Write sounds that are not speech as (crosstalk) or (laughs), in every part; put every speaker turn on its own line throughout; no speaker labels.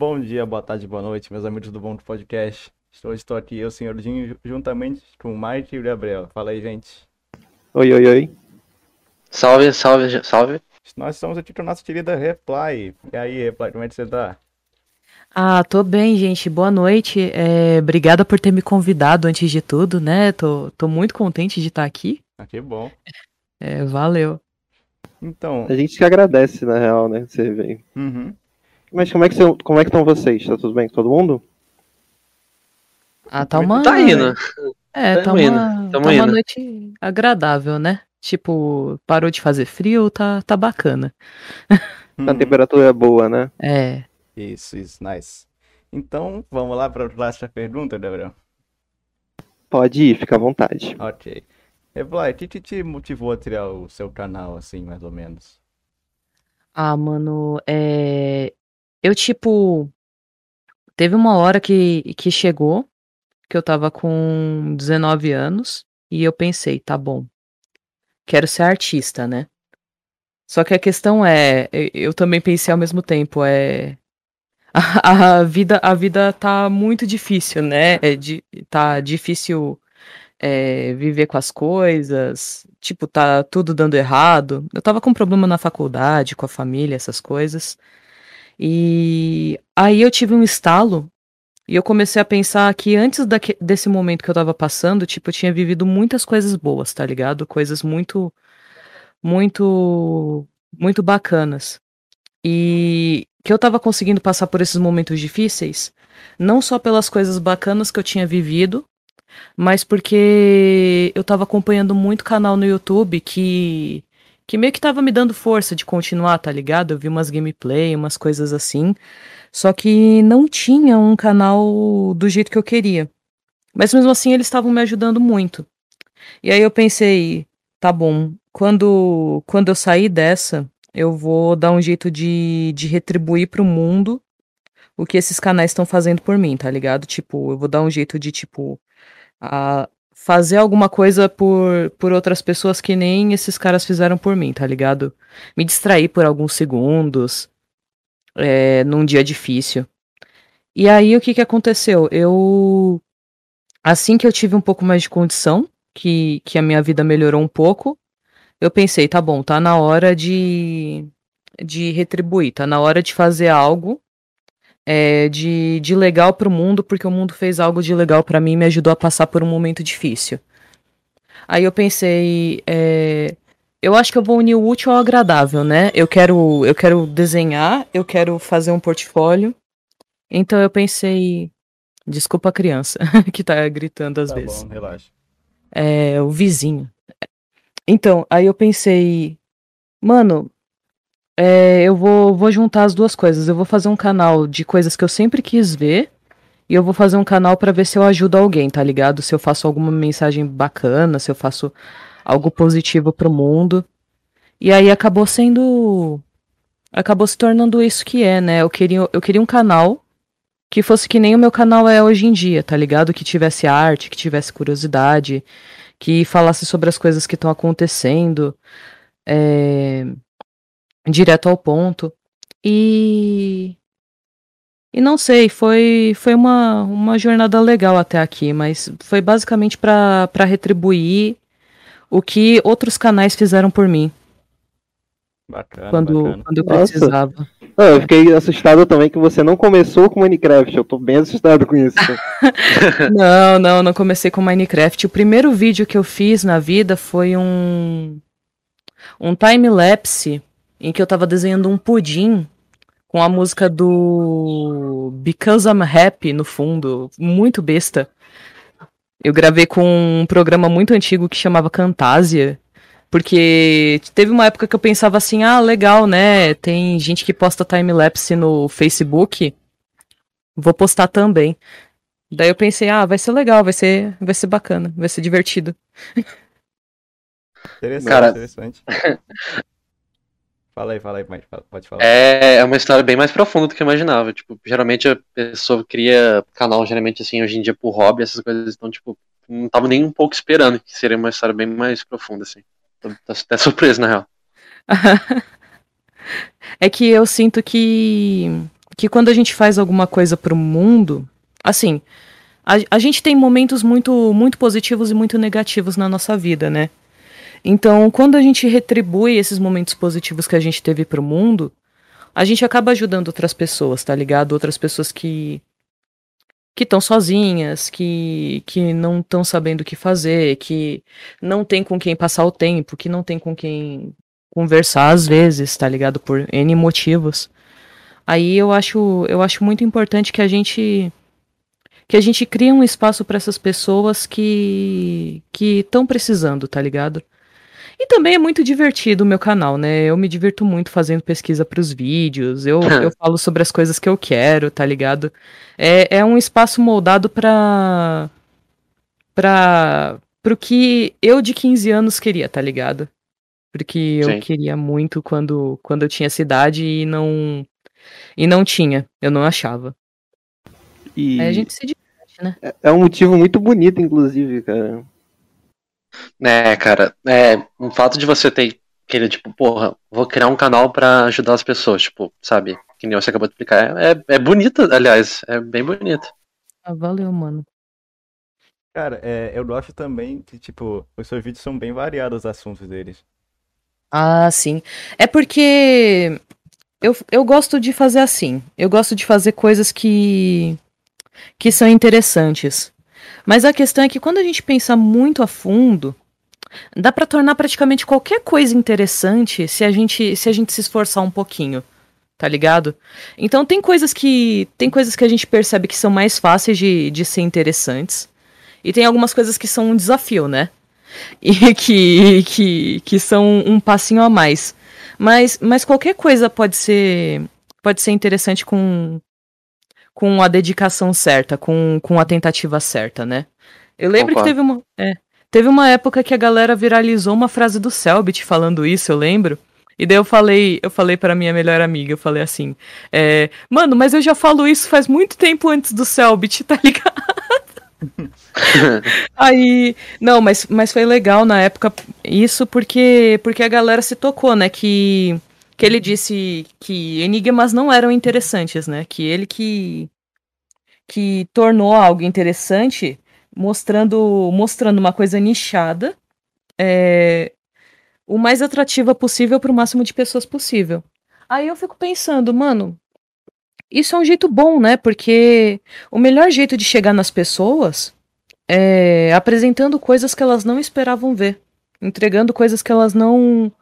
Bom dia, boa tarde, boa noite, meus amigos do Bom do Podcast. Estou, estou aqui, eu, senhorzinho, juntamente com o Mike e o Gabriel. Fala aí, gente.
Oi, oi, oi.
Salve, salve, salve.
Nós estamos aqui com a nossa querida Reply. E aí, Reply, como é que você tá?
Ah, tô bem, gente. Boa noite. É, obrigada por ter me convidado antes de tudo, né? Tô, tô muito contente de estar aqui.
Ah, que bom.
É, valeu.
Então,
A gente que agradece, na real, né? Você veio.
uhum.
Mas como é que são- como é que estão vocês? Tá tudo bem com todo mundo?
Ah, tá uma.
Tá indo.
É, tá
Tamo
uma,
indo,
tá uma
indo.
noite agradável, né? Tipo, parou de fazer frio, tá, tá bacana. (laughs)
A
Uhum.
temperatura é boa, né?
É.
Isso, isso, nice. Então, vamos lá para a próxima pergunta, Gabriel.
Pode ir, fica à vontade.
Ok. Reply, o que, que te motivou a criar o seu canal, assim, mais ou menos?
Ah, mano, é. Eu, tipo. Teve uma hora que, que chegou, que eu tava com 19 anos, e eu pensei, tá bom, quero ser artista, né? Só que a questão é, eu também pensei ao mesmo tempo, é. A, (laughs) a vida, a vida tá muito difícil, né? É tá difícil é, viver com as coisas, tipo, tá tudo dando errado. Eu tava com problema na faculdade, com a família, essas coisas. E aí eu tive um estalo e eu comecei a pensar que antes daque- desse momento que eu tava passando, tipo, eu tinha vivido muitas coisas boas, tá ligado? Coisas muito, muito, muito bacanas. E que eu tava conseguindo passar por esses momentos difíceis, não só pelas coisas bacanas que eu tinha vivido, mas porque eu tava acompanhando muito canal no YouTube que que meio que tava me dando força de continuar, tá ligado? Eu vi umas gameplay, umas coisas assim, só que não tinha um canal do jeito que eu queria. Mas mesmo assim eles estavam me ajudando muito. E aí eu pensei, tá bom, quando quando eu sair dessa, eu vou dar um jeito de, de retribuir pro mundo o que esses canais estão fazendo por mim, tá ligado? Tipo, eu vou dar um jeito de, tipo, a fazer alguma coisa por, por outras pessoas que nem esses caras fizeram por mim, tá ligado? Me distrair por alguns segundos, é, num dia difícil. E aí, o que que aconteceu? Eu, assim que eu tive um pouco mais de condição, que, que a minha vida melhorou um pouco, eu pensei, tá bom, tá na hora de, de retribuir, tá na hora de fazer algo é, de, de legal pro mundo, porque o mundo fez algo de legal pra mim e me ajudou a passar por um momento difícil. Aí eu pensei, é, eu acho que eu vou unir o útil ao agradável, né? Eu quero, eu quero desenhar, eu quero fazer um portfólio. Então eu pensei, desculpa a criança (laughs) que tá gritando às
Tá
vezes.
bom, relaxa.
É, o vizinho. Então, aí eu pensei, mano, é, eu vou, vou juntar as duas coisas. Eu vou fazer um canal de coisas que eu sempre quis ver. E eu vou fazer um canal pra ver se eu ajudo alguém, tá ligado? Se eu faço alguma mensagem bacana, se eu faço algo positivo pro mundo. E aí acabou sendo. Acabou se tornando isso que é, né? Eu queria, eu queria um canal que fosse que nem o meu canal é hoje em dia, tá ligado? Que tivesse arte, que tivesse curiosidade, que falasse sobre as coisas que estão acontecendo, é, direto ao ponto. E. E não sei, foi, foi uma, uma jornada legal até aqui, mas foi basicamente pra pra retribuir o que outros canais fizeram por mim
Bacana,
quando,
bacana.
quando eu
Nossa.
precisava.
Ah, eu fiquei assustado também que você não começou com Minecraft. Eu tô bem assustado com isso. (laughs) (laughs)
Não, não, não comecei com Minecraft. O primeiro vídeo que eu fiz na vida foi um um time-lapse em que eu tava desenhando um pudim com a música do Because I'm Happy no fundo, muito besta. Eu gravei com um programa muito antigo que chamava Camtasia, porque teve uma época que eu pensava assim, ah, legal, né? Tem gente que posta time-lapse no Facebook, vou postar também. Daí eu pensei, ah, vai ser legal, vai ser, vai ser bacana, vai ser divertido.
Interessante,
Cara-
interessante. (laughs) Fala aí, fala aí, fala- pode falar.
É, é uma história bem mais profunda do que eu imaginava. Tipo, geralmente a pessoa cria canal, geralmente assim, hoje em dia por hobby, essas coisas. Então, tipo, não tava nem um pouco esperando que seria uma história bem mais profunda, assim. Tô, tô até surpreso, na real. (laughs)
É que eu sinto que que quando a gente faz alguma coisa pro mundo, assim, a, a gente tem momentos muito, muito positivos e muito negativos na nossa vida, né? Então, quando a gente retribui esses momentos positivos que a gente teve pro mundo, a gente acaba ajudando outras pessoas, tá ligado? Outras pessoas que que estão sozinhas, que, que não estão sabendo o que fazer, que não tem com quem passar o tempo, que não tem com quem conversar às vezes, tá ligado? Por N motivos. Aí eu acho, eu acho muito importante que a gente que a gente crie um espaço para essas pessoas que que estão precisando, tá ligado? E também é muito divertido o meu canal, né? Eu me divirto muito fazendo pesquisa para os vídeos. Eu, eu falo sobre as coisas que eu quero, tá ligado? É, é um espaço moldado para para pro que eu de 15 anos queria, tá ligado? Porque eu
Sim.
queria muito quando, quando eu tinha essa idade e não e não tinha, eu não achava.
E
Aí a gente se diverte, né?
é- é um motivo muito bonito, inclusive, cara.
É, cara, é, o fato de você ter aquele, tipo, porra, vou criar um canal pra ajudar as pessoas, tipo, sabe? Que nem você acabou de explicar. É, é, é bonito, aliás, é bem bonito.
Ah, valeu, mano.
Cara, é, eu gosto também que, tipo, os seus vídeos são bem variados os assuntos deles.
Ah, sim. É porque eu, eu gosto de fazer assim. Eu gosto de fazer coisas que, que são interessantes. Mas a questão é que quando a gente pensa muito a fundo, dá pra tornar praticamente qualquer coisa interessante se a gente se a gente se esforçar um pouquinho. Tá ligado? Então tem coisas que tem coisas que a gente percebe que são mais fáceis de, de ser interessantes. E tem algumas coisas que são um desafio, né? e (laughs) que, que, que são um passinho a mais. Mas, mas qualquer coisa pode ser pode ser interessante com, com a dedicação certa, com, com a tentativa certa, né? Eu lembro
Concordo.
que teve uma, é, teve uma época que a galera viralizou uma frase do Selbit falando isso, eu lembro. E daí eu falei, eu falei para minha melhor amiga, eu falei assim, é, mano, mas eu já falo isso faz muito tempo antes do Selbit, (laughs) tá ligado? (laughs) Aí, não, mas, mas foi legal na época isso porque porque a galera se tocou, né, que que ele disse que enigmas não eram interessantes, né? Que ele que que tornou algo interessante, mostrando mostrando uma coisa nichada, é, o mais atrativa possível para o máximo de pessoas possível. Aí eu fico pensando, mano, isso é um jeito bom, né? Porque o melhor jeito de chegar nas pessoas é, apresentando coisas que elas não esperavam ver, entregando coisas que elas não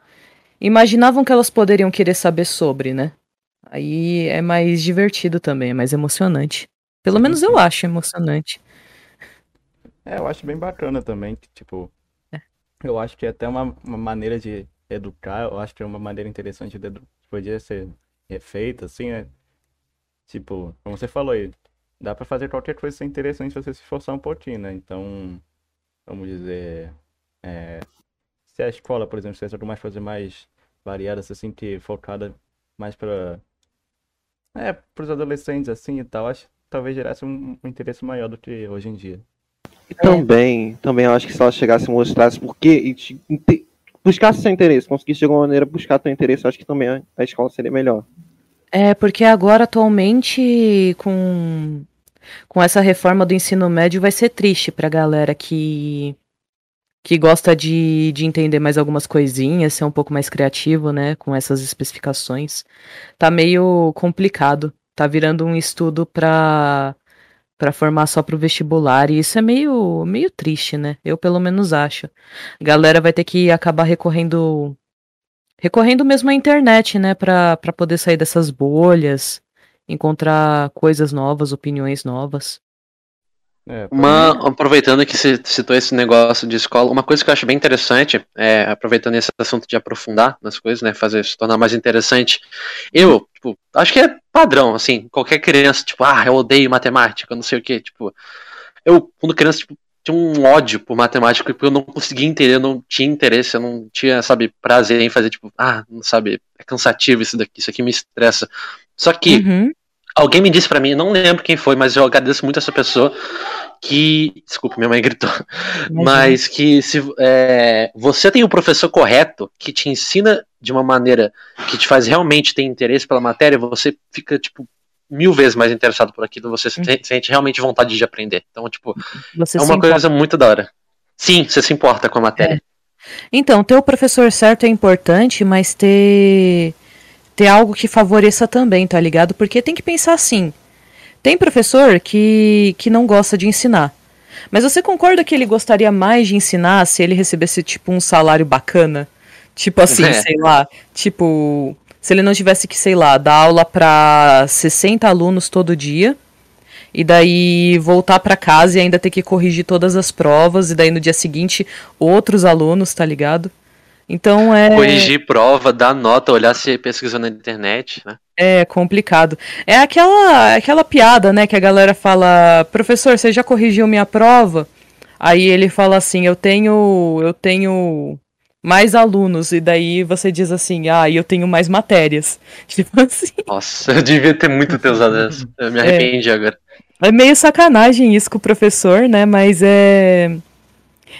imaginavam que elas poderiam querer saber sobre, né? Aí é mais divertido também, é mais emocionante. Pelo menos eu acho emocionante.
É, eu acho bem bacana também, que, tipo,
É.
eu acho que é até uma, uma maneira de educar, eu acho que é uma maneira interessante de edu- podia ser feita, assim, né? Tipo, como você falou aí, dá pra fazer qualquer coisa ser interessante se você se esforçar um pouquinho, né? Então, vamos dizer, é, se a escola, por exemplo, fizesse algumas coisas mais variadas, assim, que focada mais pra, é, pros adolescentes, assim, e tal, acho que talvez gerasse um, um interesse maior do que hoje em dia.
E também, também eu acho que se ela chegasse e mostrasse por quê e te- inte- buscasse seu interesse, conseguisse de alguma maneira buscar seu interesse, eu acho que também a- a escola seria melhor.
É, porque agora, atualmente, com, com essa reforma do ensino médio, vai ser triste pra galera que, que gosta de, de entender mais algumas coisinhas, ser um pouco mais criativo, né, com essas especificações. Tá meio complicado. Tá virando um estudo pra, pra formar só pro vestibular, e isso é meio, meio triste, né? Eu, pelo menos, acho. Galera vai ter que acabar recorrendo recorrendo mesmo à internet, né, para poder sair dessas bolhas, encontrar coisas novas, opiniões novas.
É,
Uma, aproveitando que você citou esse negócio de escola, uma coisa que eu acho bem interessante, é, aproveitando esse assunto de aprofundar nas coisas, né, fazer se tornar mais interessante, eu, tipo, acho que é padrão, assim, qualquer criança, tipo, ah, eu odeio matemática, não sei o que, tipo, eu, quando criança, tipo, tinha um ódio por matemática, porque eu não conseguia entender, eu não tinha interesse, eu não tinha, sabe, prazer em fazer, tipo, ah, não sabe, é cansativo isso daqui, isso aqui me estressa. Só que,
Uhum.
Alguém me disse pra mim, não lembro quem foi, mas eu agradeço muito essa pessoa que. Desculpa, minha mãe gritou. Mas que se é, você tem o professor correto que te ensina de uma maneira que te faz realmente ter interesse pela matéria, você fica, tipo, mil vezes mais interessado por aquilo, você se- sente realmente vontade de aprender. Então, tipo,
Você
é uma coisa muito da hora. Sim, você se importa com a matéria.
Então, ter o professor certo é importante, mas ter ter algo que favoreça também, tá ligado? Porque tem que pensar assim. Tem professor que que não gosta de ensinar. Mas você concorda que ele gostaria mais de ensinar se ele recebesse tipo um salário bacana? Tipo assim,
É.
sei lá, tipo, se ele não tivesse que, sei lá, dar aula pra 60 alunos todo dia, e daí voltar pra casa e ainda ter que corrigir todas as provas, e daí no dia seguinte outros alunos, tá ligado? Então é,
Corrigir prova, dar nota, olhar se pesquisou na internet, né?
é complicado. É aquela, aquela piada, né, que a galera fala, professor, você já corrigiu minha prova? Aí ele fala assim, eu tenho, eu tenho mais alunos, e daí você diz assim, ah, e eu tenho mais matérias. (laughs) Tipo assim.
Nossa, eu devia ter muito ter usado essa. Eu me
É.
arrependi agora.
É meio sacanagem isso com o professor, né? Mas é.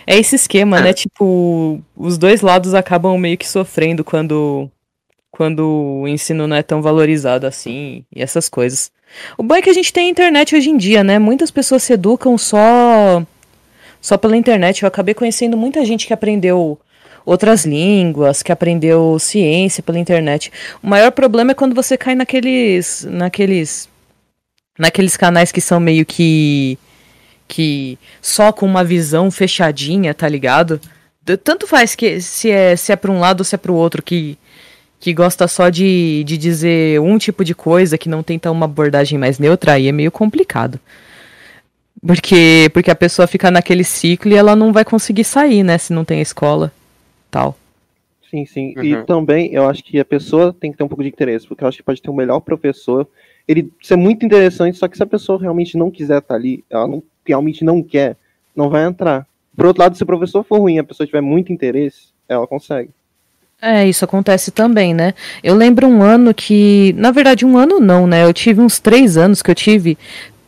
É esse esquema, né? Tipo, os dois lados acabam meio que sofrendo quando. Quando o ensino não é tão valorizado assim e essas coisas. O bom é que a gente tem a internet hoje em dia, né? Muitas pessoas se educam só. Só pela internet. Eu acabei conhecendo muita gente que aprendeu outras línguas, que aprendeu ciência pela internet. O maior problema é quando você cai naqueles. naqueles naqueles canais que são meio que que só com uma visão fechadinha, tá ligado? Tanto faz que se é se é para um lado ou se é para o outro que que gosta só de, de dizer um tipo de coisa que não tenta uma abordagem mais neutra, aí é meio complicado. Porque porque a pessoa fica naquele ciclo e ela não vai conseguir sair, né, se não tem a escola, tal.
Sim, sim.
Uhum.
E também eu acho que a pessoa tem que ter um pouco de interesse, porque eu acho que pode ter o melhor professor, ele ser muito interessante, só que se a pessoa realmente não quiser estar ali, ela não, realmente não quer, não vai entrar. Por outro lado, se o professor for ruim a pessoa tiver muito interesse, ela consegue.
É, isso acontece também, né? Eu lembro um ano que. Na verdade, um ano não, né? Eu tive uns três anos que eu tive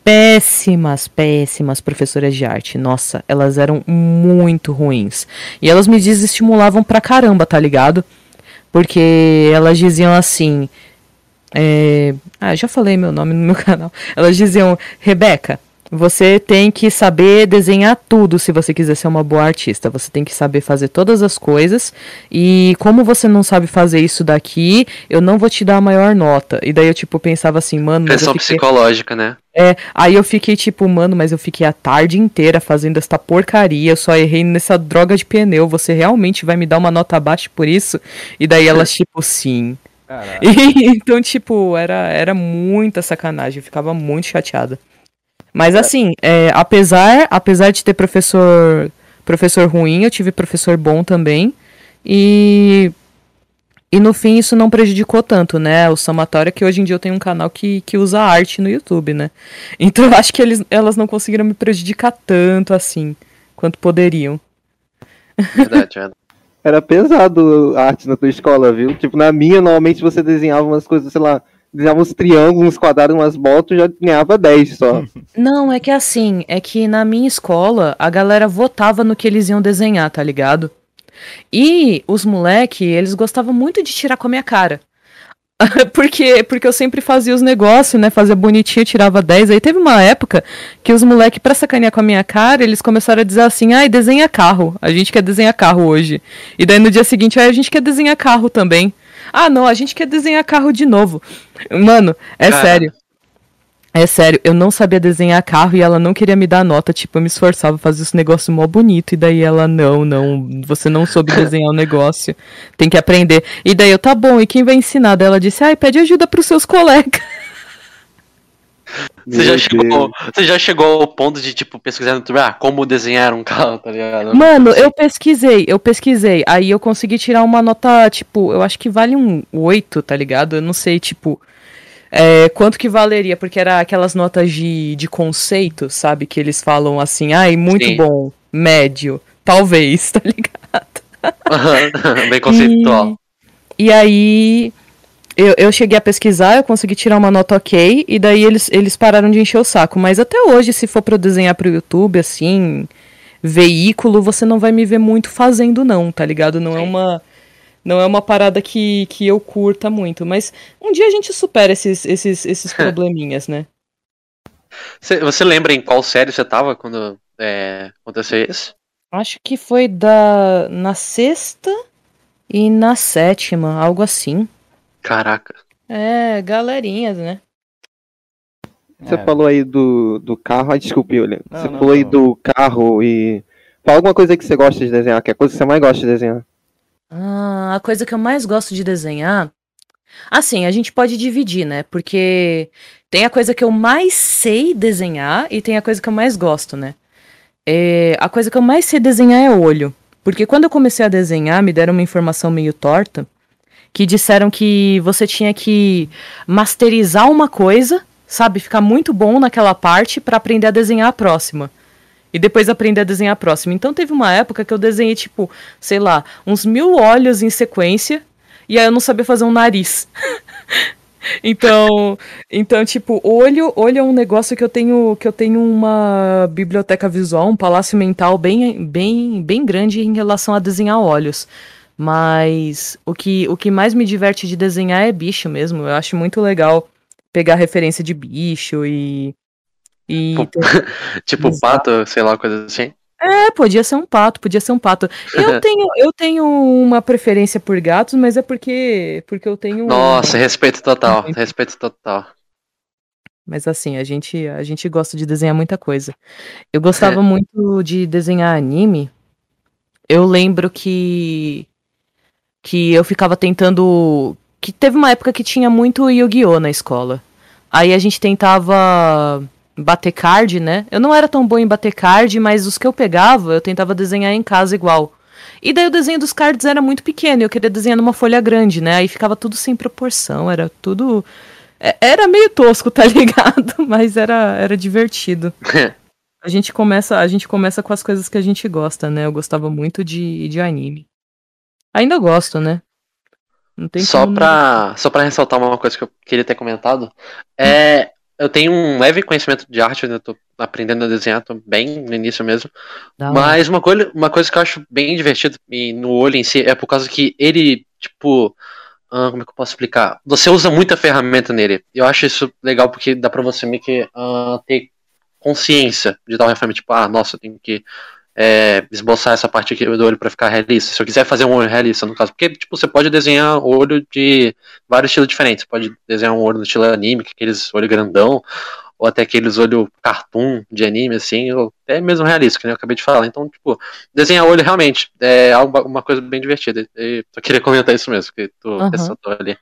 péssimas, péssimas professoras de arte. Nossa, elas eram muito ruins. E elas me desestimulavam pra caramba, tá ligado? Porque elas diziam assim. é, Ah, já falei meu nome no meu (laughs) canal. Elas diziam, Rebeca, você tem que saber desenhar tudo se você quiser ser uma boa artista. Você tem que saber fazer todas as coisas. E como você não sabe fazer isso daqui, eu não vou te dar a maior nota. E daí eu, tipo, pensava assim, mano,
Pressão
fiquei...
psicológica, né?
É, aí eu fiquei tipo, mano, mas eu fiquei a tarde inteira fazendo esta porcaria, eu só errei nessa droga de pneu, você realmente vai me dar uma nota baixa por isso? E daí elas, (laughs) tipo, sim. (laughs) E, então, tipo, era, era muita sacanagem, eu ficava muito chateada. Mas assim, é, apesar, apesar de ter professor, professor ruim, eu tive professor bom também. E, e no fim isso não prejudicou tanto, né? O somatório é que hoje em dia eu tenho um canal que, que usa arte no YouTube, né? (laughs) Então eu acho que eles, elas não conseguiram me prejudicar tanto assim quanto poderiam.
Verdade, verdade. (laughs)
Era pesado a arte na tua escola, viu? Tipo, na minha, normalmente você desenhava umas coisas, sei lá, desenhava uns triângulos, uns quadrados, umas botas, já ganhava 10 só. (laughs)
Não, é que assim, é que na minha escola a galera votava no que eles iam desenhar, tá ligado? E os moleque, eles gostavam muito de tirar com a minha cara. (laughs) porque, porque eu sempre fazia os negócios, né? Fazia bonitinho, tirava 10. Aí teve uma época que os moleque, pra sacanear com a minha cara, eles começaram a dizer assim: ai, desenha carro. A gente quer desenhar carro hoje. E daí no dia seguinte, ai, a gente quer desenhar carro também. Ah, não, a gente quer desenhar carro de novo. Mano, é
Cara.
sério. É sério, eu não sabia desenhar carro e ela não queria me dar nota. Tipo, eu me esforçava fazer esse negócio mó bonito. E daí ela, não, não, você não soube desenhar o negócio. Tem que aprender. E daí eu, tá bom, e quem vai ensinar? Daí ela disse, ai, pede ajuda pros seus colegas.
Você já, chegou, você já chegou ao ponto de, tipo, pesquisar no YouTube, ah, como desenhar um carro, tá ligado?
Mano, eu pesquisei, eu pesquisei. Aí eu consegui tirar uma nota, tipo, eu acho que vale um 8, tá ligado? Eu não sei, tipo, é, quanto que valeria, porque era aquelas notas de, de conceito, sabe? Que eles falam assim, ai, muito
Sim.
bom, médio, talvez, (laughs) tá ligado? (laughs)
Bem conceitual.
E, e aí eu, eu cheguei a pesquisar, eu consegui tirar uma nota ok, e daí eles, eles pararam de encher o saco. Mas até hoje, se for pra eu desenhar pro YouTube, assim, veículo, você não vai me ver muito fazendo, não, tá ligado? Não é uma. Não é uma parada que, que eu curta muito, mas um dia a gente supera esses, esses, esses (laughs) probleminhas, né?
Você, você lembra em qual série você tava quando é, aconteceu isso?
Acho que foi da na sexta e na sétima, algo assim.
Caraca.
É, galerinhas, né?
Você
É,
falou aí do, do carro. Ai, desculpe.
Não,
Você
não,
falou aí
não.
do carro e. Fala alguma coisa aí que você gosta de desenhar, que é a coisa que você mais gosta de desenhar.
Ah, a coisa que eu mais gosto de desenhar. Assim, a gente pode dividir, né? Porque tem a coisa que eu mais sei desenhar e tem a coisa que eu mais gosto, né? É, a coisa que eu mais sei desenhar é olho. Porque quando eu comecei a desenhar, me deram uma informação meio torta que disseram que você tinha que masterizar uma coisa, sabe? Ficar muito bom naquela parte pra aprender a desenhar a próxima. E depois aprender a desenhar a próxima. Então teve uma época que eu desenhei, tipo, sei lá, uns mil olhos em sequência. E aí eu não sabia fazer um nariz. (laughs) então, então, tipo, olho, olho é um negócio que eu tenho, que eu tenho uma biblioteca visual, um palácio mental bem, bem, bem grande em relação a desenhar olhos. Mas o que, o que mais me diverte de desenhar é bicho mesmo. Eu acho muito legal pegar referência de bicho e. E (laughs)
tipo
Exato.
pato, sei lá, coisa assim.
é, podia ser um pato, podia ser um pato. Eu (laughs) tenho, eu tenho uma preferência por gatos, mas é porque, porque eu tenho.
Nossa, respeito total. Respeito total.
Mas assim, a gente, a gente gosta de desenhar muita coisa. Eu gostava (laughs) muito de desenhar anime. Eu lembro que que eu ficava tentando que teve uma época que tinha muito Yu-Gi-Oh na escola. Aí a gente tentava bater card, né? Eu não era tão bom em bater card, mas os que eu pegava, eu tentava desenhar em casa igual. E daí o desenho dos cards era muito pequeno, e eu queria desenhar numa folha grande, né? Aí ficava tudo sem proporção, era tudo é- Era meio tosco, tá (laughs) ligado? Mas era, era divertido. (laughs) A gente começa, a gente começa com as coisas que a gente gosta, né? Eu gostava muito de, de anime. Ainda gosto, né? Não tem
Só
como
pra, só pra ressaltar uma coisa que eu queria ter comentado. É, eu tenho um leve conhecimento de arte, eu tô aprendendo a desenhar, tô bem no início mesmo.
Hora.
Mas uma coisa, uma coisa que eu acho bem divertido e no olho em si é por causa que ele, tipo, ah, como é que eu posso explicar? Você usa muita ferramenta nele. Eu acho isso legal porque dá pra você meio que ah, ter consciência de dar uma ferramenta, tipo, ah, nossa, eu tenho que é, esboçar essa parte aqui do olho pra ficar realista. Se eu quiser fazer um olho realista, no caso, porque, tipo, você pode desenhar olho de vários estilos diferentes. Você pode desenhar um olho no estilo anime, que aqueles olho grandão, ou até aqueles olho cartoon de anime, assim, ou até mesmo realista, que nem eu acabei de falar. Então, tipo, desenhar olho realmente é uma coisa bem divertida. Eu queria comentar isso mesmo, que tu ressaltou ali.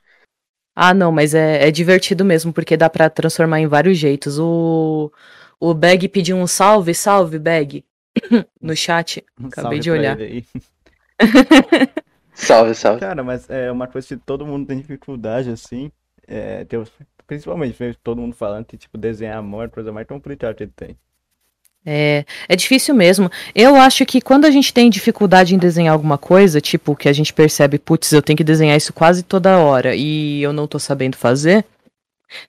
Ah, não, mas é, é divertido mesmo, porque dá pra transformar em vários jeitos. O, o Bag pediu um salve, salve, Bag, (coughs) no chat. Acabei
Salve
de olhar. (laughs)
Salve, salve.
Cara, mas é uma coisa que todo mundo tem dificuldade, assim. É, tem principalmente, todo mundo falando que, tipo, desenhar a mão é a coisa mais complicada que tem.
É, é difícil mesmo. Eu acho que quando a gente tem dificuldade em desenhar alguma coisa, tipo, que a gente percebe, putz, eu tenho que desenhar isso quase toda hora e eu não tô sabendo fazer,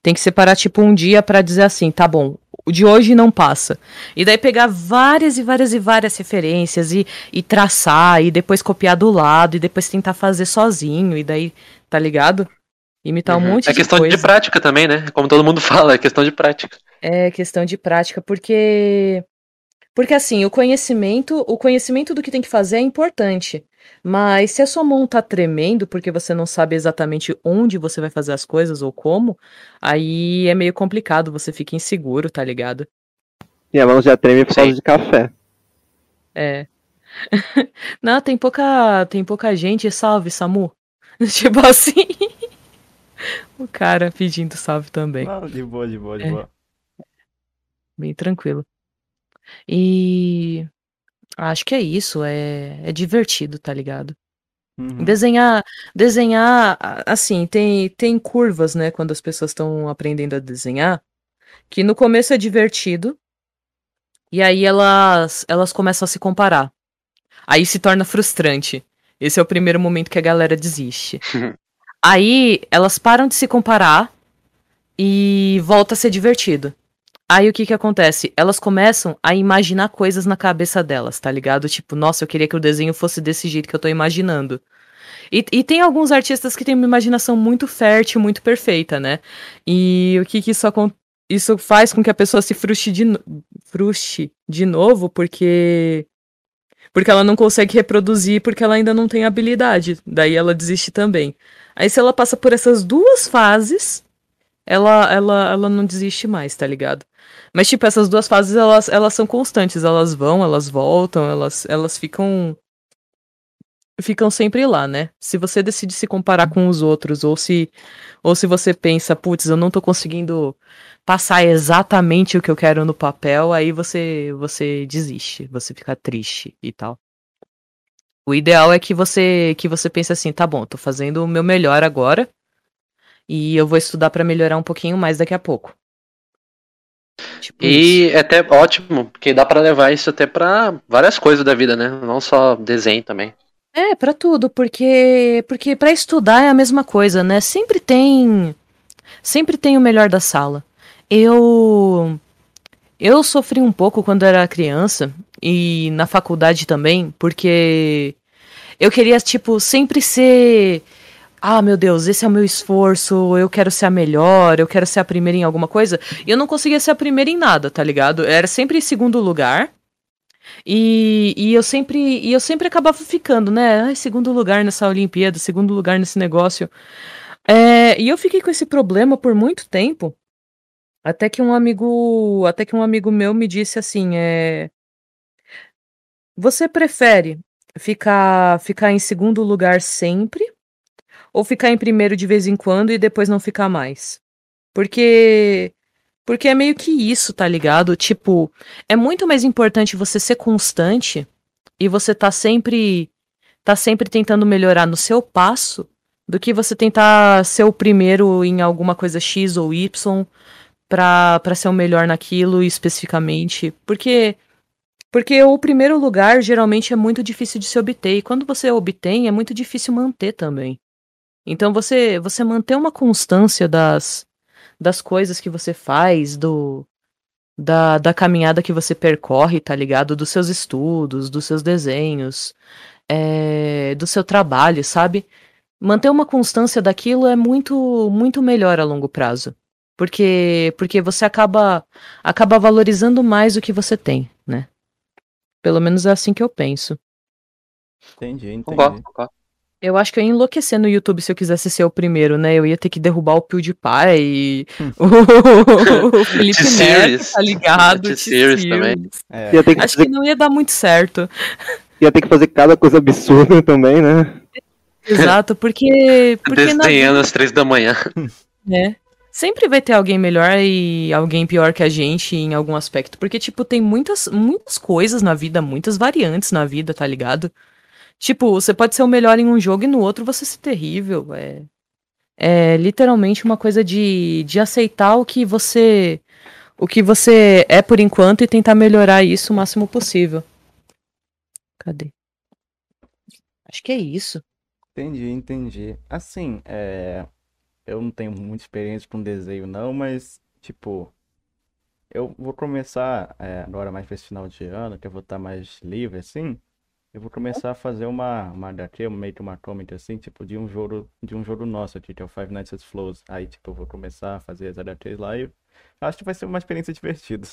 tem que separar, tipo, um dia pra dizer assim, tá bom, o de hoje não passa. E daí pegar várias e várias e várias referências e, e traçar, e depois copiar do lado, e depois tentar fazer sozinho, e daí, tá ligado? Imitar um
Uhum.
monte
É
de
questão
coisa.
de prática também, né? Como todo mundo (laughs) fala, é questão de prática.
É questão de prática, porque porque assim, o conhecimento, o conhecimento do que tem que fazer é importante. Mas se a sua mão tá tremendo porque você não sabe exatamente onde você vai fazer as coisas ou como, aí é meio complicado, você fica inseguro, tá ligado?
E a mão já treme por causa de café.
É. (laughs) Não, tem pouca, tem pouca gente, salve, Samu. (laughs) Tipo assim. O cara pedindo salve também.
Não, de boa, de boa, de
É.
boa.
bem tranquilo. E acho que é isso, é, é divertido, tá ligado?
Uhum.
Desenhar, desenhar, assim, tem, tem curvas, né, quando as pessoas estão aprendendo a desenhar, que no começo é divertido, e aí elas, elas começam a se comparar. Aí se torna frustrante. Esse é o primeiro momento que a galera desiste. (laughs) Aí elas param de se comparar e volta a ser divertido. Aí o que que acontece? Elas começam a imaginar coisas na cabeça delas, tá ligado? Tipo, nossa, eu queria que o desenho fosse desse jeito que eu tô imaginando. E, e tem alguns artistas que têm uma imaginação muito fértil, muito perfeita, né? E o que, que isso? Isso faz com que a pessoa se frustre de, frustre de novo, porque porque ela não consegue reproduzir porque ela ainda não tem habilidade. Daí ela desiste também. Aí se ela passa por essas duas fases, ela ela, ela não desiste mais, tá ligado? Mas tipo, essas duas fases elas, elas são constantes, elas vão, elas voltam, elas elas ficam ficam sempre lá, né? Se você decide se comparar com os outros ou se ou se você pensa, putz, eu não tô conseguindo passar exatamente o que eu quero no papel, aí você você desiste, você fica triste e tal. O ideal é que você que você pense assim, tá bom, tô fazendo o meu melhor agora e eu vou estudar para melhorar um pouquinho mais daqui a pouco.
Tipo e isso. é até ótimo, porque dá para levar isso até para várias coisas da vida, né? Não só desenho também.
É, para tudo, porque porque para estudar é a mesma coisa, né? Sempre tem sempre tem o melhor da sala. Eu eu sofri um pouco quando era criança e na faculdade também, porque eu queria tipo sempre ser ah, meu Deus, esse é o meu esforço, eu quero ser a melhor, eu quero ser a primeira em alguma coisa. E eu não conseguia ser a primeira em nada, tá ligado? Era sempre em segundo lugar. E, e eu sempre e eu sempre acabava ficando, né? Ai, segundo lugar nessa Olimpíada, segundo lugar nesse negócio. É, e eu fiquei com esse problema por muito tempo. Até que um amigo, até que um amigo meu me disse assim, é Você prefere ficar ficar em segundo lugar sempre ou ficar em primeiro de vez em quando e depois não ficar mais? Porque porque é meio que isso, tá ligado? Tipo, é muito mais importante você ser constante e você tá sempre tá sempre tentando melhorar no seu passo do que você tentar ser o primeiro em alguma coisa X ou Y para ser o melhor naquilo especificamente. Porque porque o primeiro lugar geralmente é muito difícil de se obter e quando você obtém é muito difícil manter também. Então você você manter uma constância das das coisas que você faz, do da, da caminhada que você percorre, tá ligado? Dos seus estudos, dos seus desenhos, é, do seu trabalho, sabe? Manter uma constância daquilo é muito muito melhor a longo prazo. Porque, porque você acaba, acaba valorizando mais o que você tem, né? Pelo menos é assim que eu penso.
Entendi, entendi.
Concordo, concordo.
Eu acho que eu ia enlouquecer no YouTube se eu quisesse ser o primeiro, né? Eu ia ter que derrubar o PewDiePie e hum. (laughs) o, Felipe Neto, tá ligado?
T-Series também.
É. Acho fazer... que não ia dar muito certo.
Ia ter que fazer cada coisa absurda (laughs) também, né?
Exato, porque... porque
Desenhando na... às três da manhã. (laughs)
É. Sempre vai ter alguém melhor e alguém pior que a gente em algum aspecto. Porque, tipo, tem muitas, muitas coisas na vida, muitas variantes na vida, tá ligado? Tipo, você pode ser o melhor em um jogo e no outro você ser terrível. É, é literalmente uma coisa de, de aceitar o que você o que você é por enquanto e tentar melhorar isso o máximo possível. Cadê? Acho que é isso.
Entendi, entendi. Assim, é eu não tenho muita experiência com desenho não, mas, tipo, eu vou começar, é, agora mais pra esse final de ano, que eu vou estar mais livre, assim, eu vou começar a fazer uma, uma HQ, meio que uma comic, assim, tipo, de um jogo, de um jogo nosso aqui, que é o Five Nights at Flows. Aí, tipo, eu vou começar a fazer as HQs lá e acho que vai ser uma experiência (laughs) divertida.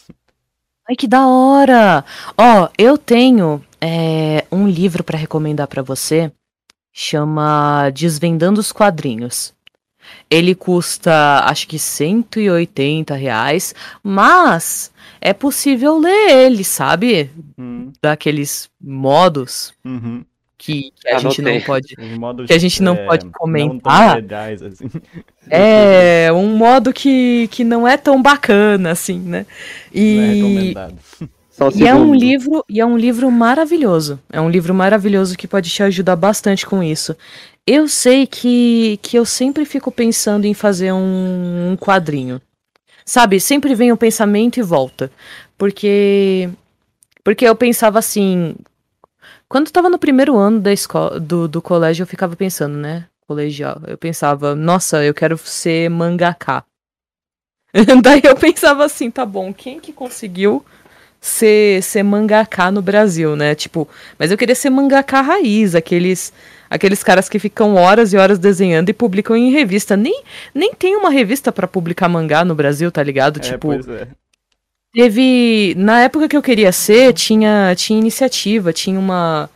Ai, que da hora! Ó, eu tenho é, um livro para recomendar para você, chama Desvendando os Quadrinhos. Ele custa, acho que 180 reais, mas é possível ler ele, sabe? Hum. Daqueles modos
uhum.
que, que, a gente não pode. que a gente não é, pode comentar. Não legais, assim. (laughs) É um modo que, que não é tão bacana, assim, né? E, não é recomendado. (laughs) E é um livro, e é um livro maravilhoso. É um livro maravilhoso que pode te ajudar bastante com isso. Eu sei que, que eu sempre fico pensando em fazer um, um quadrinho. Sabe, sempre vem o pensamento e volta. Porque porque eu pensava assim, quando eu tava no primeiro ano da escola, do, do colégio, eu ficava pensando, né? Colegial. Eu pensava, nossa, eu quero ser mangaká. (laughs) Daí eu pensava assim, tá bom, quem que conseguiu ser, ser mangaká no Brasil, né? Tipo, mas eu queria ser mangaká raiz, aqueles aqueles caras que ficam horas e horas desenhando e publicam em revista. Nem, nem tem uma revista para publicar mangá no Brasil, tá ligado?
É,
tipo,
é.
teve. Na época que eu queria ser, tinha, tinha iniciativa, tinha uma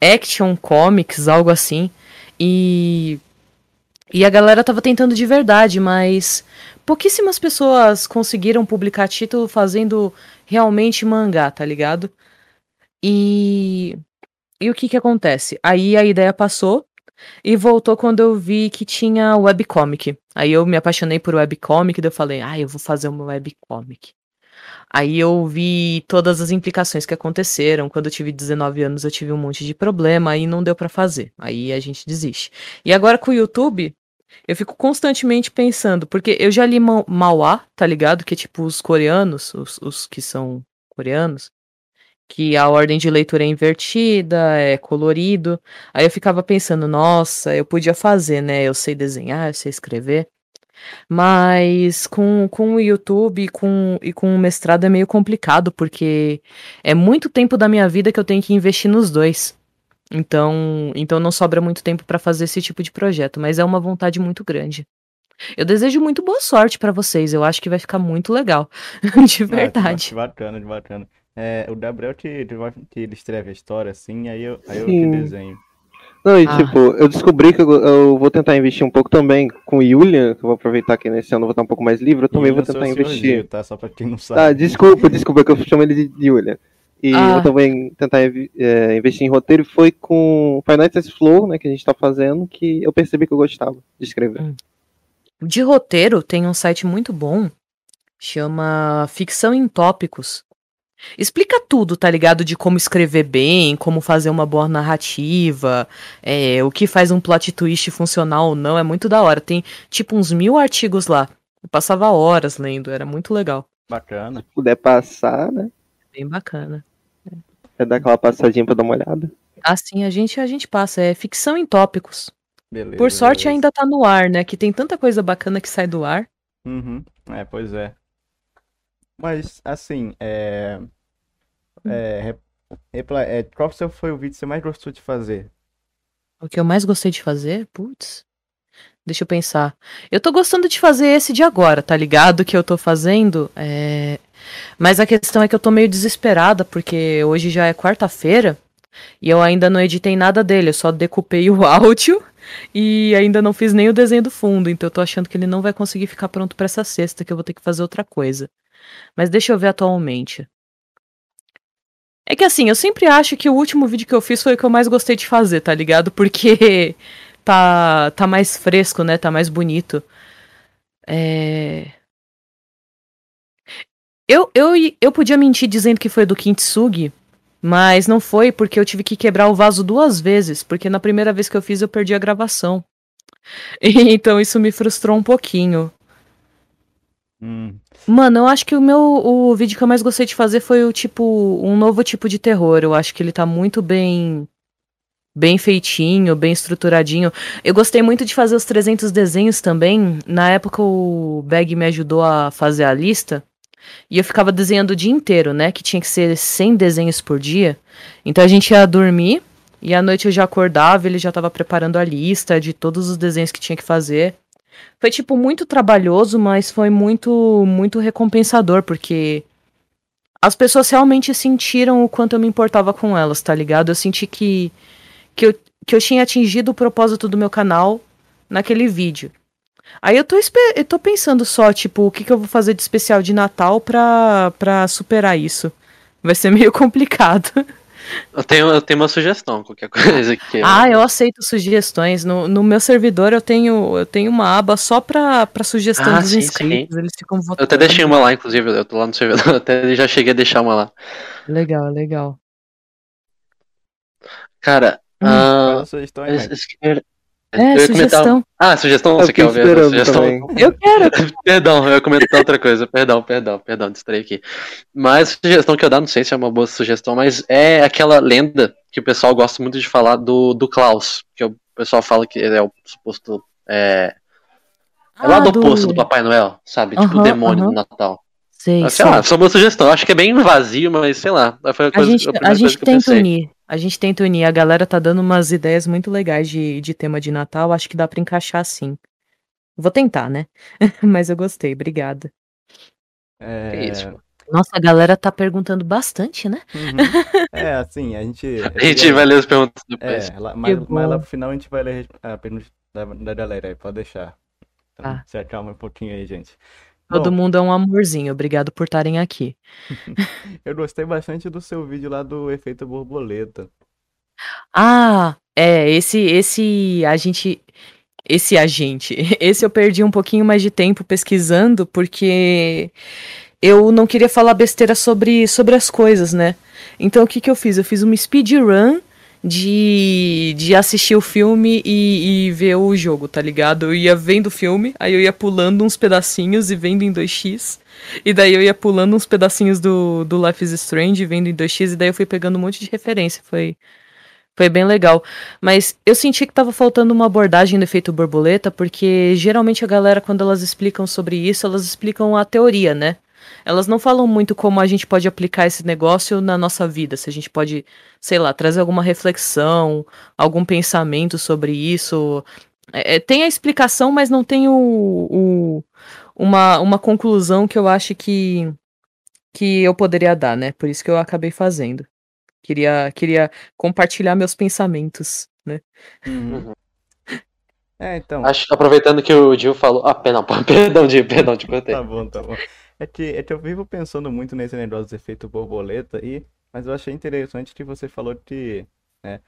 Action Comics, algo assim. E. E a galera tava tentando de verdade, mas pouquíssimas pessoas conseguiram publicar título fazendo realmente mangá, tá ligado? E e o que que acontece? Aí a ideia passou e voltou quando eu vi que tinha webcomic. Aí eu me apaixonei por webcomic, daí eu falei, ah, eu vou fazer uma webcomic. Aí eu vi todas as implicações que aconteceram. Quando eu tive 19 anos, eu tive um monte de problema, aí não deu pra fazer. Aí a gente desiste. E agora com o YouTube, eu fico constantemente pensando, porque eu já li Ma- Mauá, tá ligado? Que é tipo os coreanos, os, os que são coreanos, que a ordem de leitura é invertida, é colorido. Aí eu ficava pensando, nossa, eu podia fazer, né? Eu sei desenhar, eu sei escrever. Mas com, com o YouTube e com, e com o mestrado é meio complicado, porque é muito tempo da minha vida que eu tenho que investir nos dois. Então, então não sobra muito tempo pra fazer esse tipo de projeto, mas é uma vontade muito grande. Eu desejo muito boa sorte pra vocês, eu acho que vai ficar muito legal, (laughs) de
Ah,
verdade.
que bacana, que bacana. É, o Gabriel que, que ele escreve a história assim, aí eu, aí eu que desenho.
Não, e
Ah.
tipo, eu descobri que eu, eu vou tentar investir um pouco também com o Yulian, que eu vou aproveitar que nesse ano eu vou estar um pouco mais livre, eu também
E
vou tentar investir.
Gil, tá? Só pra quem não
Tá,
sabe.
desculpa, desculpa, que eu chamo ele de Yulian. E
Ah.
eu também tentar é, investir em roteiro e foi com Fantasy Flow, né, que a gente tá fazendo, que eu percebi que eu gostava de escrever.
De roteiro, tem um site muito bom, chama Ficção em Tópicos. Explica tudo, tá ligado? De como escrever bem, como fazer uma boa narrativa, é, o que faz um plot twist funcionar ou não, é muito da hora. Tem tipo uns mil artigos lá. Eu passava horas lendo, era muito legal.
Bacana.
Se puder passar, né,
Bem bacana.
É dar aquela passadinha pra dar uma olhada.
Assim a gente a gente passa, é ficção em tópicos.
Beleza.
Por sorte
beleza.
ainda tá no ar, né? Que tem tanta coisa bacana que sai do ar.
Uhum. É, pois é. Mas, assim, é. É, rep- repla- é, qual seu- foi o vídeo que você mais gostou de fazer?
O que eu mais gostei de fazer? Putz. Deixa eu pensar. Eu tô gostando de fazer esse de agora, tá ligado? Que eu tô fazendo. É... Mas a questão é que eu tô meio desesperada, porque hoje já é quarta-feira e eu ainda não editei nada dele. Eu só decupei o (laughs) áudio e ainda não fiz nem o desenho do fundo. Então eu tô achando que ele não vai conseguir ficar pronto pra essa sexta, que eu vou ter que fazer outra coisa. Mas deixa eu ver atualmente. É que assim, eu sempre acho que o último vídeo que eu fiz foi o que eu mais gostei de fazer, tá ligado? Porque (laughs) tá, tá mais fresco, né? Tá mais bonito. É... Eu, eu, eu podia mentir dizendo que foi do Kintsugi, mas não foi porque eu tive que quebrar o vaso duas vezes, porque na primeira vez que eu fiz eu perdi a gravação. (laughs) Então isso me frustrou um pouquinho.
Hum,
Mano, eu acho que o meu o vídeo que eu mais gostei de fazer foi o tipo um novo tipo de terror. Eu acho que ele tá muito bem bem feitinho, bem estruturadinho. Eu gostei muito de fazer os 300 desenhos também. Na época o Bag me ajudou a fazer a lista e eu ficava desenhando o dia inteiro, né, que tinha que ser 100 desenhos por dia. Então a gente ia dormir e à noite eu já acordava, ele já tava preparando a lista de todos os desenhos que tinha que fazer. Foi, tipo, muito trabalhoso, mas foi muito, muito recompensador, porque as pessoas realmente sentiram o quanto eu me importava com elas, tá ligado? Eu senti que, que, eu, que eu tinha atingido o propósito do meu canal naquele vídeo. Aí eu tô, eu tô pensando só, tipo, o que, que eu vou fazer de especial de Natal pra, pra superar isso. Vai ser (laughs) meio complicado.
Eu tenho, eu tenho uma sugestão, qualquer coisa que.
Ah, eu aceito sugestões. No, no meu servidor eu tenho, eu tenho uma aba só pra, pra sugestão
Ah,
dos
sim,
inscritos. Eles ficam
Eu
votando.
até deixei uma lá, inclusive, eu tô lá no servidor, (laughs) até já cheguei a deixar uma lá.
Legal, legal.
Cara,
Hum.
fala a sugestão
É,
eu ia comentar-
sugestão.
Ah, sugestão?
Eu
Você quer ouvir a sugestão?
também. (laughs)
Eu quero. (laughs)
Perdão, eu ia comentar outra coisa. Perdão, perdão, perdão, distraí aqui. Mas a sugestão que eu dar, não sei se é uma boa sugestão, mas é aquela lenda que o pessoal gosta muito de falar do, do Klaus. Que o pessoal fala que ele é o suposto. É, é lá
Ah,
do oposto do Papai Noel, sabe? Tipo o demônio
aham.
do Natal.
Sei,
Ah, sei
sei.
lá, só uma sugestão. Acho que é bem vazio, mas sei lá. Foi a,
A
coisa,
gente,
a
a
primeira coisa
gente
que eu
tenta
pensei.
unir. A gente tenta unir. A galera tá dando umas ideias muito legais de, de tema de Natal. Acho que dá pra encaixar sim. Vou tentar, né? (laughs) Mas eu gostei, obrigada.
É,
Que isso.
Nossa, a galera tá perguntando bastante, né?
uhum. É, assim, a gente. (laughs)
A gente vai ler as perguntas depois.
É, lá, mas, mas lá pro final a gente vai ler a pergunta da, da galera aí, pode deixar. Então,
Tá.
se acalma um pouquinho aí, gente.
Todo
Bom,
mundo é um amorzinho. Obrigado por estarem aqui. (laughs)
eu gostei bastante do seu vídeo lá do efeito borboleta.
Ah, é, esse, esse, a gente, esse agente, (laughs) esse eu perdi um pouquinho mais de tempo pesquisando, porque eu não queria falar besteira sobre, sobre as coisas, né? Então o que que eu fiz? Eu fiz uma speedrun de, de assistir o filme e, e ver o jogo, tá ligado? Eu ia vendo o filme, aí eu ia pulando uns pedacinhos e vendo em 2x, e daí eu ia pulando uns pedacinhos do, do Life is Strange vendo em 2x, e daí eu fui pegando um monte de referência, foi... Foi bem legal. Mas eu senti que tava faltando uma abordagem do efeito borboleta, porque geralmente a galera, quando elas explicam sobre isso, elas explicam a teoria, né? Elas não falam muito como a gente pode aplicar esse negócio na nossa vida. Se a gente pode, sei lá, trazer alguma reflexão, algum pensamento sobre isso. É, é, tem a explicação, mas não tem o, o- uma, uma conclusão que eu acho que, que eu poderia dar, né? Por isso que eu acabei fazendo. Queria, queria compartilhar meus pensamentos, né?
Uhum. É, então.
Acho, aproveitando que o Gil falou. Ah, perdão, (laughs) perdão, Gil, perdão, te cortei.
Tá bom, tá bom. É que, é que eu vivo pensando muito nesse negócio do efeito borboleta, e, mas eu achei interessante que você falou que né,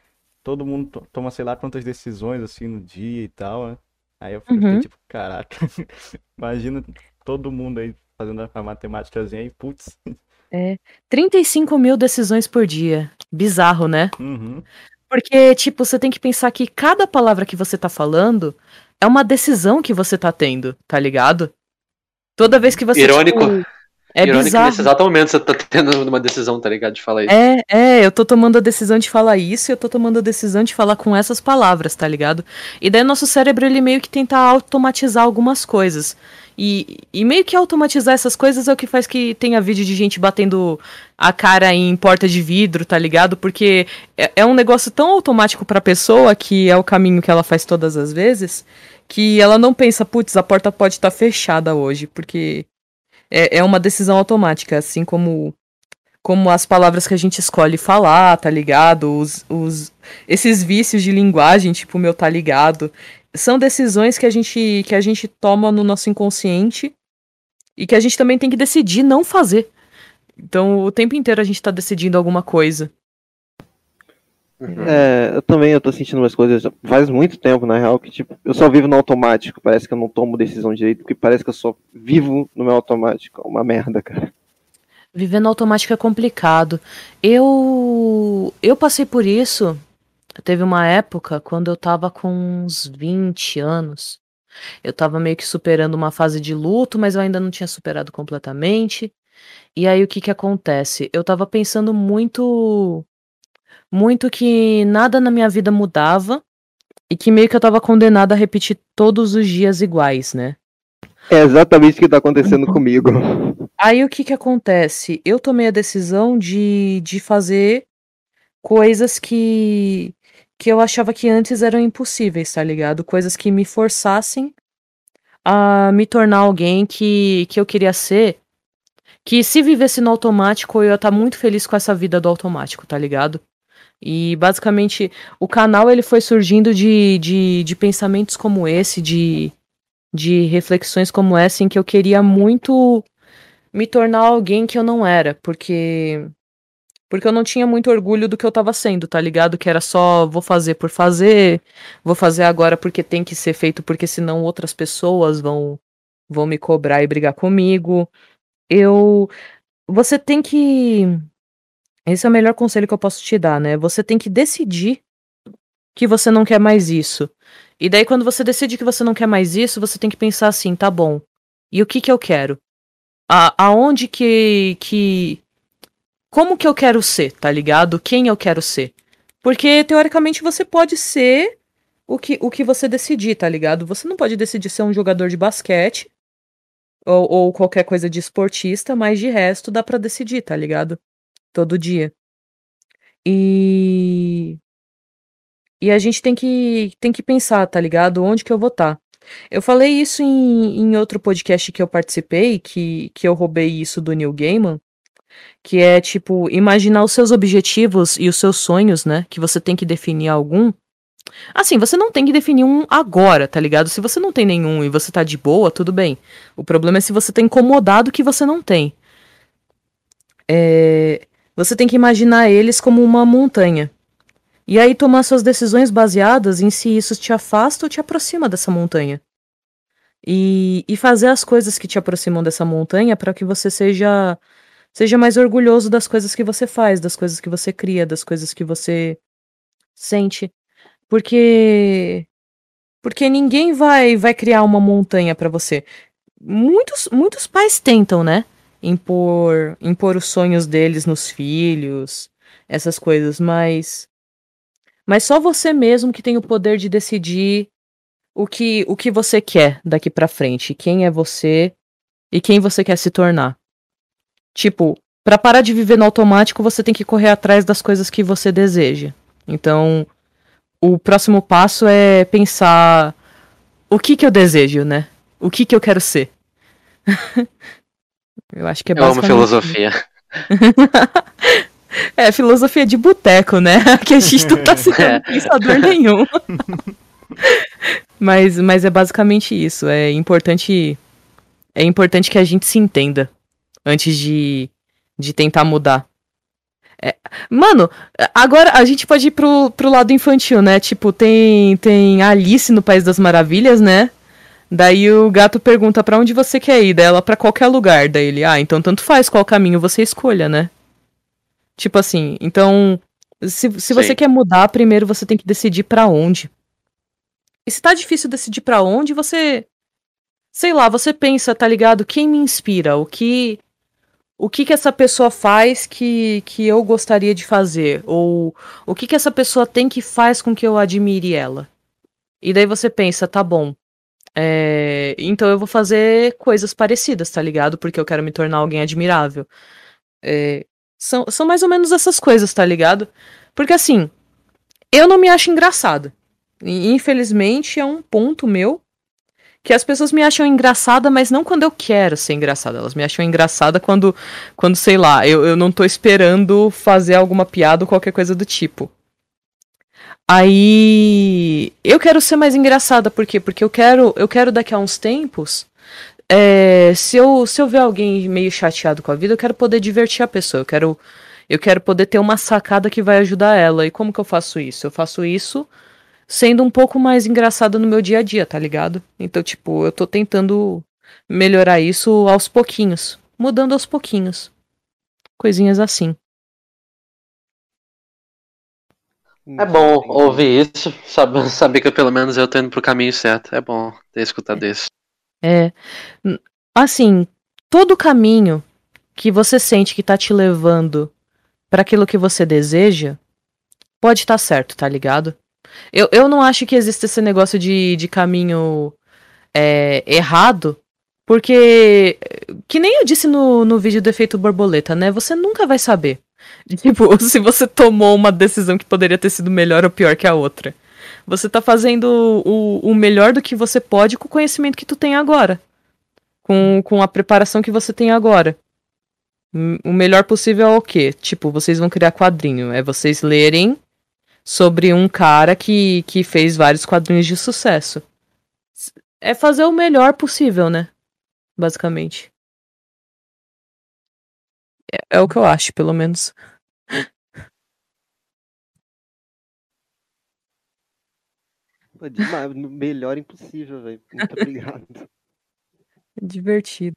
todo mundo to- toma sei lá quantas decisões assim no dia e tal, né? Aí eu fiquei
Uhum.
tipo, caraca, (laughs) imagina todo mundo aí fazendo a matemáticazinha e putz.
É, 35 mil decisões por dia. Bizarro, né?
Uhum.
Porque, tipo, você tem que pensar que cada palavra que você tá falando é uma decisão que você tá tendo, tá ligado? Toda vez que você.
Irônico.
tipo, é
Irônico
bizarro.
nesse exato momento você tá tendo uma decisão, tá ligado? De falar isso.
É, é, eu tô tomando a decisão de falar isso e eu tô tomando a decisão de falar com essas palavras, tá ligado? E daí nosso cérebro, ele meio que tenta automatizar algumas coisas. E, e meio que automatizar essas coisas é o que faz que tenha vídeo de gente batendo a cara em porta de vidro, tá ligado? Porque é, é um negócio tão automático pra pessoa, que é o caminho que ela faz todas as vezes, que ela não pensa, putz, a porta pode estar fechada hoje, porque é, é uma decisão automática, assim como como as palavras que a gente escolhe falar, tá ligado? Os, os, esses vícios de linguagem, tipo meu tá ligado, são decisões que a gente que a gente toma no nosso inconsciente e que a gente também tem que decidir não fazer. Então, o tempo inteiro a gente tá decidindo alguma coisa.
Uhum.
É, eu também eu tô sentindo umas coisas faz muito tempo, na real, que tipo, eu só vivo no automático. Parece que eu não tomo decisão direito, porque parece que eu só vivo no meu automático. É uma merda, cara.
Viver no automático é complicado. Eu eu passei por isso. Teve uma época quando eu tava com uns 20 anos. Eu tava meio que superando uma fase de luto, mas eu ainda não tinha superado completamente. E aí o que que acontece? Eu tava pensando muito muito que nada na minha vida mudava e que meio que eu tava condenada a repetir todos os dias iguais, né?
É exatamente o que tá acontecendo comigo. (laughs)
Aí o que que acontece? Eu tomei a decisão de, de fazer coisas que que eu achava que antes eram impossíveis, tá ligado? Coisas que me forçassem a me tornar alguém que, que eu queria ser. Que se vivesse no automático, eu ia estar muito feliz com essa vida do automático, tá ligado? E basicamente o canal ele foi surgindo de, de, de pensamentos como esse, de, de reflexões como essa, em que eu queria muito me tornar alguém que eu não era, porque porque eu não tinha muito orgulho do que eu tava sendo, tá ligado? Que era só vou fazer por fazer, vou fazer agora porque tem que ser feito, porque senão outras pessoas vão vão me cobrar e brigar comigo. Eu você tem que esse é o melhor conselho que eu posso te dar, né? Você tem que decidir que você não quer mais isso. E daí quando você decide que você não quer mais isso, você tem que pensar assim, tá bom. E o que que eu quero? A, aonde que que como que eu quero ser, tá ligado? Quem eu quero ser? Porque teoricamente você pode ser o que, o que você decidir, tá ligado? Você não pode decidir ser um jogador de basquete ou, ou qualquer coisa de esportista, mas de resto dá pra decidir, tá ligado? Todo dia. E. E a gente tem que, tem que pensar, tá ligado? Onde que eu vou estar. Tá. Eu falei isso em, em outro podcast que eu participei, que, que eu roubei isso do Neil Gaiman, que é tipo imaginar os seus objetivos e os seus sonhos, né? Que você tem que definir algum. Assim, você não tem que definir um agora, tá ligado? Se você não tem nenhum e você tá de boa, tudo bem. O problema é se você tá incomodado que você não tem. É... Você tem que imaginar eles como uma montanha. E aí tomar suas decisões baseadas em se isso te afasta ou te aproxima dessa montanha. E, e fazer as coisas que te aproximam dessa montanha para que você seja seja mais orgulhoso das coisas que você faz, das coisas que você cria, das coisas que você sente. Porque porque ninguém vai vai criar uma montanha para você. Muitos muitos pais tentam, né? Impor impor os sonhos deles nos filhos, essas coisas, mas mas só você mesmo que tem o poder de decidir o que o que você quer daqui para frente, quem é você e quem você quer se tornar. Tipo, para parar de viver no automático, você tem que correr atrás das coisas que você deseja. Então, o próximo passo é pensar o que que eu desejo, né? O que que eu quero ser. (laughs) eu acho que é
Eu amo filosofia.
é, filosofia de boteco, né? (laughs) Que a gente não tá (laughs) sendo é. pensador nenhum. mas, mas é basicamente isso. É importante, é importante que a gente se entenda antes de, de tentar mudar. É, mano, agora a gente pode ir pro, pro lado infantil, né? Tipo, tem, tem Alice no País das Maravilhas, né? Daí o gato pergunta para onde você quer ir, dela para qualquer lugar. Daí ele, ah, então tanto faz qual caminho você escolha, né? Tipo assim, então, se, se você quer mudar, primeiro você tem que decidir para onde. E se tá difícil decidir para onde, você sei lá, você pensa, tá ligado? Quem me inspira? O que o que que essa pessoa faz que, que eu gostaria de fazer? Ou o que que essa pessoa tem que faz com que eu admire ela? E daí você pensa, tá bom. É, então eu vou fazer coisas parecidas, tá ligado? Porque eu quero me tornar alguém admirável. É, são, são mais ou menos essas coisas, tá ligado? Porque assim, eu não me acho engraçado. E, infelizmente é um ponto meu que as pessoas me acham engraçada, mas não quando eu quero ser engraçada. Elas me acham engraçada quando, quando sei lá, eu, eu não tô esperando fazer alguma piada ou qualquer coisa do tipo. Aí eu quero ser mais engraçada, por quê? Porque eu quero, eu quero daqui a uns tempos, é, se, eu, se eu ver alguém meio chateado com a vida, eu quero poder divertir a pessoa. Eu quero, eu quero poder ter uma sacada que vai ajudar ela. E como que eu faço isso? Eu faço isso sendo um pouco mais engraçada no meu dia a dia, tá ligado? Então, tipo, eu tô tentando melhorar isso aos pouquinhos, mudando aos pouquinhos. Coisinhas assim.
É bom ouvir isso, saber, (laughs) saber que pelo menos eu tô indo pro caminho certo. É bom ter escutado isso.
É. Assim, todo caminho que você sente que tá te levando para aquilo que você deseja, pode estar tá certo, tá ligado? Eu, eu não acho que existe esse negócio de, de caminho é, errado, porque, que nem eu disse no, no vídeo do efeito borboleta, né? Você nunca vai saber. (laughs) Tipo, se você tomou uma decisão que poderia ter sido melhor ou pior que a outra. Você tá fazendo o, o melhor do que você pode com o conhecimento que tu tem agora. Com, com a preparação que você tem agora. O melhor possível é o quê? Tipo, vocês vão criar quadrinho. É vocês lerem sobre um cara que, que fez vários quadrinhos de sucesso. É fazer o melhor possível, né? Basicamente. É, é o que eu acho, pelo menos.
Pô, demais, melhor impossível, velho. Muito obrigado. (laughs)
Divertido.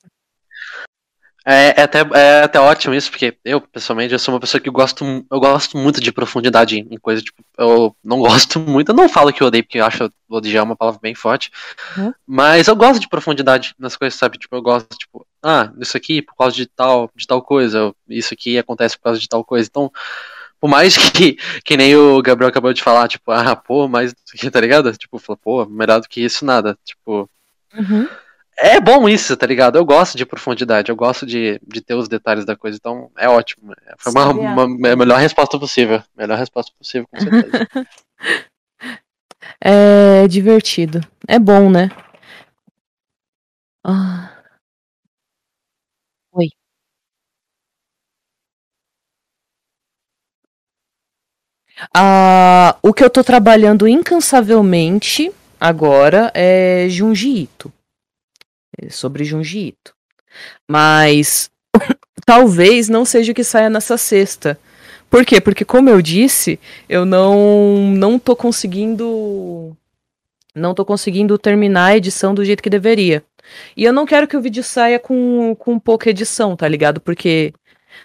É, é, até, é até ótimo isso, porque eu, pessoalmente, eu sou uma pessoa que gosto, eu gosto muito de profundidade em coisa, tipo, eu não (laughs) gosto muito, eu não falo que eu odeio, porque eu acho odiar uma palavra bem forte, uhum. mas eu gosto de profundidade nas coisas, sabe, tipo, eu gosto, tipo, ah, isso aqui por causa de tal, de tal coisa, isso aqui acontece por causa de tal coisa, então, por mais que, (laughs) que nem o Gabriel acabou de falar, tipo, ah, pô, mas, (laughs) tá ligado? Tipo, falou, pô, melhor do que isso, nada, tipo...
Uhum
é bom isso, tá ligado? Eu gosto de profundidade, eu gosto de, de ter os detalhes da coisa, então é ótimo. Foi uma, uma, uma a melhor resposta possível. Melhor resposta possível, com certeza. (laughs)
É divertido. É bom, né? Ah. Oi. Ah, o que eu tô trabalhando incansavelmente agora é Junji Ito. É sobre Junji Ito. Mas (coughs) talvez não seja o que saia nessa sexta. Por quê? Porque como eu disse, eu não não tô conseguindo não tô conseguindo terminar a edição do jeito que deveria. E eu não quero que o vídeo saia com, com pouca edição, tá ligado? Porque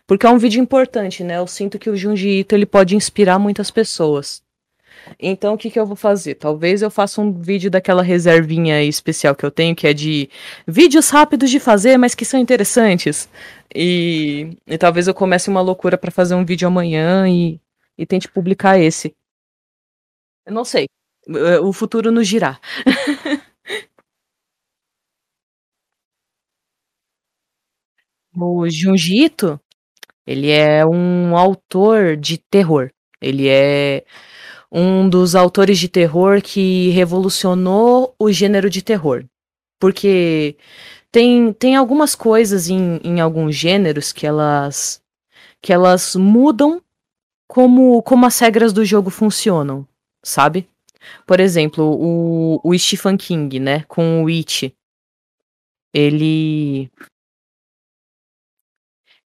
porque é um vídeo importante, né? Eu sinto que o Junji Ito ele pode inspirar muitas pessoas. Então, o que, que eu vou fazer? Talvez eu faça um vídeo daquela reservinha especial que eu tenho, que é de vídeos rápidos de fazer, mas que são interessantes. E, e talvez eu comece uma loucura para fazer um vídeo amanhã e, e tente publicar esse. Eu não sei. O futuro nos dirá. (laughs) o Junji Ito, ele é um autor de terror. Ele é um dos autores de terror que revolucionou o gênero de terror. Porque tem, tem algumas coisas em, em alguns gêneros que elas que elas mudam como, como as regras do jogo funcionam, sabe? Por exemplo, o, o Stephen King, né, com o It, ele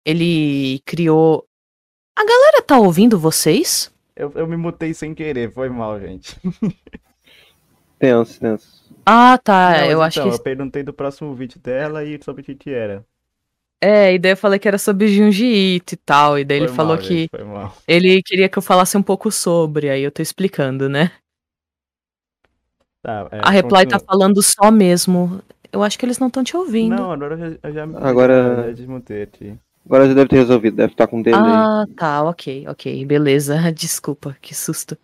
ele criou. A galera tá ouvindo vocês?
Eu, eu me mutei sem querer, foi mal, gente.
Tenso, tenso.
Ah, tá.
Não,
eu
mas
acho
então,
que.
Eu perguntei do próximo vídeo dela e sobre o que que era.
É, e daí eu falei que era sobre Junji Ito e tal. E daí
Foi
ele falou
mal,
que
gente, foi mal.
ele queria que eu falasse um pouco sobre, aí eu tô explicando, né?
Tá, é,
A Reply tá
continua.
falando só mesmo. Eu acho que eles não estão te ouvindo.
Não, agora eu já, eu já,
Agora-
desmutei aqui.
Agora já deve ter resolvido, deve estar com delay.
ah, tá, ok, ok, beleza. (laughs) Desculpa, que susto.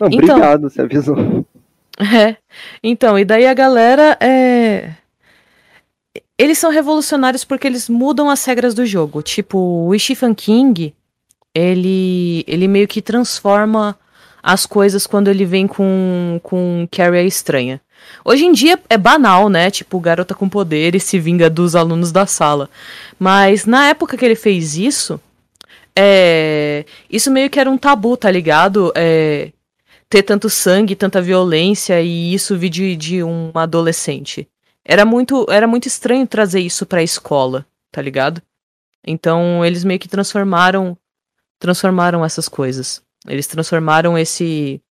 Não,
então-
obrigado, você avisou. (laughs)
É. Então, e daí a galera é. Eles são revolucionários porque eles mudam as regras do jogo. Tipo, o Stephen King, ele, ele meio que transforma as coisas quando ele vem com, com Carrie a Estranha. Hoje em dia é banal, né? Tipo, garota com poder e se vinga dos alunos da sala. Mas na época que ele fez isso, é, isso meio que era um tabu, tá ligado? É, ter tanto sangue, tanta violência e isso vir de, de um adolescente. Era muito, era muito estranho trazer isso pra escola, tá ligado? Então eles meio que transformaram transformaram essas coisas. Eles transformaram esse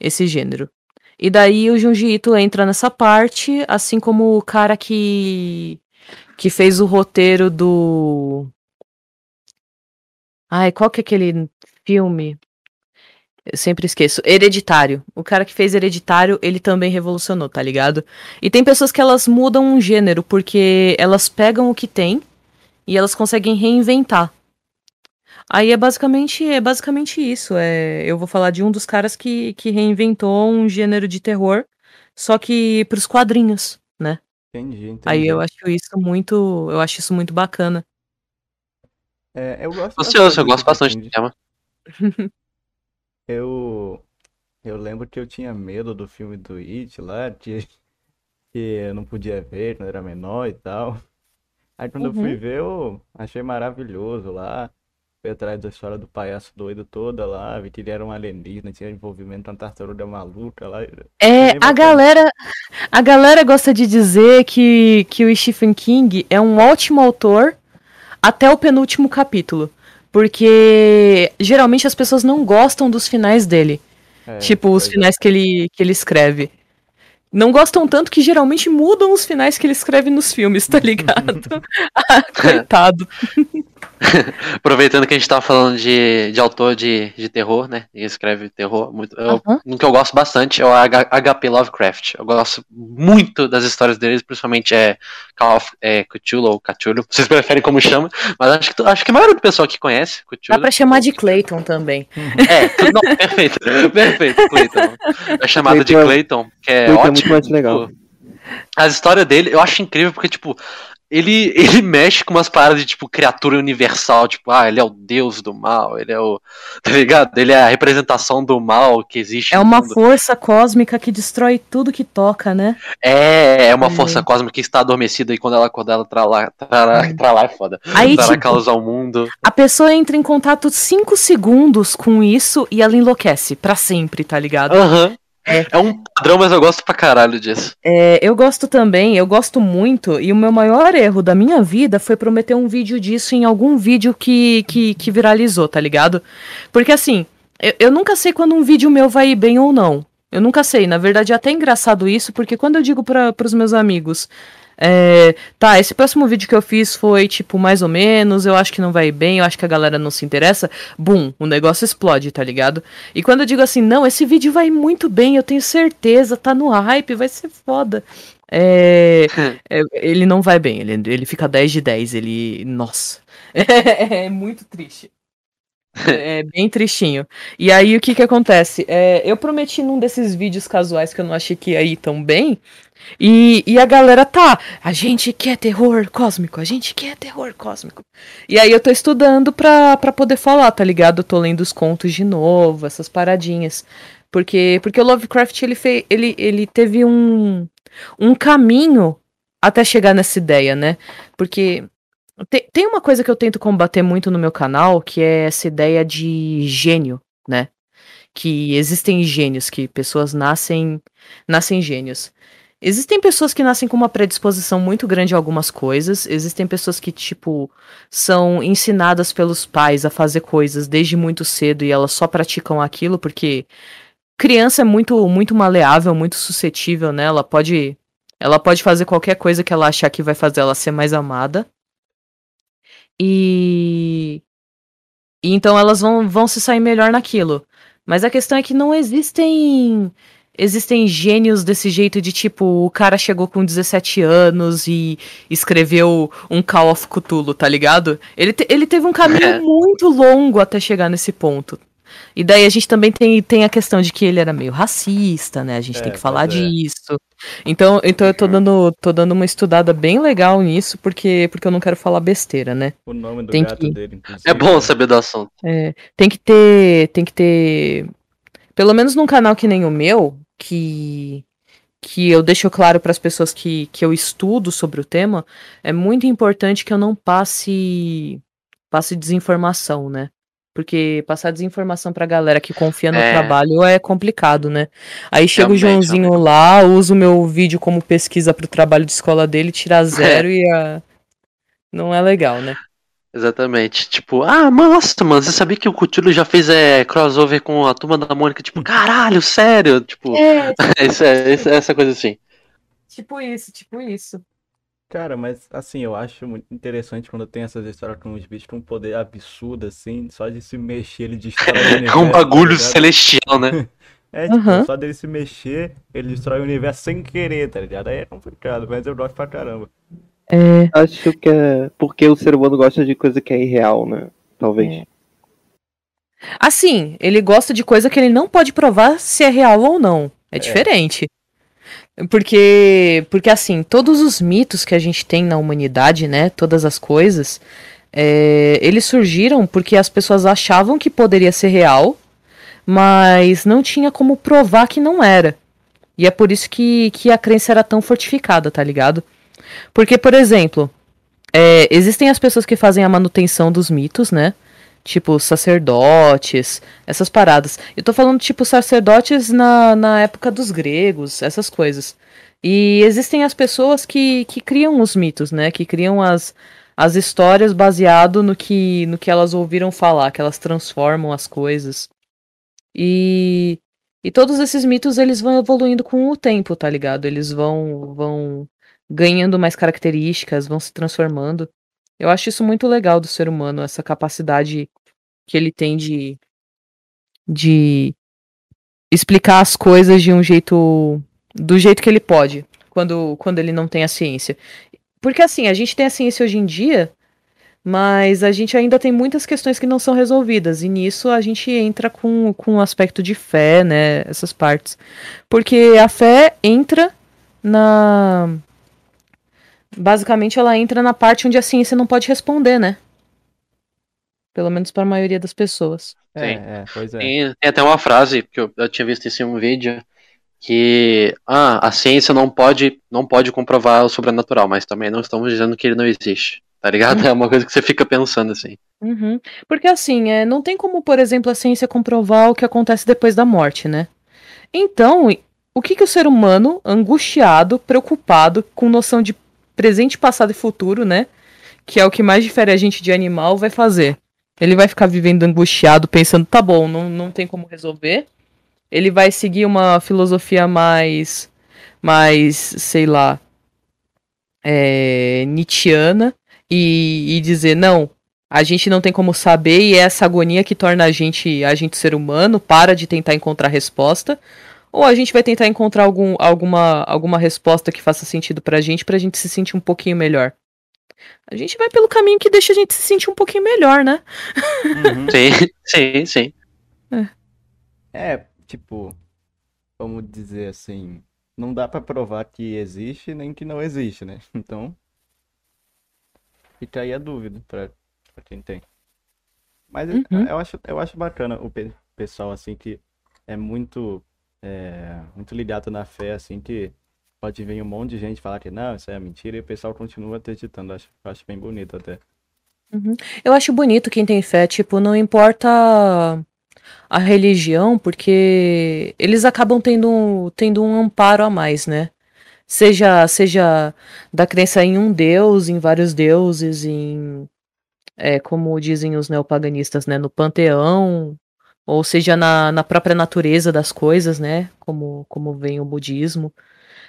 esse gênero. E daí o Junji Ito entra nessa parte, assim como o cara que que fez o roteiro do Ai, qual que é aquele filme? Eu sempre esqueço. Hereditário. O cara que fez Hereditário, ele também revolucionou, tá ligado? E tem pessoas que elas mudam um gênero porque elas pegam o que tem e elas conseguem reinventar. Aí é basicamente, é basicamente isso. É, eu vou falar de um dos caras que, que reinventou um gênero de terror, só que pros quadrinhos, né?
Entendi, entendi.
Aí eu acho isso muito, eu acho isso muito bacana.
É, eu gosto
Ansioso, eu gosto bastante do tema.
Eu, eu lembro que eu tinha medo do filme do It lá, que, que eu não podia ver quando era menor e tal. Aí quando eu fui
Uhum.
ver, eu achei maravilhoso lá. Fui atrás da história do palhaço doido toda lá, que ele era um alienígena, tinha envolvimento com uma tartaruga maluca lá.
É, a galera, a galera gosta de dizer que, que o Stephen King é um ótimo autor até o penúltimo capítulo. Porque geralmente as pessoas não gostam dos finais dele.
É,
tipo, os
é.
finais que ele, que ele escreve. Não gostam tanto que geralmente mudam os finais que ele escreve nos filmes, tá (laughs) ligado? (laughs) Ah, Coitado. (laughs) (laughs)
Aproveitando que a gente tava falando de, de autor de, de terror, né? E escreve terror. Muito, eu,
Aham.
Um que eu gosto bastante é o H- HP Lovecraft. Eu gosto muito das histórias deles, principalmente é Call of é, Cthulhu ou Cthulhu. (laughs) Vocês preferem como chama, mas acho que, acho que a maioria do pessoal que conhece
Dá
Cthulhu.
pra chamar de Clayton também.
É, tu- não, perfeito. (laughs) Perfeito, Clayton. É chamado de
Clayton é-
Clayton, que é
Clayton é
ótimo.
muito mais legal.
A história dele, eu acho incrível porque, tipo, ele, ele mexe com umas paradas de, tipo, criatura universal. Tipo, ah, ele é o deus do mal, ele é o. (laughs) Tá ligado? Ele é a representação do mal que existe.
É uma
mundo.
força cósmica que destrói tudo que toca, né?
É, é uma
Olha
força cósmica que está adormecida e quando ela acordar, ela trará, trará, trará é foda.
Aí,
trará
tipo,
caos ao mundo.
A pessoa entra em contato 5 segundos com isso e ela enlouquece pra sempre, tá ligado?
Aham.
É.
É um padrão, mas eu gosto pra caralho disso.
É, eu gosto também, eu gosto muito, e o meu maior erro da minha vida foi prometer um vídeo disso em algum vídeo que, que, que viralizou, tá ligado? Porque assim, eu, eu nunca sei quando um vídeo meu vai ir bem ou não. Eu nunca sei. Na verdade, é até engraçado isso, porque quando eu digo para pros meus amigos. É, tá, esse próximo vídeo que eu fiz foi, tipo, mais ou menos, eu acho que não vai bem, eu acho que a galera não se interessa. Bum, o negócio explode, tá ligado? E quando eu digo assim, não, esse vídeo vai muito bem, eu tenho certeza, tá no hype, vai ser foda. É, (laughs) é, ele não vai bem, ele, ele fica 10 de 10, ele. Nossa. (laughs) É, muito triste. É, é bem tristinho. E aí o que que acontece? É, eu prometi num desses vídeos casuais que eu não achei que ia ir tão bem. E, e a galera tá, a gente quer terror cósmico, a gente quer terror cósmico. E aí eu tô estudando pra, pra poder falar, tá ligado? Eu tô lendo os contos de novo, essas paradinhas. Porque, porque o Lovecraft, ele, fez, ele, ele teve um, um caminho até chegar nessa ideia, né? Porque tem, tem uma coisa que eu tento combater muito no meu canal, que é essa ideia de gênio, né? Que existem gênios, que pessoas nascem, nascem gênios. Existem pessoas que nascem com uma predisposição muito grande a algumas coisas. Existem pessoas que, tipo, são ensinadas pelos pais a fazer coisas desde muito cedo e elas só praticam aquilo porque criança é muito, muito maleável, muito suscetível, né? Ela pode, ela pode fazer qualquer coisa que ela achar que vai fazer ela ser mais amada. E, e então elas vão, vão se sair melhor naquilo. Mas a questão é que não existem existem gênios desse jeito de tipo, o cara chegou com 17 anos e escreveu um Call of Cthulhu, tá ligado? Ele, te- ele teve um caminho
É.
muito longo até chegar nesse ponto. E daí a gente também tem, tem a questão de que ele era meio racista, né? A gente
É,
tem que falar
é.
disso. Então, então eu tô
Uhum.
dando, tô dando uma estudada bem legal nisso, porque, porque eu não quero falar besteira, né?
O nome do
Tem
gato
que-
dele, inclusive.
É bom saber do assunto.
É, tem que ter, tem que ter, pelo menos num canal que nem o meu, que que eu deixo claro para as pessoas que, que eu estudo sobre o tema, é muito importante que eu não passe passe desinformação, né? Porque passar desinformação pra galera que confia no
É.
trabalho é complicado, né? Aí chega o
Realmente,
Joãozinho lá, usa o meu vídeo como pesquisa pro trabalho de escola dele, tira (laughs) zero e a... não é legal, né?
Exatamente. Tipo, ah, nossa, mano, você sabia que o Cthulhu já fez é, crossover com a turma da Mônica? Tipo, caralho, sério? Tipo,
É, (laughs)
isso é, isso é essa coisa assim.
tipo isso, tipo isso.
Cara, mas assim, eu acho muito interessante quando tem essas histórias com os bichos com um poder absurdo, assim, só de se mexer, ele destrói o (laughs) universo.
É um
tá
bagulho
ligado?
celestial, né? (laughs)
É, tipo,
Aham.
só dele se mexer, ele destrói o universo sem querer, tá ligado? Aí é complicado, mas eu gosto pra caramba.
É,
Acho que é porque o ser humano gosta de coisa que é irreal, né? Talvez.
É. Assim, ele gosta de coisa que ele não pode provar se é real ou não. É, diferente. Porque, porque assim, todos os mitos que a gente tem na humanidade, né? Todas as coisas, é, eles surgiram porque as pessoas achavam que poderia ser real, mas não tinha como provar que não era. E é por isso que, que a crença era tão fortificada, tá ligado? Porque, por exemplo, é, existem as pessoas que fazem a manutenção dos mitos, né? Tipo, sacerdotes, essas paradas. Eu tô falando, tipo, sacerdotes na, na época dos gregos, essas coisas. E existem as pessoas que, que criam os mitos, né? Que criam as, as histórias baseado no que, no que elas ouviram falar, que elas transformam as coisas. E, e todos esses mitos, eles vão evoluindo com o tempo, tá ligado? Eles vão, vão ganhando mais características, vão se transformando. Eu acho isso muito legal do ser humano, essa capacidade que ele tem de, de explicar as coisas de um jeito. do jeito que ele pode, quando, quando ele não tem a ciência. Porque assim, a gente tem a ciência hoje em dia, mas a gente ainda tem muitas questões que não são resolvidas, e nisso a gente entra com, com o aspecto de fé, né? Essas partes. Porque a fé entra na. Basicamente, ela entra na parte onde a ciência não pode responder, né? Pelo menos para a maioria das pessoas.
É,
Sim.
é, pois é.
Tem, tem até uma frase que eu, eu tinha visto isso em um vídeo que ah, a ciência não pode não pode comprovar o sobrenatural, mas também não estamos dizendo que ele não existe. Tá ligado? (laughs) É uma coisa que você fica pensando assim.
Uhum. Porque assim, é, não tem como, por exemplo, a ciência comprovar o que acontece depois da morte, né? Então, o que, que o ser humano, angustiado, preocupado, com noção de presente, passado e futuro, né? Que é o que mais difere a gente de animal, vai fazer? Ele vai ficar vivendo angustiado, pensando, tá bom, não, não tem como resolver. Ele vai seguir uma filosofia mais, mais, sei lá, é, Nietzscheana e, e dizer, não, a gente não tem como saber e é essa agonia que torna a gente, a gente ser humano, para de tentar encontrar resposta. Ou a gente vai tentar encontrar algum, alguma, alguma resposta que faça sentido pra gente, pra gente se sentir um pouquinho melhor. A gente vai pelo caminho que deixa a gente se sentir um pouquinho melhor, né?
Uhum.
Sim, (laughs) sim, sim.
É, tipo, vamos dizer assim, não dá pra provar que existe nem que não existe, né? (laughs) Então, fica aí a dúvida pra, pra quem tem. Mas eu-
Uhum.
eu acho, eu acho bacana o pe- pessoal, assim, que é muito, é, muito ligado na fé, assim, que pode vir um monte de gente falar que não, isso é mentira, e o pessoal continua acreditando. Acho, acho bem bonito até.
Eu acho bonito quem tem fé, tipo, não importa a religião, porque eles acabam tendo, tendo um amparo a mais, né? Seja, seja da crença em um deus, em vários deuses, em, é, como dizem os neopaganistas, né? No panteão, ou seja na, na própria natureza das coisas, né? Como, como vem o budismo.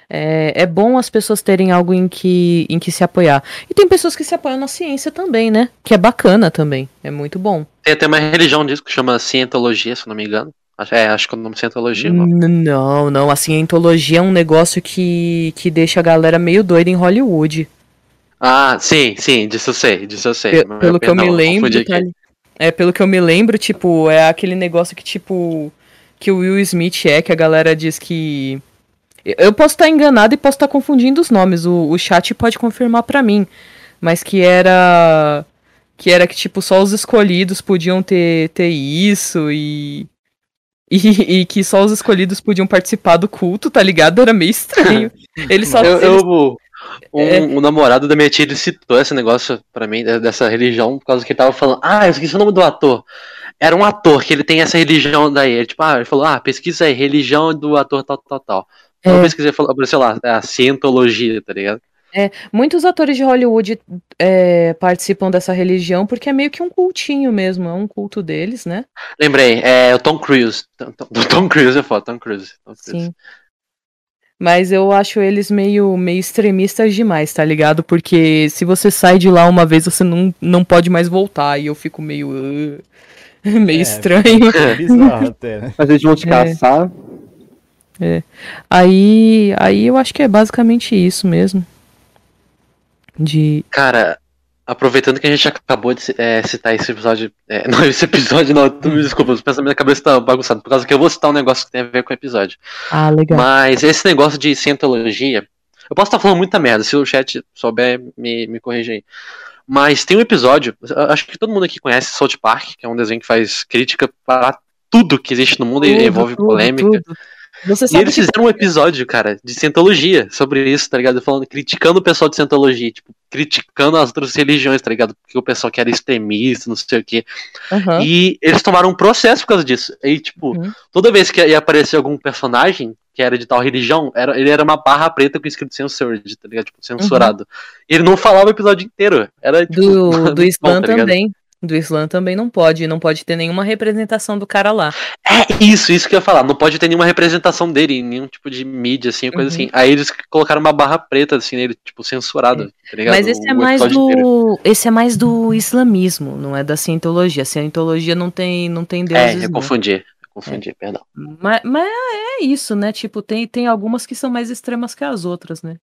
É, é bom as pessoas terem algo em que, em que se apoiar. E tem pessoas que se apoiam na ciência também, né? Que é bacana também. É muito bom.
Tem até uma religião disso que chama Cientologia, se não me engano. Acho- É, acho que é o nome Cientologia. o nome.
N- Não, não. A cientologia é um negócio que, que deixa a galera meio doida em Hollywood.
Ah, sim, sim, disso eu sei, disso eu sei.
Pe-
Mas,
pelo que eu me lembro, tá é pelo que eu me lembro, tipo, é aquele negócio que tipo que o Will Smith é, que a galera diz que eu posso estar enganado e posso estar confundindo os nomes. O, o chat pode confirmar pra mim, mas que era que era que tipo só os escolhidos podiam ter ter isso e (laughs) e, e que só os escolhidos podiam participar do culto, tá ligado? Era meio estranho. (laughs) Ele só
Eu,
ele-
eu- um,
É.
um namorado da minha tia ele citou esse negócio pra mim, de- dessa religião, por causa que ele tava falando, ah, eu esqueci o nome do ator. Era um ator que ele tem essa religião daí. Ele, tipo, ah, ele falou, ah, pesquisa aí, religião do ator tal, tal, tal. Eu
É.
pesquisei, falou, sei lá, é a cientologia, tá ligado?
Muitos atores de Hollywood é, participam dessa religião porque é meio que um cultinho mesmo, é um culto deles, né?
Lembrei, é o Tom Cruise. Tom, Tom- Tom Cruise é foda, Tom Cruise. Tom Cruise.
Sim. Mas eu acho eles meio, meio extremistas demais, tá ligado? Porque se você sai de lá uma vez, você não, não pode mais voltar. E eu fico meio. "Ugh", (laughs) meio
É,
estranho. (laughs)
É bizarro até, né?
Mas eles vão te
É.
caçar.
Aí, aí eu acho que é basicamente isso mesmo. De.
Cara, aproveitando que a gente acabou de é, citar esse episódio. é, (laughs) não, esse episódio não, desculpa, os pensamentos na cabeça tá bagunçado, por causa que eu vou citar um negócio que tem a ver com o episódio.
Ah, legal.
Mas esse negócio de cientologia, eu posso estar falando muita merda, se o chat souber, me, me corrige aí. Mas tem um episódio, acho que todo mundo aqui conhece South Park, que é um desenho que faz crítica para tudo que existe no mundo e
Tudo,
envolve
tudo,
polêmica.
tudo. Você
E
sabe
eles
que
fizeram um episódio, cara, de cientologia sobre isso, tá ligado? Falando, criticando o pessoal de cientologia, tipo, criticando as outras religiões, tá ligado? Porque o pessoal que era extremista, não sei o quê.
Aham.
E eles tomaram um processo por causa disso. E, tipo,
Uhum.
toda vez que ia aparecer algum personagem que era de tal religião, era, ele era uma barra preta com escrito censored, tá ligado? Tipo, censurado. E ele não falava o episódio inteiro. Era, tipo,
Do, (laughs) do Islã
tá
também. Do Islã também não pode. Não pode ter nenhuma representação do cara lá.
É isso, isso que eu ia falar. Não pode ter nenhuma representação dele em nenhum tipo de mídia, assim, coisa
Uhum.
assim. Aí eles colocaram uma barra preta, assim, nele, tipo, censurado, tá ligado?
Mas esse é
O
mais
episódio inteiro.
do. Esse é mais do islamismo, não é da cientologia. A cientologia não tem, não tem
É,
deuses.
eu
não.
confundi. Eu confundi, perdão.
Mas, mas é isso, né? Tipo, tem, tem algumas que são mais extremas que as outras, né?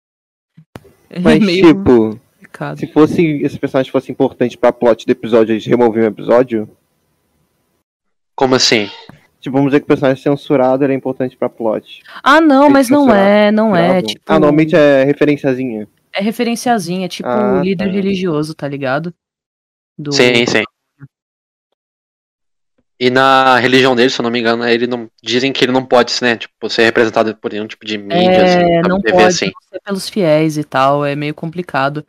É
Mas,
meio
tipo,
complicado.
se fosse esse personagem fosse importante pra plot do episódio, eles removiam o episódio.
Como assim?
Tipo, vamos dizer que o personagem censurado ele é importante pra plot.
Ah, não,
Tem
mas não é, não é. Tipo,
Ah, normalmente é referenciazinha.
é referenciazinha, é tipo
Ah,
líder
tá.
religioso, tá ligado? Do...
Sim, sim. E na religião dele, se eu não me engano, ele não. Dizem que ele não pode né, tipo, ser representado por nenhum tipo de mídia, assim,
É,
pra
não
TV,
pode
assim.
ser pelos fiéis e tal, é meio complicado.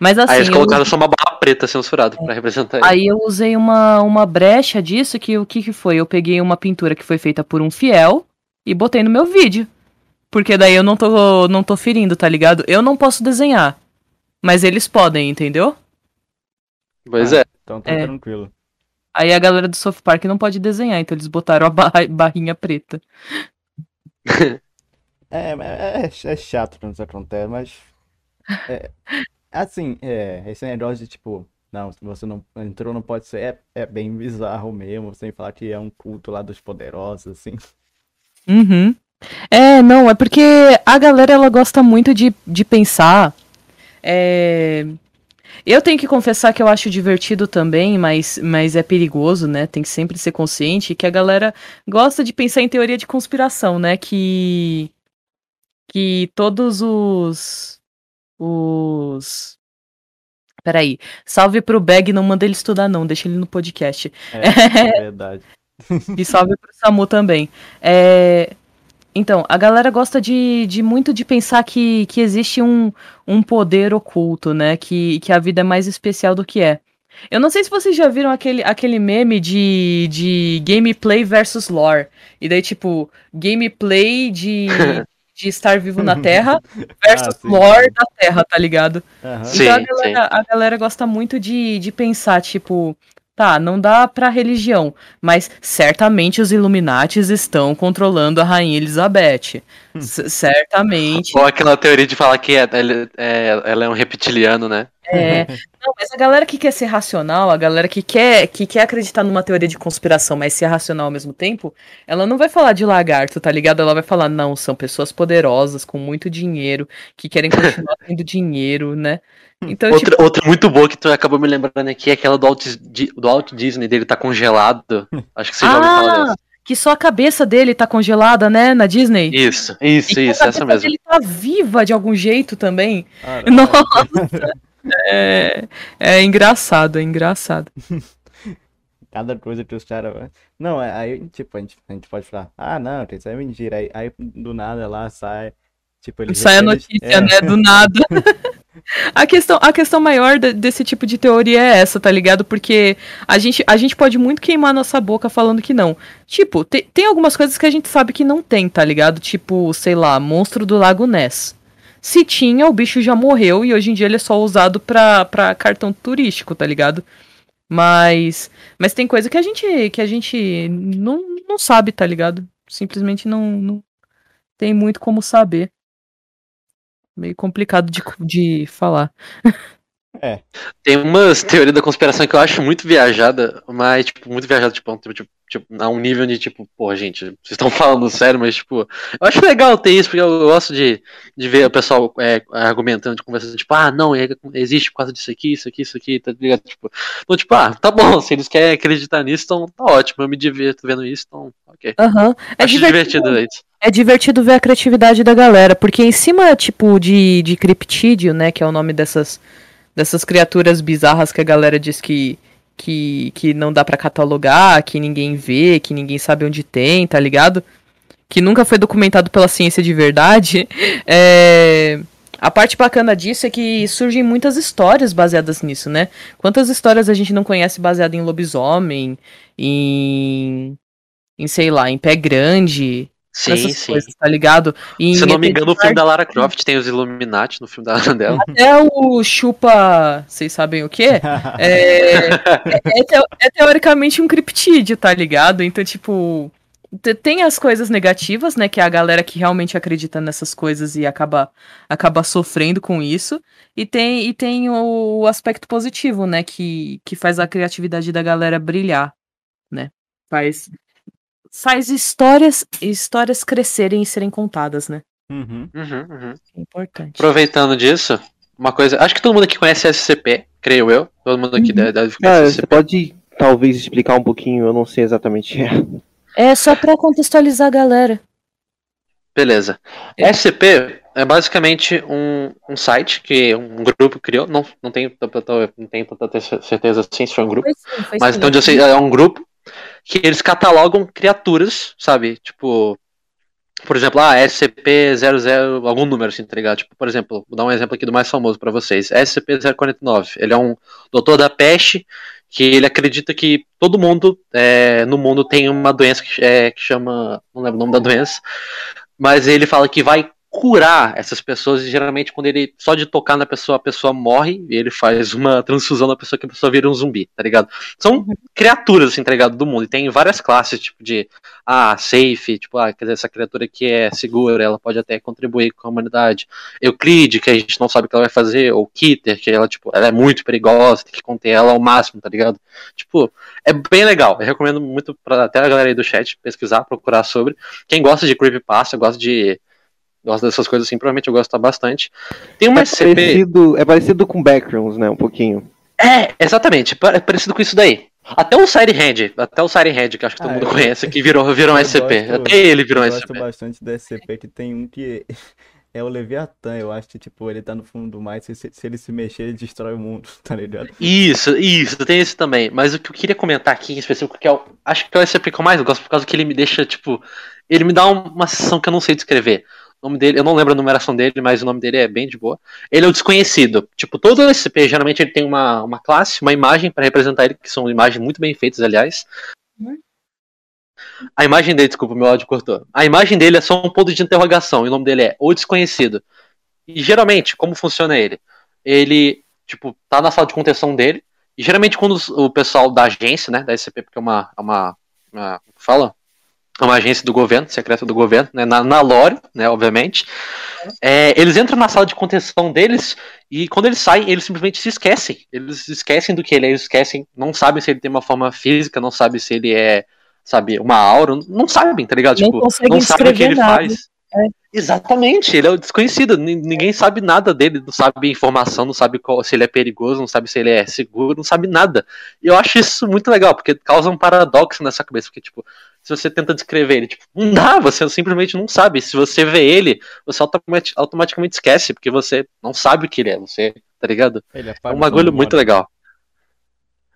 Mas assim,
Aí eles
eu-
colocaram só uma barra preta censurada pra representar ele.
Aí eu usei uma, uma brecha disso, que o que, que foi? Eu peguei uma pintura que foi feita por um fiel e botei no meu vídeo. Porque daí eu não tô, não tô ferindo, tá ligado? Eu não posso desenhar. Mas eles podem, entendeu?
Pois
Ah.
é.
Então tá
É.
tranquilo.
Aí a galera do South Park não pode desenhar, então eles botaram a barra- (laughs) barrinha preta. (laughs)
É, é, é chato quando isso acontece, mas. É, (laughs) assim, é, esse negócio de tipo, não, você não entrou, não pode ser. É, é bem bizarro mesmo, sem falar que é um culto lá dos poderosos, assim.
Uhum. É, não, é porque a galera ela gosta muito de, de pensar. é, Eu tenho que confessar que eu acho divertido também, mas, mas é perigoso, né? Tem que sempre ser consciente que a galera gosta de pensar em teoria de conspiração, né? Que, que todos os. Os. Peraí. Salve pro Bag, não manda ele estudar, não, deixa ele no podcast.
É, (laughs) é verdade.
E salve pro Samu também. É, Então, a galera gosta de, de muito de pensar que, que existe um, um poder oculto, né? Que, que a vida é mais especial do que é. Eu não sei se vocês já viram aquele, aquele meme de, de gameplay versus lore. E daí, tipo, gameplay de, (laughs) de estar vivo na (laughs) Terra versus
Ah,
lore da Terra, tá ligado?
Aham.
Sim,
Então a galera, a galera gosta muito de, de pensar, tipo, tá, não dá pra religião, mas certamente os Illuminates estão controlando a Rainha Elizabeth. (laughs) Certamente.
Ou aquela teoria de falar que é, é- ela é um reptiliano, né?
É. (laughs) Não, mas a galera que quer ser racional, a galera que quer, que quer acreditar numa teoria de conspiração, mas ser racional ao mesmo tempo, ela não vai falar de lagarto, tá ligado? Ela vai falar, não, são pessoas poderosas, com muito dinheiro, que querem continuar tendo (laughs) dinheiro, né? Então, tipo,
Outra, outra muito boa que tu acabou me lembrando aqui é aquela do Walt, Di- do Walt Disney dele tá congelado. Acho que você já ouviu falar
Ah,
dessa.
Que só a cabeça dele tá congelada, né, na Disney?
Isso,
E
isso,
a
isso,
cabeça
essa mesmo.
dele tá viva de algum jeito também. Nossa! É, é engraçado, é engraçado. (laughs)
Cada coisa que os caras. Não, é- aí, tipo, a gente, a gente pode falar, ah, não, isso é mentira. Aí, aí do nada lá sai. Tipo, eles.
Sai a notícia,
é,
né, do nada. (laughs) A questão, a questão maior de- desse tipo de teoria é essa, tá ligado? Porque a gente, a gente pode muito queimar nossa boca falando que não. Tipo, te- tem algumas coisas que a gente sabe que não tem, tá ligado? Tipo, sei lá, monstro do Lago Ness. Se tinha, o bicho já morreu e hoje em dia ele é só usado pra, pra cartão turístico, tá ligado? Mas, mas tem coisa que a gente, que a gente não, não sabe, tá ligado? Simplesmente não, não tem muito como saber. Meio complicado de, de falar. (laughs)
Tem umas teorias da conspiração que eu acho muito viajada, mas, tipo, muito viajada, tipo, a um- tipo, tipo, a um nível de, tipo, porra, gente, vocês estão (laughs) falando sério, mas, tipo, eu acho legal ter isso, porque eu gosto de, de ver o pessoal é, argumentando, conversando, tipo, ah, não, é- existe por causa disso aqui, isso aqui, isso aqui, tá ligado? Tipo, então, tipo, ah, tá bom, (laughs) se eles querem acreditar nisso, então tá ótimo, eu me divirto vendo isso, então, ok.
Aham. É
acho
divertido,
divertido isso.
é divertido ver a criatividade da galera, porque em cima, tipo, de, de criptídeo, né, que é o nome dessas, dessas criaturas bizarras que a galera diz que, que, que não dá pra catalogar, que ninguém vê, que ninguém sabe onde tem, tá ligado? Que nunca foi documentado pela ciência de verdade. (laughs) É... A parte bacana disso é que surgem muitas histórias baseadas nisso, né? Quantas histórias a gente não conhece baseada em lobisomem, em. em, sei lá, em pé grande,
Sim,
essas
sim.
coisas, tá ligado? E
Se eu não me engano, o filme da Lara Croft tem os Illuminati no filme da, (laughs) dela.
Até o chupa. Vocês sabem o quê? É, é, teo- é teoricamente um criptídeo, tá ligado? Então, tipo. te- Tem as coisas negativas, né? Que é a galera que realmente acredita nessas coisas e acaba, acaba sofrendo com isso. E tem, e tem o aspecto positivo, né? Que, que faz a criatividade da galera brilhar, né? Faz, faz histórias, histórias crescerem e serem contadas, né?
Uhum.
Uhum, uhum.
É importante.
Aproveitando disso, uma coisa. Acho que todo mundo aqui conhece SCP, creio eu. Todo mundo aqui
Uhum.
deve, deve conhecer
Cara, você pode talvez explicar um pouquinho, eu não sei exatamente.
É só pra contextualizar a galera.
Beleza.
É.
SCP é basicamente um, um site que um grupo criou. Não, não tenho, não tenho tanta certeza assim se foi um grupo.
Foi sim, foi
Mas
sim.
então eu sei, é um grupo que eles catalogam criaturas, sabe? Tipo, por exemplo, ah, SCP-00, algum número assim, tá ligado? Tipo, por exemplo, vou dar um exemplo aqui do mais famoso pra vocês. SCP-049. Ele é um doutor da peste que ele acredita que todo mundo é, no mundo tem uma doença que, é, que chama. Não lembro o nome da doença. Mas ele fala que vai curar essas pessoas e geralmente quando ele só de tocar na pessoa a pessoa morre e ele faz uma (laughs) transfusão na pessoa que a pessoa vira um zumbi, tá ligado? São criaturas assim, tá ligado, do mundo e tem várias classes, tipo de ah, safe, tipo, ah, quer dizer, essa criatura aqui é segura, ela pode até contribuir com a humanidade. Euclide, que a gente não sabe o que ela vai fazer, ou Kitter, que ela tipo, ela é muito perigosa, tem que conter ela ao máximo, tá ligado? Tipo, é bem legal. Eu recomendo muito até a galera aí do chat pesquisar, procurar sobre. Quem gosta de creepypasta, gosta de gosta dessas coisas assim, provavelmente eu gosto bastante. Tem uma
É
SCP.
parecido, é parecido com Backgrounds, né? Um pouquinho.
É, exatamente, é parecido com isso daí. Até o Siren Hand, até o Siren Hand, que acho que todo
Ah,
mundo
eu-
conhece, que virou, virou um SCP.
gosto-
até ele virou um
Eu gosto
SCP.
bastante do SCP que tem um que (laughs) é o Leviatã. Eu acho que, tipo, ele tá no fundo do mar se, se ele se mexer, ele destrói o mundo, (laughs) tá ligado?
Isso, isso, tem esse também. Mas o que eu queria comentar aqui em específico, que é o, acho que é o SCP que eu mais gosto, por causa que ele me deixa, tipo, ele me dá um- uma sensação que eu não sei descrever. O nome dele, eu não lembro a numeração dele, mas o nome dele é bem de boa. Ele é o desconhecido. Tipo, todo SCP, geralmente ele tem uma, uma classe, uma imagem para representar ele, que são imagens muito bem feitas, aliás.
Uhum.
A imagem dele, desculpa, meu áudio cortou. A imagem dele é só um ponto de interrogação, e o nome dele é O Desconhecido. E geralmente, como funciona ele? Ele, tipo, tá na sala de contenção dele, e geralmente quando o pessoal da agência, né, da SCP, porque é uma, é uma, uma fala? É uma agência do governo, secreta do governo, né, na, na lore, né, obviamente, é, eles entram na sala de contenção deles, e quando eles saem, eles simplesmente se esquecem. Eles esquecem do que ele é, eles esquecem, não sabem se ele tem uma forma física, não sabem se ele é, sabe, uma aura, não sabem, tá ligado?
Não
Tipo, não sabem o que ele
nada.
faz.
É.
Exatamente, ele é o desconhecido, nin- ninguém sabe nada dele, não sabe informação, não sabe qual- se ele é perigoso, não sabe se ele é seguro, não sabe nada. E eu acho isso muito legal, porque causa um paradoxo nessa cabeça, porque, tipo, se você tenta descrever ele, tipo, não dá, você simplesmente não sabe. Se você vê ele, você automati- automaticamente esquece, porque você não sabe o que ele é, você, tá ligado?
Ele
É
apaga
um bagulho muito legal.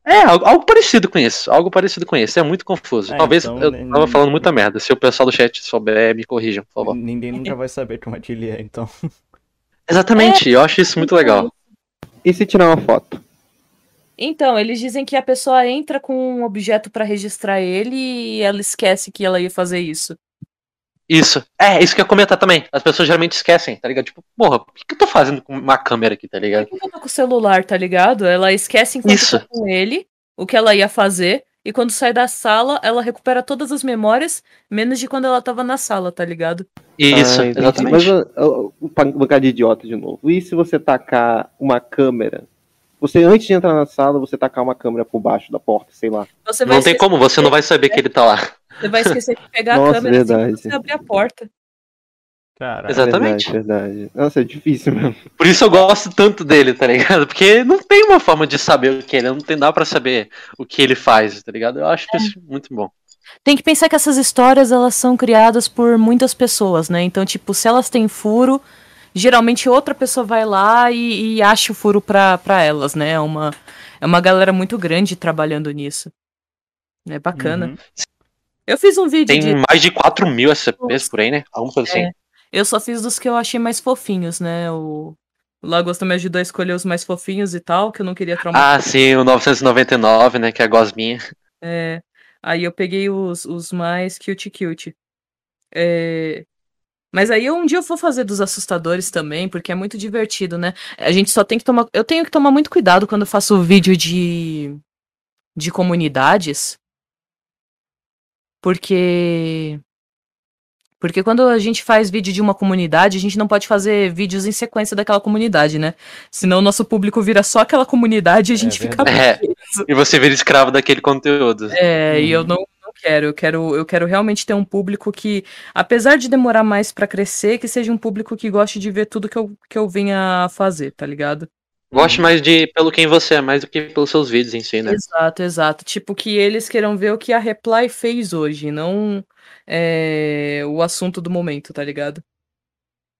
É, algo, algo parecido com isso. Algo parecido com isso. É muito confuso.
É,
Talvez
então,
eu
nem-
tava falando muita merda. Se o pessoal do chat souber, me corrijam, por favor.
Ninguém nunca vai saber como é que ele é, então.
Exatamente, eu acho isso muito legal.
E se tirar uma foto?
Então, eles dizem que a pessoa entra com um objeto pra registrar ele e ela esquece que ela ia fazer isso.
Isso. É, isso que eu ia comentar também. As pessoas geralmente esquecem, tá ligado? Tipo, porra, o que que eu tô fazendo com uma câmera aqui, tá ligado?
Por que eu tô com o celular, tá ligado? Ela esquece enquanto
Isso.
tá com ele o que ela ia fazer. E quando sai da sala, ela recupera todas as memórias, menos de quando ela tava na sala, tá ligado?
Isso,
Ah,
exatamente.
Mas o bocado de idiota de novo. E se você tacar uma câmera? Você, antes de entrar na sala, você tacar uma câmera por baixo da porta, sei lá.
Você vai,
Não tem como, você não vai saber que ele tá lá.
você vai esquecer de pegar
Nossa,
a câmera assim
verdade.
que você abrir a porta.
Caralho.
Exatamente.
Verdade, verdade. Nossa, é difícil mesmo.
Por isso eu gosto tanto dele, tá ligado? Porque não tem uma forma de saber o que ele é, não tem dá pra saber o que ele faz, tá ligado? Eu acho isso muito bom.
Tem que pensar que essas histórias, elas são criadas por muitas pessoas, né? Então, tipo, se elas têm furo, geralmente outra pessoa vai lá e, e acha o furo pra, pra elas, né? É uma, é uma galera muito grande trabalhando nisso. É bacana.
Uhum.
Eu fiz um vídeo
Tem
de.
mais de 4 mil SCPs por aí, né? Alguma coisa assim.
É. Eu só fiz dos que eu achei mais fofinhos, né? O, o Lagosta me ajudou a escolher os mais fofinhos e tal, que eu não queria traumatizar.
Ah, sim, o 999, né? Que é a gosminha.
É, aí eu peguei os, os mais cute cute. É, mas aí um dia eu vou fazer dos assustadores também, porque é muito divertido, né? A gente só tem que tomar. Eu tenho que tomar muito cuidado quando eu faço vídeo de, de comunidades. Porque. Porque quando a gente faz vídeo de uma comunidade, a gente não pode fazer vídeos em sequência daquela comunidade, né? Senão o nosso público vira só aquela comunidade e a gente fica
verdade.
preso.
E você vira escravo daquele conteúdo.
É, e eu
Uhum.
não quero. Eu quero. Eu quero realmente ter um público que, apesar de demorar mais pra crescer, que seja um público que goste de ver tudo que eu, que eu venha a fazer, tá ligado?
Goste mais de pelo quem você é, mais do que pelos seus vídeos em si, né?
Exato, exato. Tipo, que eles queiram ver o que a Reply fez hoje, não é, o assunto do momento, tá ligado?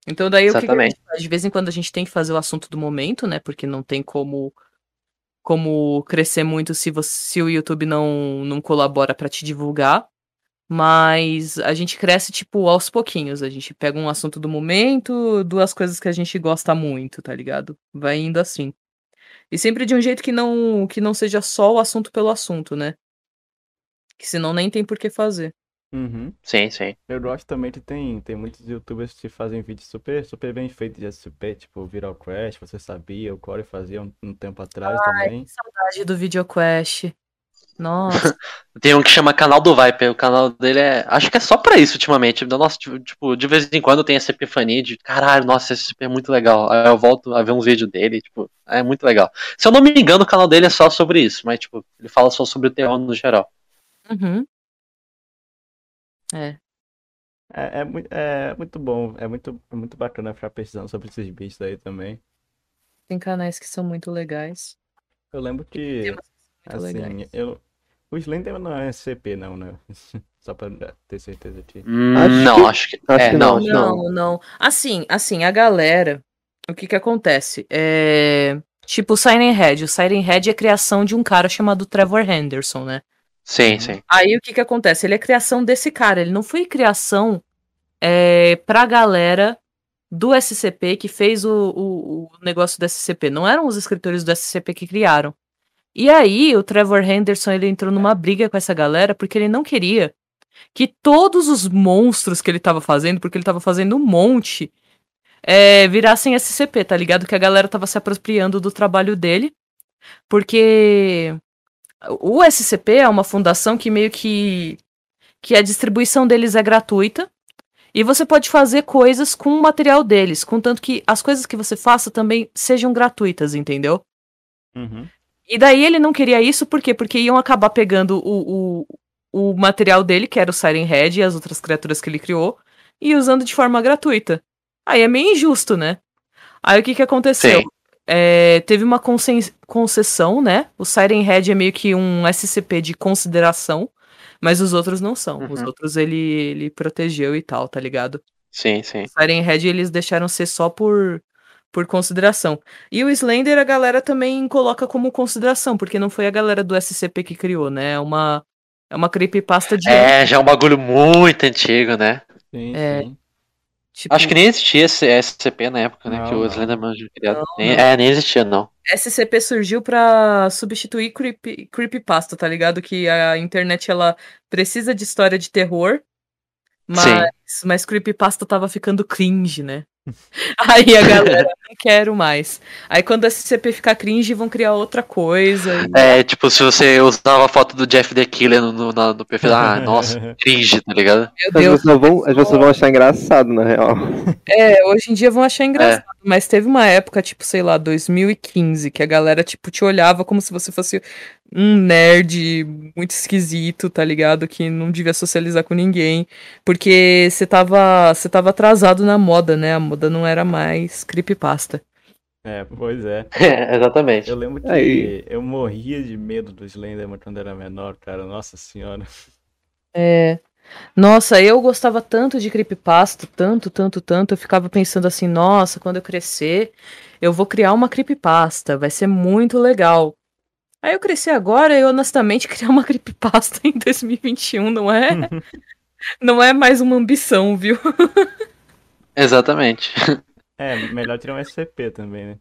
Então daí o que que a
Exatamente.
gente faz? De vez em quando a gente tem que fazer o assunto do momento, né? Porque não tem como como crescer muito se você, se o YouTube não não colabora pra te divulgar. Mas a gente cresce tipo aos pouquinhos, a gente pega um assunto do momento, duas coisas que a gente gosta muito, tá ligado? Vai indo assim. E sempre de um jeito que não que não seja só o assunto pelo assunto, né? Que senão nem tem por que fazer.
Uhum.
Sim, sim.
Eu gosto também que tem, tem muitos youtubers que fazem vídeos super, super bem feitos de SCP, tipo Viral Crash, você sabia, o Corey fazia um, um tempo atrás também.
Que saudade do VideoQuest. Nossa, (laughs)
Tem um que chama Canal do Viper. O canal dele é. Acho que é só pra isso ultimamente. Nossa, tipo, tipo, de vez em quando tem essa epifania de caralho, nossa, esse SCP é muito legal. Aí eu volto a ver uns vídeos dele, tipo, é muito legal. Se eu não me engano, o canal dele é só sobre isso, mas, tipo, ele fala só sobre o terror no geral.
uhum. É,
É, é, mui- é muito bom, é muito, é muito bacana ficar pesquisando sobre esses bichos aí também.
tem canais que são muito legais.
Eu lembro que,
muito
assim,
legais.
eu, o Slender não é SCP não, né? (laughs) Só pra ter certeza aqui.
Hum,
Acho
não, acho que.
acho
é,
que
não.
não.
Não, não. Assim, assim, a galera, o que que acontece? É, tipo o Siren Head. O Siren Head é criação de um cara chamado Trevor Henderson, né?
Sim, sim.
Aí o que que acontece? Ele é criação desse cara, ele não foi criação é, pra galera do SCP que fez o, o, o negócio do SCP. Não eram os escritores do SCP que criaram. E aí o Trevor Henderson ele entrou numa briga com essa galera porque ele não queria que todos os monstros que ele tava fazendo, porque ele tava fazendo um monte, é, virassem SCP, tá ligado? Que a galera tava se apropriando do trabalho dele, porque o SCP é uma fundação que meio que que a distribuição deles é gratuita e você pode fazer coisas com o material deles, contanto que as coisas que você faça também sejam gratuitas, entendeu?
Uhum.
E daí ele não queria isso, por quê? Porque iam acabar pegando o, o, o material dele, que era o Siren Head e as outras criaturas que ele criou, e usando de forma gratuita. Aí é meio injusto, né? Aí o que que aconteceu?
Sim.
É, teve uma concessão, né? O Siren Head é meio que um SCP de consideração, mas os outros não são. Os
Uhum.
outros ele, ele protegeu e tal, tá ligado?
Sim, sim.
O Siren Head eles deixaram ser só por, por consideração. E o Slender a galera também coloca como consideração, porque não foi a galera do SCP que criou, né? É uma, é uma creepypasta de.
É, já é um bagulho muito antigo, né?
Sim,
É.
sim.
Tipo,
Acho que nem existia esse SCP na época, né?
Não,
que o. Slenderman foi criado.
Não,
Nem-
não.
É, nem existia, não.
SCP surgiu pra substituir creepy, creepypasta, tá ligado? Que a internet ela precisa de história de terror, mas, mas creepypasta tava ficando cringe, né? (laughs) Aí a galera (laughs) não quero mais. Aí quando a SCP ficar cringe, vão criar outra coisa. e-
É, tipo, se você usava a foto do Jeff the Killer no, no, no perfil, ah, nossa, (laughs) cringe, tá ligado?
Meu
As
Deus.
pessoas, vão, as pessoas vão achar engraçado, na real.
É, hoje em dia vão achar engraçado, mas teve uma época, tipo, sei lá, 2015, que a galera, tipo, te olhava como se você fosse um nerd muito esquisito, tá ligado? Que não devia socializar com ninguém, porque você tava, você tava atrasado na moda, né? A moda não era mais creepypasta.
É, pois é. (laughs)
É, exatamente.
Eu lembro que
Aí.
eu morria de medo do Slenderman quando era menor, cara. Nossa senhora.
É. Nossa, eu gostava tanto de creepypasta, tanto, tanto, tanto. Eu ficava pensando assim, nossa, quando eu crescer, eu vou criar uma creepypasta, vai ser muito legal. Aí eu cresci agora e honestamente (laughs) criar uma creepypasta em 2021 não é, não é mais uma ambição, viu? (laughs)
Exatamente.
É, melhor tirar um SCP também, né?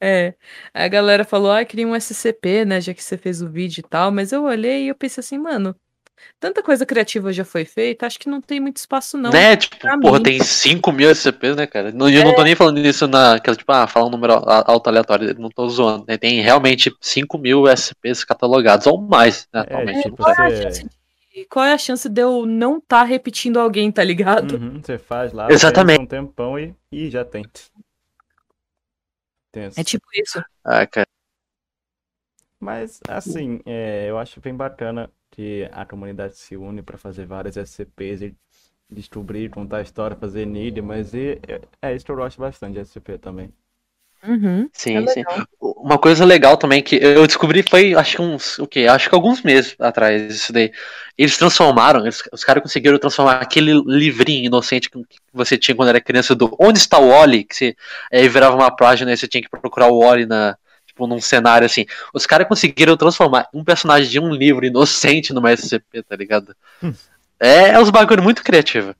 É. Aí a galera falou, ah, queria um SCP, né, já que você fez o vídeo e tal, mas eu olhei e eu pensei assim, mano, tanta coisa criativa já foi feita, acho que não tem muito espaço não.
né? Tipo,
pra
porra,
mim.
tem 5 mil SCPs, né, cara? Não, eu não tô nem falando isso na. Aquela, tipo, ah, falar um número alto aleatório, não tô zoando. Né? Tem realmente 5 mil SCPs catalogados, ou mais, né,
É,
atualmente.
tipo,
Qual é a
você,
chance de, qual é a chance de eu não tá repetindo alguém, tá ligado?
Uhum, você faz lá,
Exatamente.
um tempão e, e já tem. Tenso.
É tipo isso.
Ah, cara.
Mas, assim, é, eu acho bem bacana que a comunidade se une para fazer várias SCPs e descobrir, contar a história, fazer NID, mas e- é, é isso que eu gosto bastante de SCP também.
Uhum.
Sim,
É
sim. uma coisa legal também que eu descobri foi, acho que uns, o quê? Acho que alguns meses atrás, isso daí. Eles transformaram, eles, os caras conseguiram transformar aquele livrinho inocente que você tinha quando era criança do Onde está o Wally? Que você aí virava uma página e você tinha que procurar o Wally na, tipo, num cenário assim. Os caras conseguiram transformar um personagem de um livro inocente numa SCP, tá ligado? Hum. É, é uns bagulho muito criativo.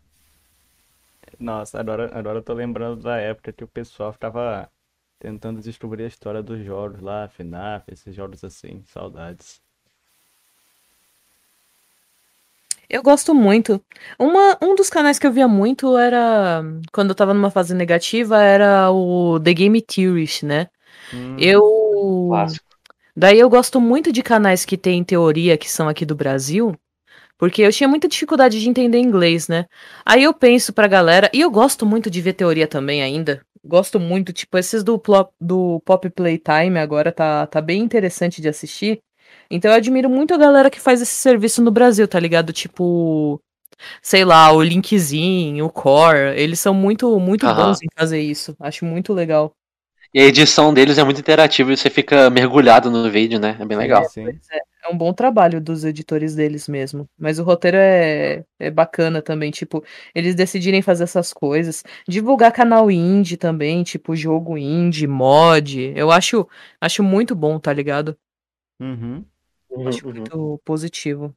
Nossa, agora, agora eu tô lembrando da época que o pessoal tava tentando descobrir a história dos jogos lá, FNAF, esses jogos assim, saudades.
Eu gosto muito. Uma, um dos canais que eu via muito era. Quando eu tava numa fase negativa, era o The Game Theorist, né? Hum, eu. Clássico. Daí eu gosto muito de canais que tem teoria que são aqui do Brasil. Porque eu tinha muita dificuldade de entender inglês, né? Aí eu penso pra galera, e eu gosto muito de ver teoria também ainda. Gosto muito, tipo, esses do, do Pop Playtime agora tá, tá bem interessante de assistir. Então eu admiro muito a galera que faz esse serviço no Brasil, tá ligado? Tipo, sei lá, o Linkzinho, o Core, eles são muito, muito bons em fazer isso. Acho muito legal.
E a edição deles é muito interativa e você fica mergulhado no vídeo, né? É bem legal. É,
é, é, um bom trabalho dos editores deles mesmo. Mas o roteiro é, é bacana também, tipo, eles decidirem fazer essas coisas. Divulgar canal indie também, tipo, jogo indie, mod. Eu acho, acho muito bom, tá ligado?
Uhum.
Acho uhum. muito positivo.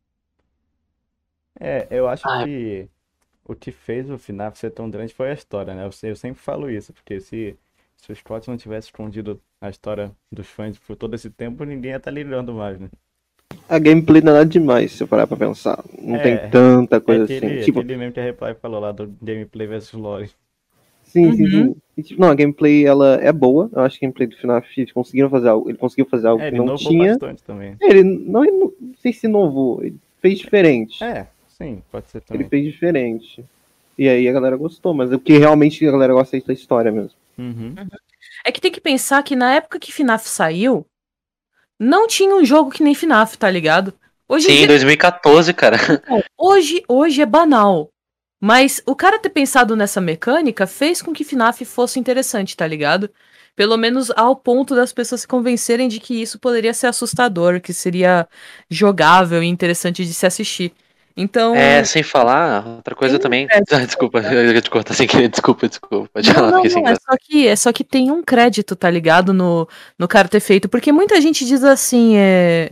É, eu acho ah, que o que fez o FNAF ser tão grande foi a história, né? Eu, eu sempre falo isso, porque se se o Scott não tivesse escondido a história dos fãs por todo esse tempo, ninguém ia estar tá ligando mais, né?
A gameplay não é nada demais, se eu parar pra pensar. Não é, tem tanta coisa é
aquele,
assim. Tipo...
Aquele mesmo que a Reply falou lá do gameplay versus lore.
Sim, uhum. sim, sim. E, tipo, não, a gameplay ela é boa. Eu acho que a gameplay do FNAF eles conseguiram fazer algo. Ele conseguiu fazer algo é, que não tinha.
Também.
É, ele não, não sei se inovou, ele fez diferente.
É, sim, pode ser também.
Ele fez diferente. E aí a galera gostou, mas o que realmente a galera gosta é da história mesmo.
Uhum.
É que tem que pensar que na época que FNAF saiu, não tinha um jogo que nem FNAF, tá ligado?
Hoje Sim, em 2014, cara. (laughs)
Hoje, hoje é banal. Mas o cara ter pensado nessa mecânica fez com que FNAF fosse interessante, tá ligado? Pelo menos ao ponto das pessoas se convencerem de que isso poderia ser assustador, que seria jogável e interessante de se assistir. Então.
É, sem falar, outra coisa também. Ah, (laughs) desculpa, eu ia te cortar sem querer, desculpa, desculpa. Pode falar,
não, não, é só que É só que tem um crédito, tá ligado? No, no cara ter feito. Porque muita gente diz assim, é.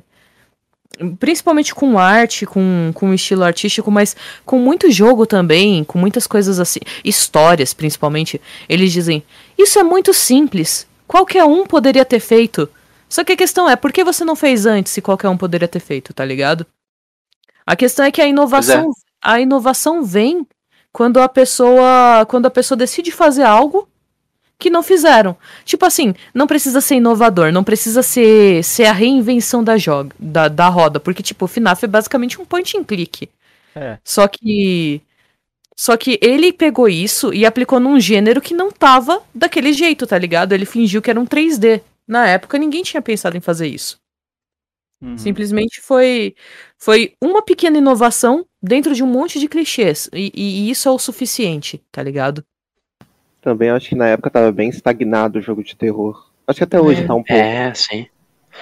Principalmente com arte, com, com estilo artístico, mas com muito jogo também, com muitas coisas assim, histórias principalmente, eles dizem: Isso é muito simples, qualquer um poderia ter feito. Só que a questão é, por que você não fez antes se qualquer um poderia ter feito, tá ligado? A questão é que a inovação, é. a inovação vem quando a pessoa, quando a pessoa decide fazer algo que não fizeram. Tipo assim, não precisa ser inovador, não precisa ser, ser a reinvenção da, joga, da, da roda, porque tipo, o FNAF é basicamente um point and click.
É.
Só que só que ele pegou isso e aplicou num gênero que não tava daquele jeito, tá ligado? Ele fingiu que era um 3D. Na época ninguém tinha pensado em fazer isso. Uhum. Simplesmente foi, foi uma pequena inovação dentro de um monte de clichês. E, e, isso é o suficiente, tá ligado?
Também acho que na época tava bem estagnado o jogo de terror. Acho que até hoje é. tá um pouco.
É, sim.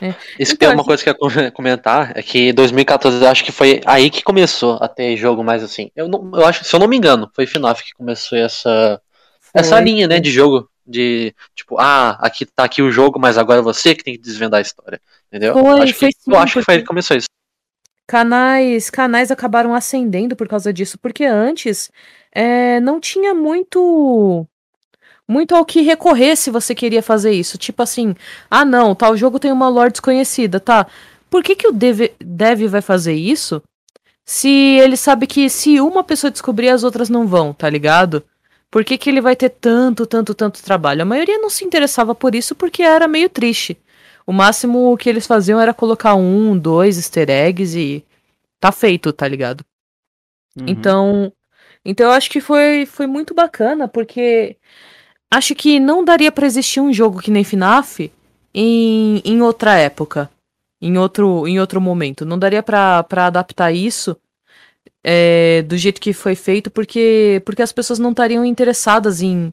É. Isso então, que é uma coisa que eu ia comentar, é que 2014 eu acho que foi aí que começou a ter jogo mais assim. Eu, não, eu acho, se eu não me engano, foi FNAF que começou essa, foi. essa linha, né, de jogo. De tipo, ah, aqui tá aqui o jogo, mas agora é você que tem que desvendar a história. Entendeu? Foi, acho que, sim, eu acho que foi ele que começou isso.
Canais, canais acabaram ascendendo por causa disso, porque antes é, não tinha muito muito ao que recorrer se você queria fazer isso. Tipo assim, ah não, tal jogo tem uma lore desconhecida, tá? Por que, que o dev, dev vai fazer isso se ele sabe que se uma pessoa descobrir, as outras não vão, tá ligado? Por que, que ele vai ter tanto, tanto, tanto trabalho? A maioria não se interessava por isso porque era meio triste. O máximo que eles faziam era colocar um, dois easter eggs e tá feito, tá ligado? Uhum. Então, então eu acho que foi, foi muito bacana, porque acho que não daria para existir um jogo que nem FNAF em, em outra época, em outro, em outro momento. Não daria para adaptar isso é, do jeito que foi feito, porque, porque as pessoas não estariam interessadas em,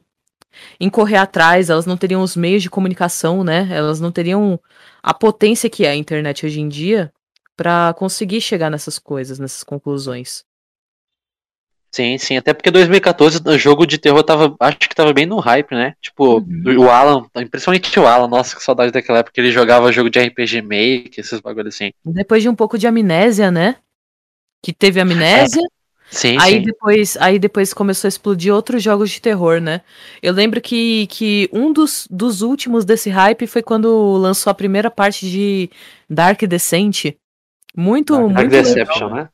em correr atrás, elas não teriam os meios de comunicação, né? Elas não teriam a potência que é a internet hoje em dia para conseguir chegar nessas coisas, nessas conclusões.
Sim, sim, até porque 2014 o jogo de terror tava, acho que tava bem no hype, né? Tipo,
Uhum.
o Alan, principalmente o Alan, nossa, que saudade daquela época que ele jogava jogo de RPG Make, esses bagulhos assim.
Depois de um pouco de amnésia, né? Que teve amnésia,
Sim,
aí
sim.
depois, aí depois começou a explodir outros jogos de terror, né? Eu lembro que, que um dos, dos últimos desse hype foi quando lançou a primeira parte de Dark Descent. Muito,
Dark
Dark
muito legal.
Deception, né?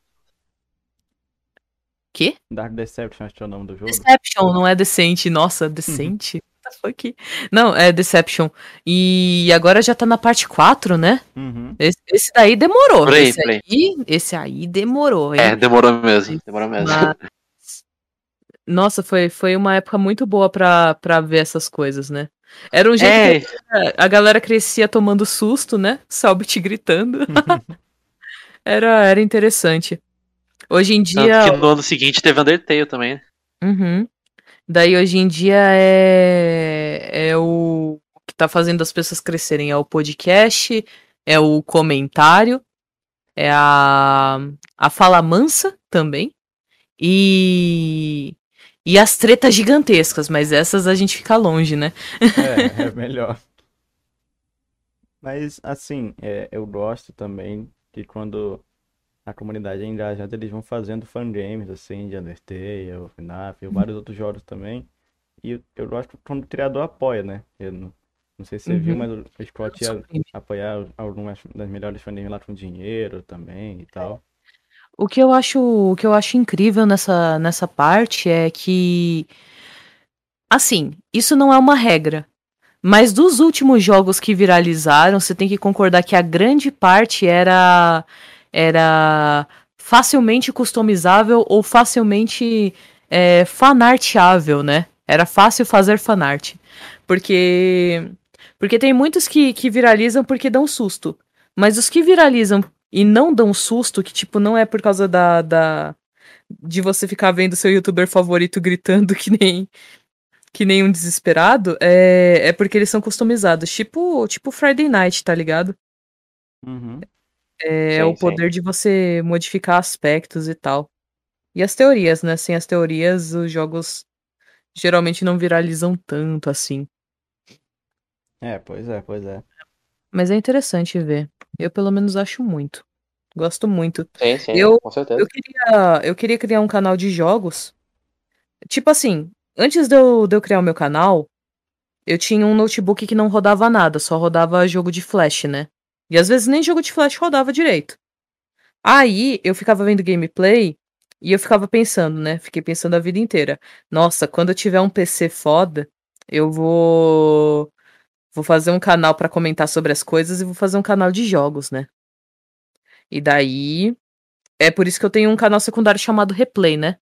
Quê?
Dark Deception, acho que é o nome do jogo.
Deception, não é decente. Nossa, decente? The (laughs) (laughs) fuck? Não, é Deception. E agora já tá na parte 4, né?
Uhum.
Esse, esse daí demorou.
Aí,
esse,
por aí.
esse aí demorou, hein?
É, demorou mesmo, demorou mesmo.
Mas- Nossa, foi, foi uma época muito boa pra, pra ver essas coisas, né? Era um jeito que
É,
a galera crescia tomando susto, né? Selbit (laughs) gritando. (laughs) era, era interessante. Hoje em
tanto
dia.
que no ano seguinte teve Undertale também.
Uhum. Daí hoje em dia é, é o que tá fazendo as pessoas crescerem. É o podcast, é o comentário, é a, a fala mansa também. E, e as tretas gigantescas, mas essas a gente fica longe, né?
É, (laughs) é melhor. Mas, assim, é, eu gosto também que quando a comunidade é engajada, eles vão fazendo fangames, assim, de Undertale, FNAF, e vários outros jogos também. E eu, gosto quando o criador apoia, né? Eu não, não sei se você viu,
Uhum.
mas o Scott ia apoiar algumas das melhores fangames lá com dinheiro também e tal.
O que eu acho, o que eu acho incrível nessa, nessa parte é que, assim, isso não é uma regra. Mas dos últimos jogos que viralizaram, você tem que concordar que a grande parte era, era facilmente customizável ou facilmente é, fanarteável, né? Era fácil fazer fanart. Porque, porque tem muitos que, que viralizam porque dão susto. Mas os que viralizam e não dão susto, que tipo, não é por causa da, da de você ficar vendo seu youtuber favorito gritando que nem que nem um desesperado, é, é porque eles são customizados, tipo, tipo Friday Night, tá ligado?
Uhum.
É
Sim,
o
sim.
poder de você modificar aspectos e tal. E as teorias, né? Sem as teorias, os jogos geralmente não viralizam tanto assim.
É, pois é, pois é.
Mas é interessante ver. Eu pelo menos acho muito. Gosto muito.
Sim, sim,
Eu-
com certeza.
Eu queria, eu queria criar um canal de jogos. Tipo assim, antes de eu, de eu criar o meu canal, eu tinha um notebook que não rodava nada, só rodava jogo de flash, né? E às vezes nem jogo de flash rodava direito. Aí eu ficava vendo gameplay e eu ficava pensando, né? Fiquei pensando a vida inteira. Nossa, quando eu tiver um PC foda, eu vou vou fazer um canal pra comentar sobre as coisas e vou fazer um canal de jogos, né? E daí é por isso que eu tenho um canal secundário chamado Replay, né?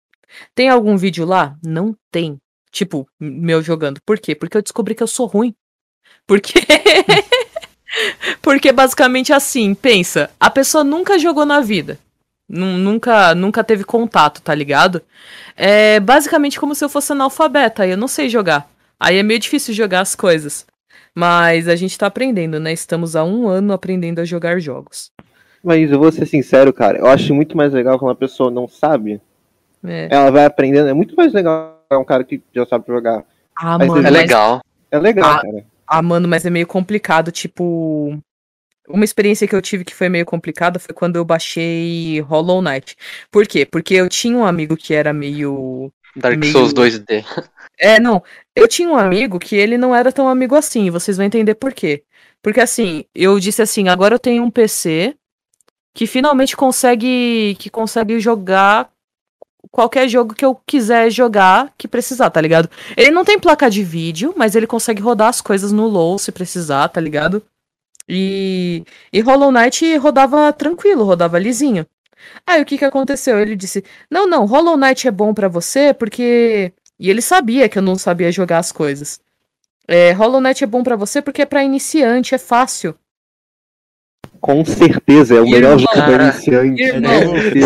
Tem algum vídeo lá? Não tem. Tipo, meu jogando. Por quê? Porque eu descobri que eu sou ruim. Porque. (laughs) Porque basicamente assim, pensa, a pessoa nunca jogou na vida. Nu- Nunca, nunca teve contato, tá ligado? É basicamente como se eu fosse analfabeta, aí eu não sei jogar. Aí é meio difícil jogar as coisas. Mas a gente tá aprendendo, né? Estamos há um ano aprendendo a jogar jogos.
Mas eu vou ser sincero, cara. Eu acho muito mais legal quando a pessoa não sabe.
É.
Ela vai aprendendo. É muito mais legal um cara que já sabe jogar.
Ah,
Mas
mano,
É
mas-
legal.
É legal,
Ah,
cara.
Ah, mano, mas é meio complicado, tipo. Uma experiência que eu tive que foi meio complicada foi quando eu baixei Hollow Knight. Por quê? Porque eu tinha um amigo que era meio.
Dark
meio-
Souls 2D.
É, não. Eu tinha um amigo que ele não era tão amigo assim, vocês vão entender por quê. Porque assim, eu disse assim, agora eu tenho um PC que finalmente consegue que consegue jogar qualquer jogo que eu quiser jogar que precisar, tá ligado? Ele não tem placa de vídeo, mas ele consegue rodar as coisas no low se precisar, tá ligado? E, e Hollow Knight rodava tranquilo, rodava lisinho. Aí o que que aconteceu? Ele disse: Não, não, Hollow Knight é bom pra você porque. E ele sabia que eu não sabia jogar as coisas. É, Hollow Knight é bom pra você porque é pra iniciante, é fácil.
Com certeza, é o melhor pra iniciante.
Irmão.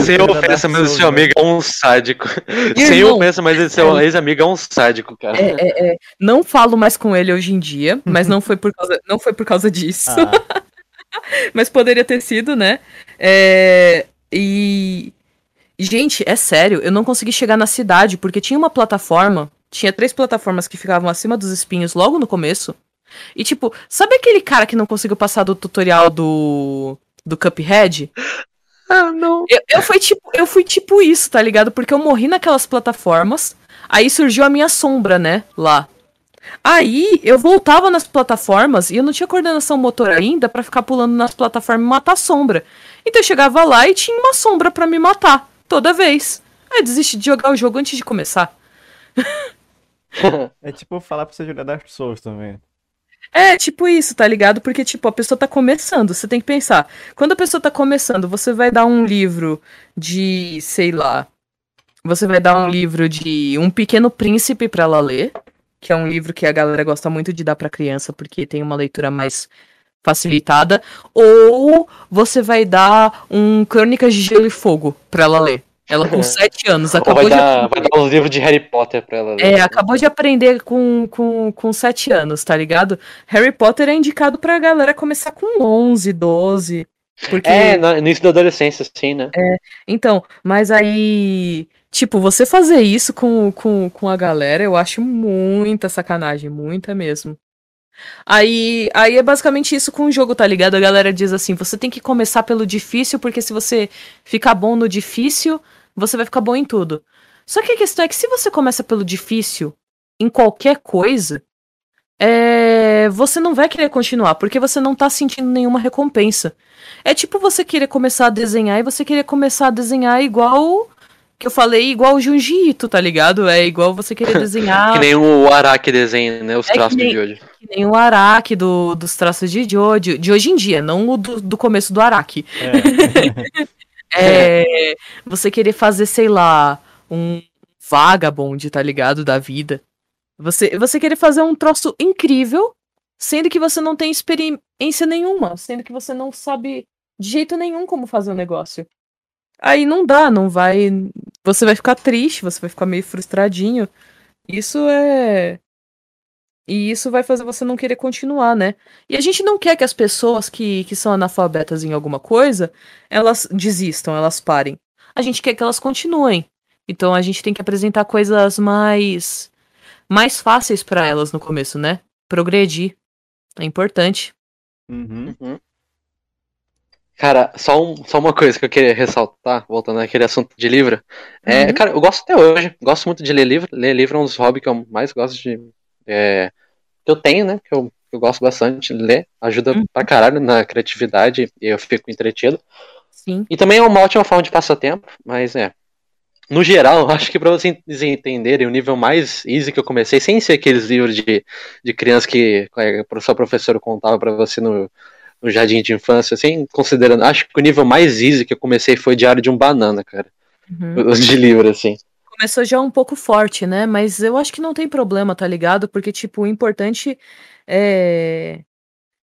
Sem ofensa, mas o seu amigo é um sádico. Sem ofensa, mas esse seu ex-amigo é um sádico, cara.
É, é, é. Não falo mais com ele hoje em dia, mas não foi por causa, não foi por causa disso.
Ah, (laughs)
mas poderia ter sido, né? É, e. Gente, é sério, eu não consegui chegar na cidade, porque tinha uma plataforma. Tinha três plataformas que ficavam acima dos espinhos logo no começo. E, tipo, sabe aquele cara que não conseguiu passar do tutorial do. do Cuphead? (laughs)
Ah, não.
Eu, eu, fui tipo, eu fui tipo isso, tá ligado? Porque eu morri naquelas plataformas. Aí surgiu a minha sombra, né? Lá. Aí eu voltava nas plataformas e eu não tinha coordenação motor ainda pra ficar pulando nas plataformas e matar a sombra. Então eu chegava lá e tinha uma sombra pra me matar. Toda vez. Aí eu desisti de jogar o jogo antes de começar. (laughs)
é tipo falar pra você jogar Dark Souls também.
É, tipo isso, tá ligado? Porque, tipo, a pessoa tá começando, você tem que pensar. Quando a pessoa tá começando, você vai dar um livro de, sei lá. Você vai dar um livro de Um Pequeno Príncipe pra ela ler. Que é um livro que a galera gosta muito de dar pra criança, porque tem uma leitura mais facilitada. Ou você vai dar um Crônicas de Gelo e Fogo pra ela ler. Ela com (laughs) 7 anos,
Ou
acabou
vai
de
dar, vai dar uns livros de Harry Potter pra ela. ler.
é, acabou de aprender com, com, com 7 anos, tá ligado? Harry Potter é indicado pra galera começar com 11, 12. Porque...
É, no início da adolescência, sim, né?
Então, mas aí. Tipo, você fazer isso com, com, com a galera, eu acho muita sacanagem, muita mesmo. Aí, aí é basicamente isso com o jogo, tá ligado? A galera diz assim: você tem que começar pelo difícil, porque se você ficar bom no difícil, você vai ficar bom em tudo. Só que a questão é que se você começa pelo difícil em qualquer coisa, é, você não vai querer continuar, porque você não tá sentindo nenhuma recompensa. É tipo você querer começar a desenhar e você querer começar a desenhar igual. Que eu falei, igual o Junji Ito, tá ligado? É igual você querer (laughs) desenhar.
Que nem o Araki desenha, né? Os
É que
traços
nem-
de hoje.
Que nem o Araki do, dos traços de Jojo, de hoje em dia, não o do, do começo do Araki.
É. (laughs)
É, você querer fazer, sei lá, um vagabond, tá ligado? Da vida. Você, você querer fazer um troço incrível, sendo que você não tem experiência nenhuma, sendo que você não sabe de jeito nenhum como fazer o negócio. Aí não dá, não vai. Você vai ficar triste, você vai ficar meio frustradinho. Isso é. E isso vai fazer você não querer continuar, né? E a gente não quer que as pessoas que, que são analfabetas em alguma coisa, elas desistam, elas parem. A gente quer que elas continuem. Então a gente tem que apresentar coisas mais mais fáceis pra elas no começo, né? Progredir. É importante.
Uhum.
Uhum. Cara, só, um, só uma coisa que eu queria ressaltar, voltando naquele assunto de livro. É,
Uhum.
cara, eu gosto até hoje. Gosto muito de ler livro. Ler livro é um dos hobbies que eu mais gosto de. É, que eu tenho, né? Que eu, eu gosto bastante de ler. Ajuda
Uhum.
pra caralho na criatividade e eu fico entretido.
Sim.
E também é uma ótima forma de passatempo, mas é. No geral, (laughs) eu acho que pra vocês entenderem o nível mais easy que eu comecei, sem ser aqueles livros de, de criança que é, a sua professora contava pra você no, no jardim de infância, assim, considerando. Acho que o nível mais easy que eu comecei foi Diário de um Banana, cara.
Uhum.
Os (laughs) de livro, assim.
Começou já um pouco forte, né? Mas eu acho que não tem problema, tá ligado? Porque, tipo, o importante é.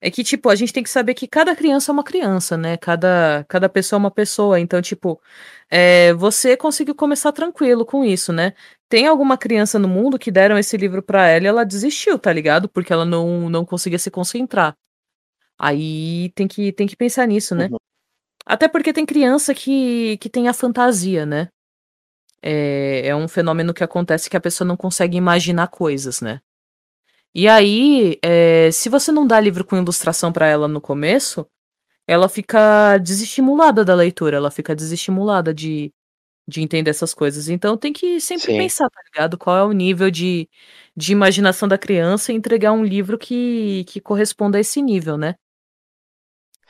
É que, tipo, a gente tem que saber que cada criança é uma criança, né? Cada, cada pessoa é uma pessoa. Então, tipo, é, você conseguiu começar tranquilo com isso, né? Tem alguma criança no mundo que deram esse livro pra ela e ela desistiu, tá ligado? Porque ela não, não conseguia se concentrar. Aí tem que, tem que pensar nisso, né?
Uhum.
Até porque tem criança que, que tem a fantasia, né? É, é um fenômeno que acontece que a pessoa não consegue imaginar coisas, né? E aí, é, se você não dá livro com ilustração pra ela no começo, ela fica desestimulada da leitura, ela fica desestimulada de, de entender essas coisas. Então tem que sempre
Sim.
pensar, tá ligado? Qual é o nível de, de imaginação da criança e entregar um livro que, que corresponda a esse nível, né?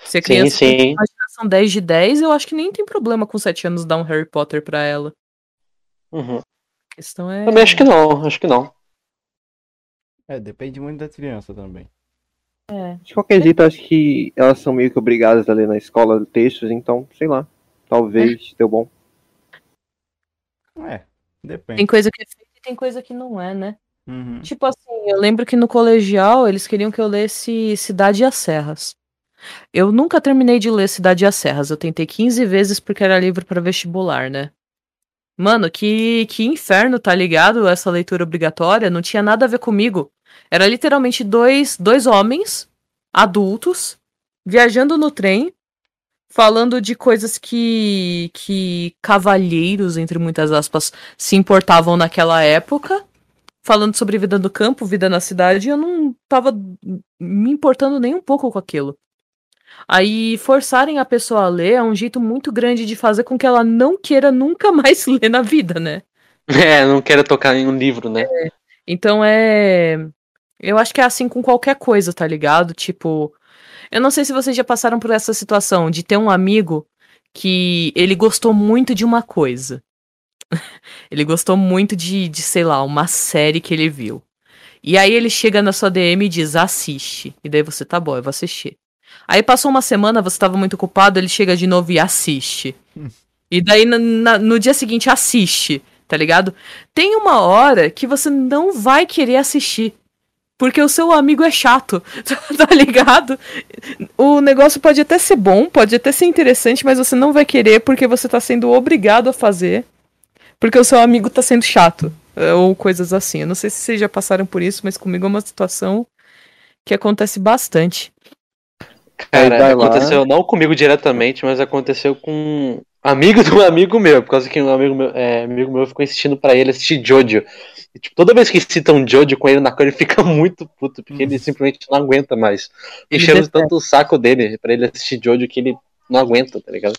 Se a
Sim,
criança tem
sim.
imaginação 10 de 10, eu acho que nem tem problema com 7 anos dar um Harry Potter pra ela.
Uhum.
A questão é.
Também acho que não, acho que não.
É, depende muito da criança também.
De qualquer jeito, eu acho que elas são meio que obrigadas a ler na escola textos, então, sei lá. Talvez deu bom.
É, depende.
Tem coisa que é feita e tem coisa que não é, né?
Uhum.
Tipo assim, eu lembro que no colegial eles queriam que eu lesse Cidade e as Serras. Eu nunca terminei de ler Cidade e as Serras. Eu tentei 15 vezes porque era livro para vestibular, né? Mano, que, que inferno, tá ligado? Essa leitura obrigatória não tinha nada a ver comigo. Era literalmente dois, dois homens adultos viajando no trem, falando de coisas que, que cavalheiros, entre muitas aspas, se importavam naquela época falando sobre vida do campo, vida na cidade, eu não tava me importando nem um pouco com aquilo. Aí forçarem a pessoa a ler é um jeito muito grande de fazer com que ela não queira nunca (laughs) mais ler na vida, né?
É, não queira tocar em um livro, né? É,
então é. Eu acho que é assim com qualquer coisa, tá ligado? Tipo. Eu não sei se vocês já passaram por essa situação de ter um amigo que ele gostou muito de uma coisa. (laughs) ele gostou muito de, de, sei lá, uma série que ele viu. E aí ele chega na sua DM e diz, assiste. E daí você, tá bom, eu vou assistir. Aí passou uma semana, você tava muito ocupado, ele chega de novo e assiste. E daí na, na, no dia seguinte assiste, tá ligado? Tem uma hora que você não vai querer assistir. Porque o seu amigo é chato, (laughs) tá ligado? O negócio pode até ser bom, pode até ser interessante, mas você não vai querer porque você tá sendo obrigado a fazer porque o seu amigo tá sendo chato. É, ou coisas assim. Eu não sei se vocês já passaram por isso, mas comigo é uma situação que acontece bastante.
Cara, aconteceu não comigo diretamente, mas aconteceu com um amigo de um amigo meu, por causa que um amigo meu, é, amigo meu ficou insistindo para ele assistir Jojo. E, tipo, toda vez que citam Jojo com ele na cor, ele fica (laughs) muito puto, porque ele simplesmente não aguenta mais. Enchemos tanto o saco dele para ele assistir Jojo que ele não aguenta, tá ligado?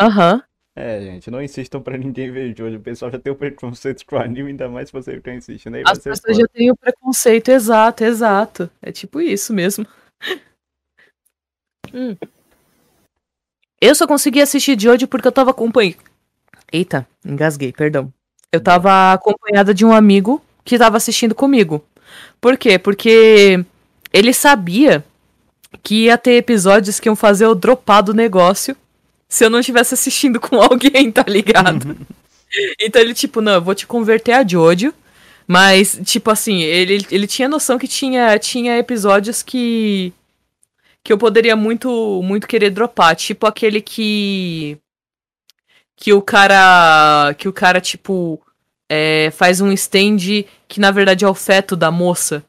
Aham. Uhum.
É, gente, não insistam pra ninguém ver Jojo. O pessoal já tem o preconceito com o anime, ainda mais se você que insiste, né?
As pessoas já têm o preconceito, exato, exato. É tipo isso mesmo. (laughs) hum. Eu só consegui assistir Jojo porque eu tava acompanhando. Eita, engasguei, perdão. Eu tava acompanhada de um amigo que tava assistindo comigo. Por quê? Porque ele sabia que ia ter episódios que iam fazer eu dropar do negócio se eu não estivesse assistindo (laughs) com alguém, tá ligado? então ele, tipo, não, eu vou te converter a Jojo. Mas, tipo assim, ele, ele tinha noção que tinha, tinha episódios que. Que eu poderia muito, muito querer dropar. Tipo aquele que. Que o cara. Que o cara, tipo. É, faz um stand que na verdade é o feto da moça.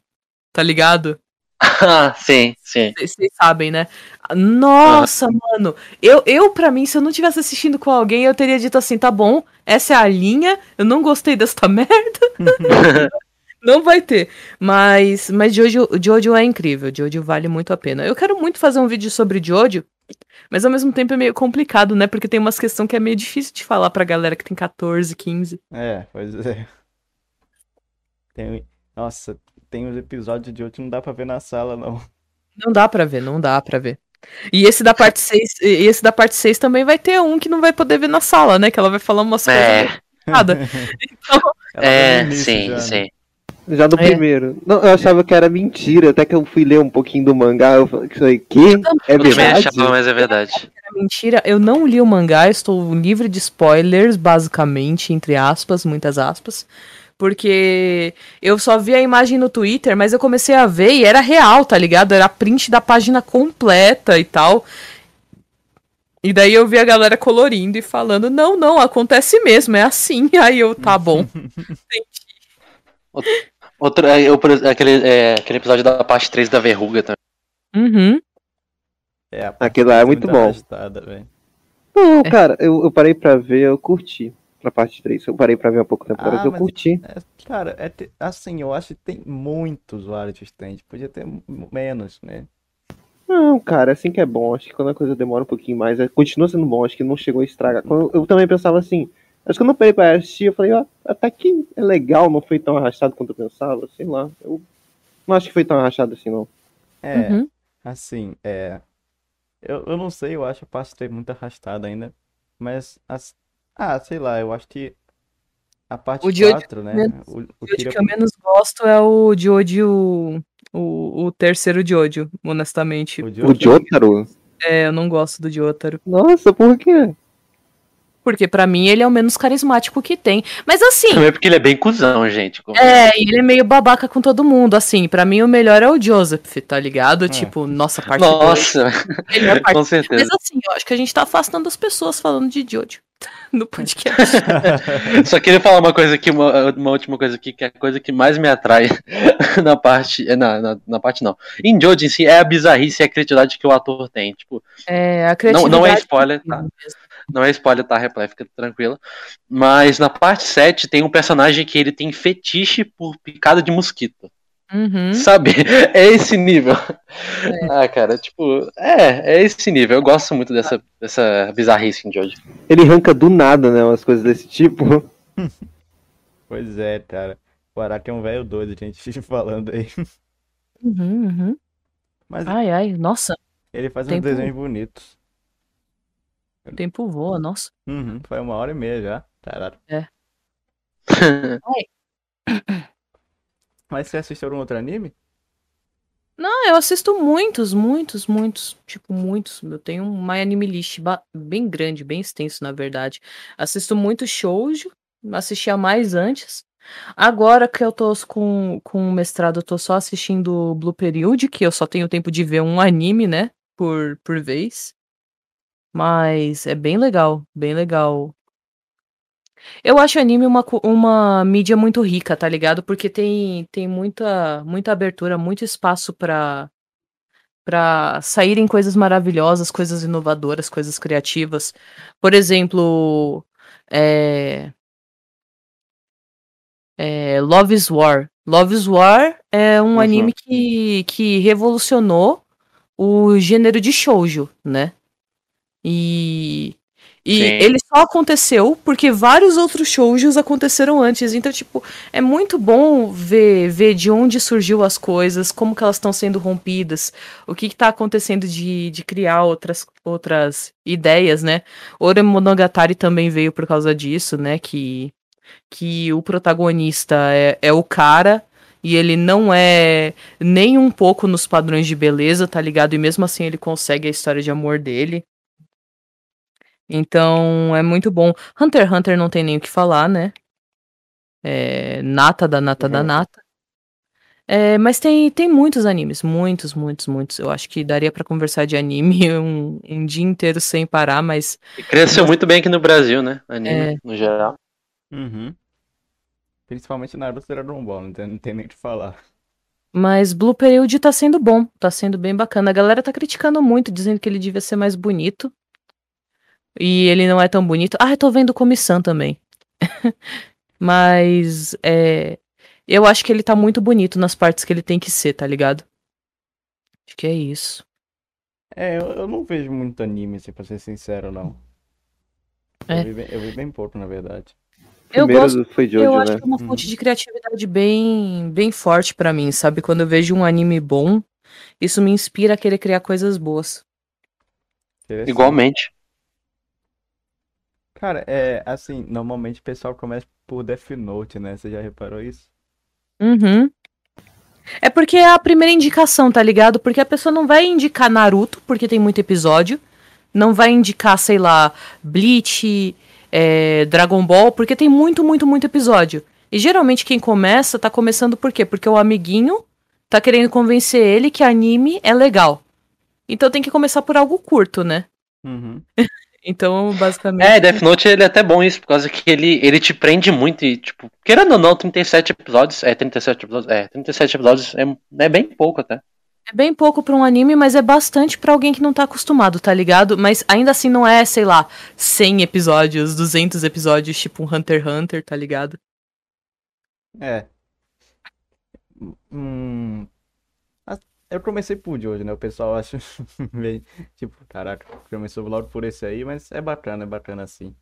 Tá ligado?
Ah, (laughs) sim, sim.
Vocês sabem, né? Nossa, ah. mano. Eu, eu, pra mim, se eu não tivesse assistindo com alguém, eu teria dito assim: tá bom, essa é a linha, eu não gostei desta (laughs) merda. (laughs) não vai ter. Mas, mas Jojo, Jojo é incrível. Jojo vale muito a pena. Eu quero muito fazer um vídeo sobre Jojo, mas ao mesmo tempo é meio complicado, né? Porque tem umas questões que é meio difícil de falar pra galera que tem 14, 15.
É, pois é. Tem... Nossa, tem os episódios de hoje não dá pra ver na sala, não.
Não dá pra ver, não dá pra ver. E esse da parte 6, e esse da parte 6 também vai ter um que não vai poder ver na sala, né? Que ela vai falar umas é. coisas nada. (laughs)
Então... É, sim, já, sim.
Já do é. primeiro. Não, eu achava que era mentira, até que eu fui ler um pouquinho do mangá, eu falei, que? É verdade?
Achava, mas é verdade.
Era mentira, eu não li o mangá, estou livre de spoilers, basicamente, entre aspas, muitas aspas. Porque eu só vi a imagem no Twitter, mas eu comecei a ver e era real, tá ligado? Era print da página completa e tal. E daí eu vi a galera colorindo e falando: não, não, acontece mesmo, é assim. (laughs) Aí eu, tá bom. (laughs)
Entendi. Outro, é, eu, aquele, é, aquele episódio da parte 3 da verruga também.
Uhum.
É, Aquilo lá é muito, muito bom. Não, cara, eu, eu parei pra ver, eu curti pra parte 3. Eu parei pra ver há pouco tempo ah, eu curti.
É, cara, é te, assim, eu acho que tem muitos usuários de stand. Podia ter menos, né?
Não, cara, assim que é bom. Acho que quando a coisa demora um pouquinho mais, é, continua sendo bom. Acho que não chegou a estragar. Quando, eu também pensava assim. Acho que quando eu parei pra assistir, eu falei, ó, até que é legal, não foi tão arrastado quanto eu pensava. Sei lá. Eu não acho que foi tão arrastado assim, não.
É, uhum. assim, é. Eu, eu não sei, eu acho a parte 3 muito arrastada ainda. Mas as, ah, sei lá, eu acho que a parte o 4, né?
Menos, o, o, Kira... que eu menos gosto é o Jojo, o, o terceiro Jojo, honestamente.
O Jotaro?
É, eu não gosto do Jotaro.
Nossa, por quê?
Porque pra mim ele é o menos carismático que tem. Mas assim,
Também porque ele é bem cuzão, gente.
é, e ele é meio babaca com todo mundo, assim, pra mim o melhor é o Joseph, tá ligado?
É.
Tipo, nossa, parte
Nossa,
melhor (laughs) parte.
com certeza.
Mas assim, eu acho que a gente tá afastando as pessoas falando de Jojo (laughs) no podcast. (laughs)
Só queria falar uma coisa aqui, uma, uma última coisa aqui, que é a coisa que mais me atrai na parte. Na, na, na parte não. Em Jojo em si é a bizarrice e a criatividade que o ator tem. Tipo,
É, a
não,
criatividade.
não é spoiler, tá? Não é spoiler, tá, Replay? Fica tranquila. Mas na parte 7 tem um personagem que ele tem fetiche por picada de mosquito.
Uhum.
Sabe? (laughs) É esse nível. Ah, cara, tipo, é, é esse nível. Eu gosto muito dessa, dessa bizarrice em Jojo.
Ele arranca do nada, né? Umas coisas desse tipo.
Pois é, cara. O Araki é um velho doido, gente, (laughs) falando aí.
Uhum, uhum.
Mas
Ai, ai, nossa,
ele faz uns
tempo-
desenhos bonitos.
O tempo voa, nossa.
Uhum, foi uma hora e meia já. Caralho. (coughs) Mas você assistiu algum outro anime?
Não, eu assisto muitos, muitos, muitos, tipo, muitos. Eu tenho um My Anime List bem grande, bem extenso, na verdade. Assisto muito shoujo, assistia mais antes. Agora que eu tô com, com o mestrado, eu tô só assistindo Blue Period, que eu só tenho tempo de ver um anime, né, por, por vez. Mas é bem legal, bem legal. Eu acho anime uma, uma mídia muito rica, tá ligado? Porque tem, tem muita, muita abertura, muito espaço pra, pra saírem coisas maravilhosas, coisas inovadoras, coisas criativas. Por exemplo, é, é, Love is War. Love is War é um
Uhum.
anime que, que revolucionou o gênero de shoujo, né? E, e
Sim.
ele só aconteceu porque vários outros shoujos aconteceram antes. Então, tipo, é muito bom ver, ver de onde surgiu as coisas, como que elas estão sendo rompidas, o que está acontecendo de, de criar outras, outras ideias, né? Ore Monogatari também veio por causa disso, né? Que, que o protagonista é, é o cara e ele não é nem um pouco nos padrões de beleza, tá ligado? E mesmo assim ele consegue a história de amor dele. Então é muito bom. Hunter x Hunter não tem nem o que falar, né? É nata da nata da
Uhum.
nata. É, mas tem, tem muitos animes, muitos, muitos, muitos. Eu acho que daria pra conversar de anime (laughs) um, um dia inteiro sem parar, mas
E cresceu muito bem aqui no Brasil, né? Anime,
É.
no geral.
Uhum. Principalmente Naruto e Dragon Ball, não tem, não tem nem o que falar.
Mas Blue Period tá sendo bom, tá sendo bem bacana. A galera tá criticando muito, dizendo que ele devia ser mais bonito. E ele não é tão bonito. Ah, eu tô vendo Comissão também. (laughs) Mas é, eu acho que ele tá muito bonito nas partes que ele tem que ser, tá ligado? Acho que é isso.
É, eu, eu não vejo muito anime, assim, pra ser sincero, não.
É.
Eu vi bem, eu vi bem pouco, na verdade.
Eu
Primeiro
gosto
foi Jojo,
eu
né?
acho que é uma fonte de criatividade bem, bem forte pra mim, sabe? Quando eu vejo um anime bom, isso me inspira a querer criar coisas boas.
Igualmente.
Cara, é assim, normalmente o pessoal começa por Death Note, né? Você já reparou isso?
Uhum. É porque é a primeira indicação, tá ligado? Porque a pessoa não vai indicar Naruto, porque tem muito episódio. Não vai indicar, sei lá, Bleach, é, Dragon Ball, porque tem muito, muito, muito episódio. E geralmente quem começa, tá começando por quê? Porque o amiguinho tá querendo convencer ele que anime é legal. Então tem que começar por algo curto, né?
Uhum. (laughs)
Então, basicamente.
É, Death Note ele é até bom isso, por causa que ele, ele te prende muito e, tipo, querendo ou não, 37 episódios, é, 37 episódios, é, 37 episódios é, é bem pouco até.
É bem pouco pra um anime, mas é bastante pra alguém que não tá acostumado, tá ligado? Mas ainda assim não é, sei lá, 100 episódios, 200 episódios, tipo um Hunter x Hunter, tá ligado?
É. Hum. Eu comecei por de hoje, né? O pessoal acha (laughs) meio. Tipo, caraca, começou logo por esse aí, mas é bacana, é bacana assim.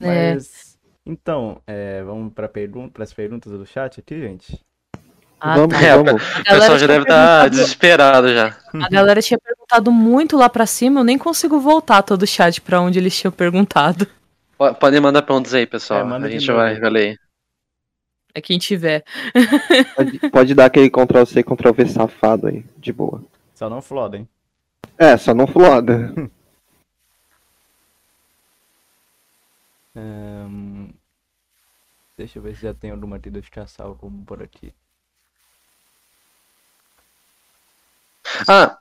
É.
Mas. Então, é, vamos para pergun as perguntas do chat aqui, gente?
Ah,
vamos,
tá.
Vamos.
A
O pessoal já deve estar
perguntado-
desesperado já.
A galera tinha perguntado muito lá pra cima, eu nem consigo voltar todo o chat pra onde eles tinham perguntado.
Po- Podem mandar perguntas aí, pessoal.
É, manda
a gente vai, vai ler.
É quem tiver. (laughs)
Pode, pode dar aquele Ctrl C, Ctrl V safado aí, de boa.
Só não flodem.
É, só não floda. (laughs)
Deixa eu ver se já tem alguma de salvo por aqui.
Ah,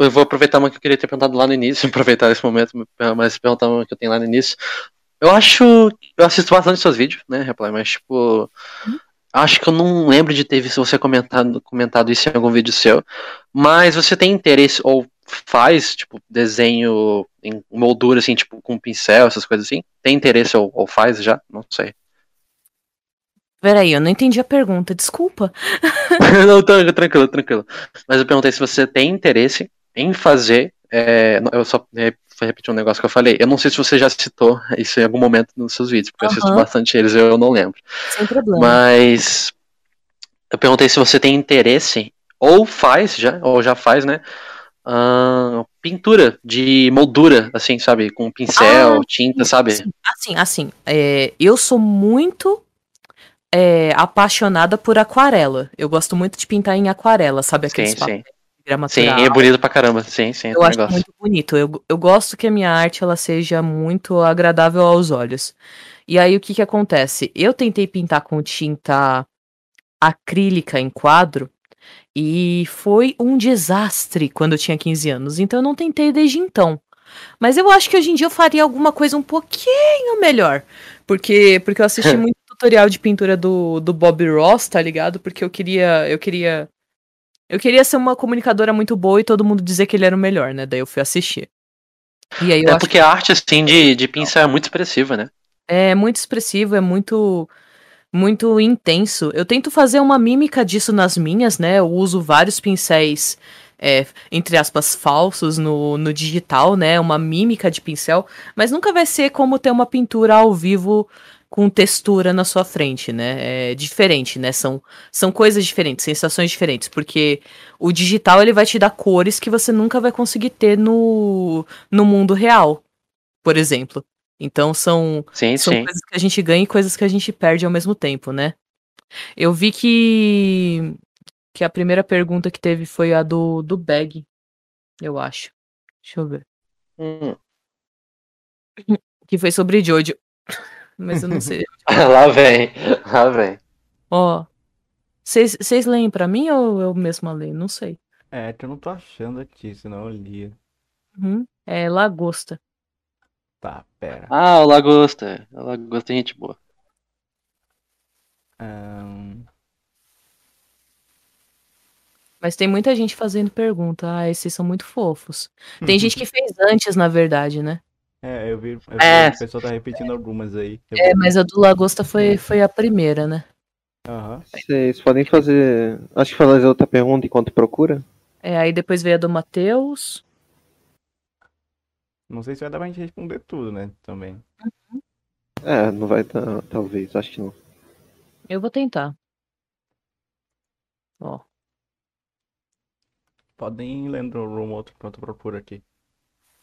eu vou aproveitar uma que eu queria ter perguntado lá no início, (laughs) aproveitar esse momento, mas perguntar uma que eu tenho lá no início. Eu acho. Eu assisto bastante seus vídeos, né, Reply, mas tipo. Acho que eu não lembro de ter visto você comentado, comentado isso em algum vídeo seu. Mas você tem interesse ou faz, tipo, desenho em moldura, assim, tipo, com pincel, essas coisas assim? Tem interesse ou, ou faz já? Não sei.
Peraí, eu não entendi a pergunta, desculpa. (laughs) (laughs)
não, tranquilo, tranquilo. Mas eu perguntei se você tem interesse em fazer. é, eu só vou repetir um negócio que eu falei. Eu não sei se você já citou isso em algum momento nos seus vídeos, porque eu assisto bastante eles e eu não lembro.
Sem problema.
Mas eu perguntei se você tem interesse, ou faz já, ou já faz, né? ah, pintura de moldura, assim, sabe? Com pincel, tinta, sabe?
Assim, assim, é, eu sou muito é, apaixonada por aquarela. Eu gosto muito de pintar em aquarela, sabe? Aqueles
Sim, sim. Sim, é bonito pra caramba. Sim, sim,
Eu acho
negócio.
muito bonito. Eu, eu gosto que a minha arte ela seja muito agradável aos olhos. E aí o que que acontece? Eu tentei pintar com tinta acrílica em quadro e foi um desastre quando eu tinha 15 anos. Então eu não tentei desde então. Mas eu acho que hoje em dia eu faria alguma coisa um pouquinho melhor. Porque, porque eu assisti (laughs) muito tutorial de pintura do, do Bob Ross, tá ligado? Porque eu queria. Eu queria. Eu queria ser uma comunicadora muito boa e todo mundo dizer que ele era o melhor, né? Daí eu fui assistir. E aí
É porque a arte, assim, de, de pincel é muito expressiva, né?
é muito expressivo, é muito muito intenso. Eu tento fazer uma mímica disso nas minhas, né? Eu uso vários pincéis, é, entre aspas, falsos no, no digital, né? Uma mímica de pincel, mas nunca vai ser como ter uma pintura ao vivo com textura na sua frente, né? É diferente, né? São, são coisas diferentes, sensações diferentes, porque o digital ele vai te dar cores que você nunca vai conseguir ter no, no mundo real, por exemplo. Então são
Sim,
são
sim.
coisas que a gente ganha e coisas que a gente perde ao mesmo tempo, né? Eu vi que que a primeira pergunta que teve foi a do, do bag, eu acho. Deixa eu ver.
Hum.
Que foi sobre Jojo. Mas eu não sei. (laughs)
lá vem, lá vem.
Ó. Vocês vocês leem pra mim ou eu mesma leio? Não sei.
É, que eu não tô achando aqui, senão eu lia.
Uhum. É lagosta.
Tá, pera.
Ah, o Lagosta. O Lagosta é gente boa.
Ahn,
Mas tem muita gente fazendo pergunta. Ah, esses são muito fofos. Tem gente que fez antes, na verdade, né?
É, eu vi, eu vi
É.
o pessoal tá repetindo algumas aí.
É,
vou-
mas a do Lagosta foi, foi a primeira, né?
Aham.
Vocês podem fazer. Acho que fazer outra pergunta enquanto procura.
É, aí depois veio a do Matheus.
Não sei se vai dar pra gente responder tudo, né? Também.
É, não vai dar, talvez, acho que não.
Eu vou tentar. Ó.
Podem ir lendo um outro enquanto eu procuro aqui.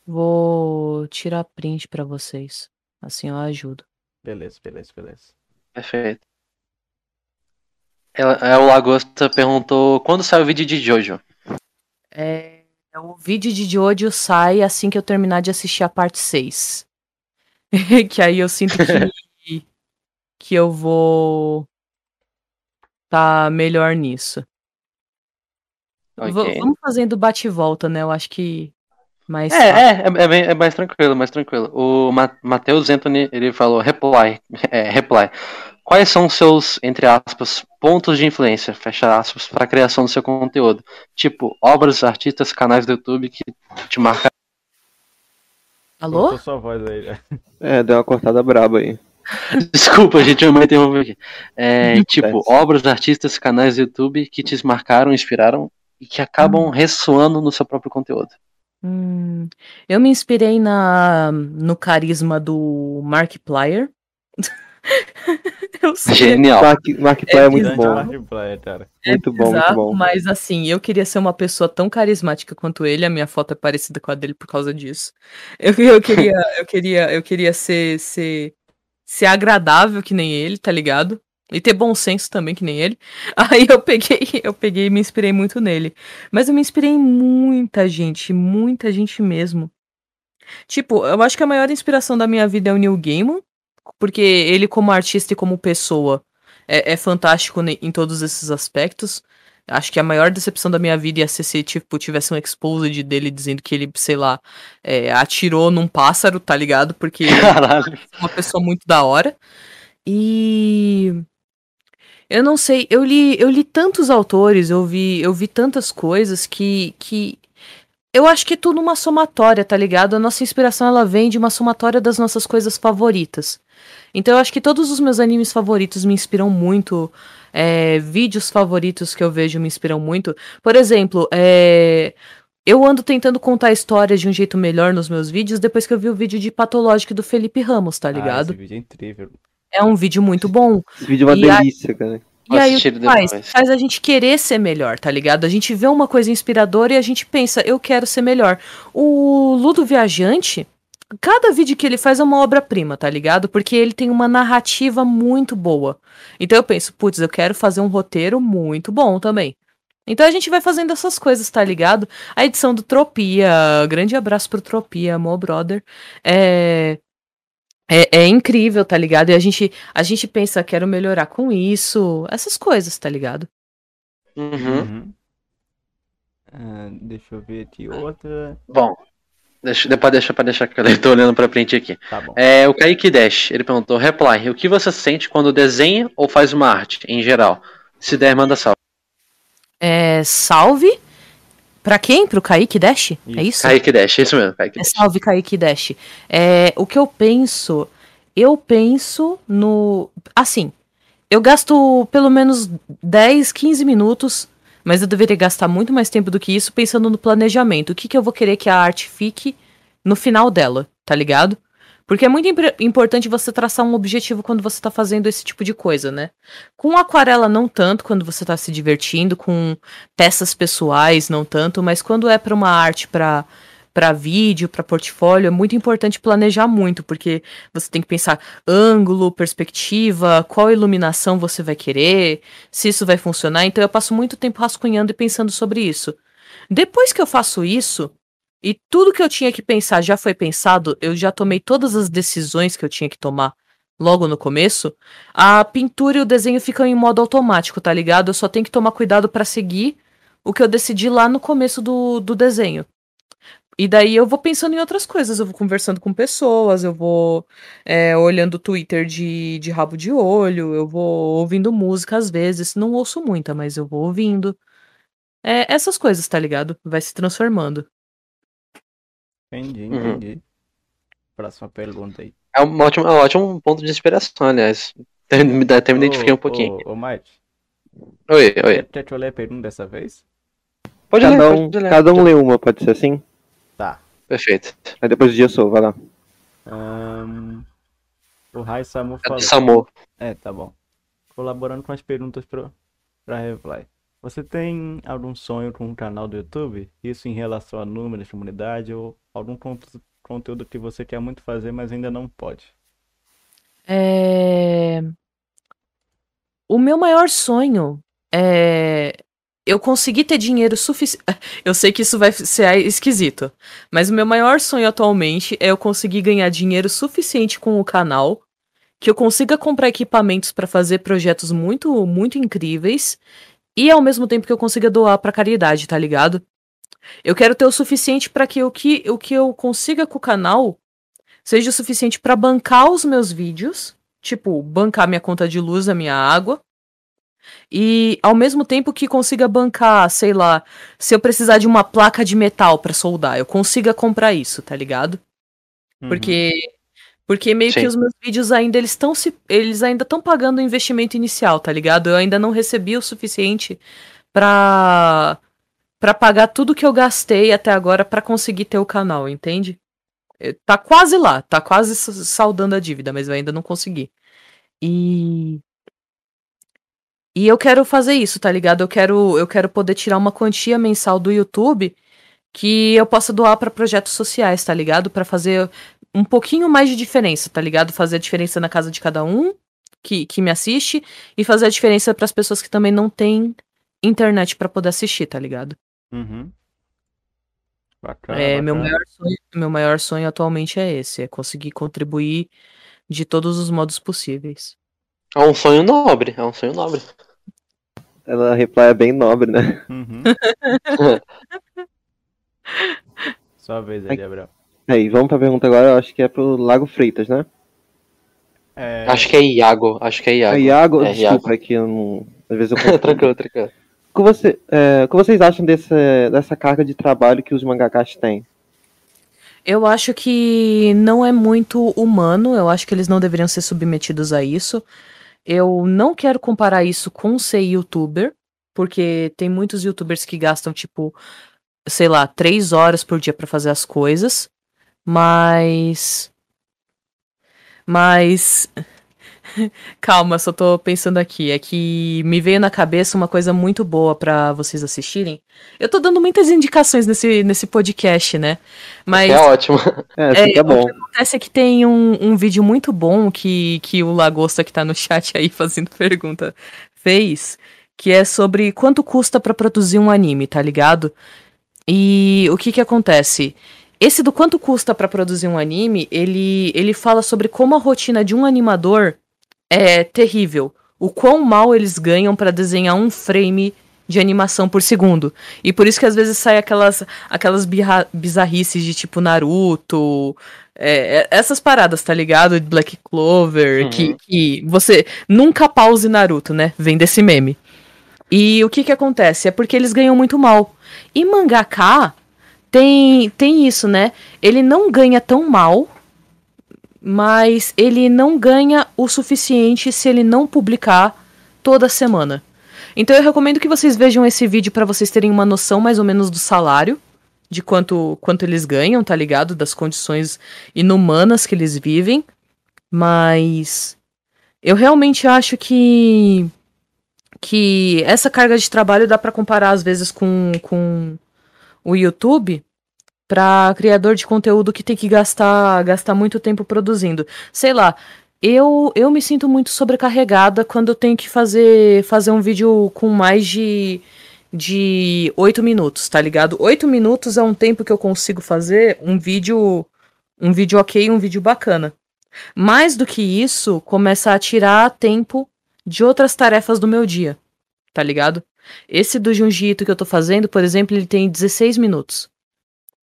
Vou tirar print pra vocês. Assim eu ajudo.
Beleza, beleza, beleza.
Perfeito. Ela, é, o Lagosta perguntou quando sai o vídeo de Jojo.
É, o vídeo de Jojo sai assim que eu terminar de assistir a parte 6. (laughs) que aí eu sinto que, (laughs) que eu vou tá melhor nisso. V-
Ok.
vamos fazendo bate e volta, né? Eu acho que mais
É, é, é, é, bem- é mais tranquilo, mais tranquilo. O Ma Matheus Anthony, ele falou, reply, (laughs) é, reply. Quais são os seus, entre aspas, pontos de influência, fecha aspas, para a criação do seu conteúdo? Tipo, obras, artistas, canais do YouTube que te marcaram.
Alô?
Cortou sua voz aí. (laughs)
É, deu uma cortada braba aí. (laughs)
Desculpa, gente, eu me interrompi aqui. É, tipo, obras, artistas, canais do YouTube que te marcaram, inspiraram e que acabam ressoando no seu próprio conteúdo.
Hum, eu me inspirei na, no carisma do Markiplier. (laughs) eu sei,
Genial.
Mark, Markiplier é, muito
Grande
bom.
Markiplier, cara.
é
Muito bom, muito
bizarro,
bom.
Mas assim, eu queria ser uma pessoa tão carismática quanto ele. A minha foto é parecida com a dele por causa disso. Eu, eu queria, eu queria, eu queria ser, ser, ser agradável que nem ele, tá ligado? E ter bom senso também que nem ele. (laughs) Aí eu peguei, eu peguei e me inspirei muito nele. Mas eu me inspirei em muita gente, muita gente mesmo. Tipo, eu acho que a maior inspiração da minha vida é o Neil Gaiman. porque ele, como artista e como pessoa, é, é fantástico em todos esses aspectos. Acho que a maior decepção da minha vida ia ser se tipo, tivesse um exposed dele dizendo que ele, sei lá, é, atirou num pássaro, tá ligado? Porque (laughs)
Caralho.
é uma pessoa muito da hora. E eu não sei, eu li, eu li tantos autores, eu vi, eu vi tantas coisas que, que eu acho que é tudo uma somatória, tá ligado? A nossa inspiração ela vem de uma somatória das nossas coisas favoritas. Então eu acho que todos os meus animes favoritos me inspiram muito. é, vídeos favoritos que eu vejo me inspiram muito. Por exemplo, é, eu ando tentando contar histórias de um jeito melhor nos meus vídeos depois que eu vi o vídeo de Patológico do Felipe Ramos, tá
Ah,
ligado?
esse vídeo é incrível.
É um vídeo muito bom.
Esse vídeo é uma
E
delícia, cara.
E aí o que faz? Faz a gente querer ser melhor, tá ligado? A gente vê uma coisa inspiradora e a gente pensa, eu quero ser melhor. O Ludo Viajante, cada vídeo que ele faz é uma obra-prima, tá ligado? Porque ele tem uma narrativa muito boa. Então eu penso, putz, eu quero fazer um roteiro muito bom também. Então a gente vai fazendo essas coisas, tá ligado? A edição do Tropia, grande abraço pro Tropia, meu brother. É, é, é incrível, tá ligado? E a gente, a gente pensa, quero melhorar com isso, essas coisas, tá ligado?
Uhum.
Uhum. Ah, deixa eu ver aqui outra.
Bom, deixa, depois deixa pra deixar que eu (laughs) tô olhando pra frente aqui.
Tá bom.
É, o Kaique Dash, ele perguntou, reply, o que você sente quando desenha ou faz uma arte, em geral? Se der, manda salve.
É, salve. Pra quem? Pro Kaique Dash? É isso?
Kaique Dash, isso mesmo, Kaique
É
Dash.
salve Kaique Dash. É, o que eu penso, eu penso no. Assim, eu gasto pelo menos 10, 15 minutos, mas eu deveria gastar muito mais tempo do que isso pensando no planejamento. O que, que eu vou querer que a arte fique no final dela, tá ligado? Porque é muito impre- importante você traçar um objetivo quando você tá fazendo esse tipo de coisa, né? Com aquarela, não tanto, quando você tá se divertindo, com peças pessoais, não tanto, mas quando é pra uma arte pra para vídeo, para portfólio, é muito importante planejar muito, porque você tem que pensar ângulo, perspectiva, qual iluminação você vai querer, se isso vai funcionar. Então eu passo muito tempo rascunhando e pensando sobre isso. Depois que eu faço isso, e tudo que eu tinha que pensar já foi pensado, eu já tomei todas as decisões que eu tinha que tomar logo no começo, a pintura e o desenho ficam em modo automático, tá ligado? Eu só tenho que tomar cuidado para seguir o que eu decidi lá no começo do, do desenho. E daí eu vou pensando em outras coisas, eu vou conversando com pessoas, eu vou é, olhando o Twitter de, de rabo de olho, eu vou ouvindo música às vezes, não ouço muita, mas eu vou ouvindo. É, essas coisas, tá ligado? Vai se transformando.
Entendi,
Uhum.
entendi. Próxima pergunta aí.
É um ótimo, é um ótimo ponto de inspiração, aliás. Até me, dá- até me identifiquei um pouquinho.
Ô, ô Mike,
Oi, oi.
quer, quer que eu ler a pergunta dessa vez?
Pode ler,
Cada um,
pode ler.
cada um lê uma, pode ser assim?
Tá.
Perfeito.
Aí depois o dia sou, vai lá.
Ahn, o Rai Samu
É
falou.
do Samu.
É, tá bom. Colaborando com as perguntas pro, pra Reply. Você tem algum sonho com um canal do YouTube? Isso em relação a números, comunidade ou algum conteúdo que você quer muito fazer, mas ainda não pode?
É... O meu maior sonho é eu conseguir ter dinheiro suficiente. (laughs) Eu sei que isso vai ser esquisito, mas o meu maior sonho atualmente é eu conseguir ganhar dinheiro suficiente com o canal, que eu consiga comprar equipamentos para fazer projetos muito, muito incríveis e ao mesmo tempo que eu consiga doar para caridade, tá ligado? Eu quero ter o suficiente para que o que o que eu consiga com o canal seja o suficiente para bancar os meus vídeos, tipo, bancar minha conta de luz, a minha água, e ao mesmo tempo que consiga bancar, sei lá, se eu precisar de uma placa de metal para soldar, eu consiga comprar isso, tá ligado?
Uhum.
Porque porque meio que
Sim.
os meus vídeos ainda eles estão se eles ainda estão pagando o investimento inicial, tá ligado? Eu ainda não recebi o suficiente pra para pagar tudo que eu gastei até agora pra conseguir ter o canal, entende? Eh, Tá quase lá, tá quase saldando a dívida, mas eu ainda não consegui. E e eu quero fazer isso, tá ligado? Eu quero eu quero poder tirar uma quantia mensal do YouTube que eu possa doar pra projetos sociais, tá ligado? Pra fazer um pouquinho mais de diferença, tá ligado? Fazer a diferença na casa de cada um que, que me assiste e fazer a diferença pras pessoas que também não têm internet pra poder assistir, tá ligado?
Uhum. Bacana,
É, meu
bacana.
maior sonho, meu maior sonho atualmente é esse, é conseguir contribuir de todos os modos possíveis.
É um sonho nobre, é um sonho nobre.
Ela reply é bem nobre, né?
Uhum. (laughs) Sua vez aí, Gabriel.
Aí, vamos pra pergunta agora, eu acho que é pro Lago Freitas, né?
É,
Acho que é Iago, acho que é Iago.
Aí, Iago,
É,
desculpa, é que eu não. Às vezes eu (laughs)
tranquilo, tranquilo.
O que, você, é, o que vocês acham desse, dessa carga de trabalho que os mangakas têm?
Eu acho que não é muito humano, eu acho que eles não deveriam ser submetidos a isso. Eu não quero comparar isso com ser youtuber, porque tem muitos youtubers que gastam, tipo, sei lá, três horas por dia pra fazer as coisas, mas. Mas. (laughs) Calma, só tô pensando aqui. É que me veio na cabeça uma coisa muito boa pra vocês assistirem. Eu tô dando muitas indicações nesse, nesse podcast, né? Mas
É ótimo. (laughs)
É,
É,
que é bom.
acontece que tem um, um vídeo muito bom que, que o Lagosta que tá no chat aí (laughs) fazendo pergunta fez, que é sobre quanto custa pra produzir um anime, tá ligado? E o que que acontece? Esse do quanto custa pra produzir um anime, ele, ele fala sobre como a rotina de um animador é terrível. O quão mal eles ganham pra desenhar um frame de animação por segundo. E por isso que às vezes sai aquelas, aquelas bizarrices de tipo Naruto, é, é, essas paradas, tá ligado? De Black Clover,
Uhum.
que, que você nunca pause Naruto, né? Vem desse meme. E o que que acontece? É porque eles ganham muito mal. E mangaka tem, tem isso, né? Ele não ganha tão mal, mas ele não ganha o suficiente se ele não publicar toda semana. Então eu recomendo que vocês vejam esse vídeo pra vocês terem uma noção mais ou menos do salário, de quanto, quanto eles ganham, tá ligado? Das condições inumanas que eles vivem. Mas eu realmente acho que que essa carga de trabalho dá pra comparar às vezes com, com o YouTube pra criador de conteúdo que tem que gastar gastar muito tempo produzindo. Sei lá, eu, eu me sinto muito sobrecarregada quando eu tenho que fazer, fazer um vídeo com mais de, de 8 minutos, tá ligado? 8 minutos é um tempo que eu consigo fazer um vídeo, um vídeo ok, um vídeo bacana. Mais do que isso, começa a tirar tempo de outras tarefas do meu dia, tá ligado? Esse do Ito que eu tô fazendo, por exemplo, ele tem 16 minutos.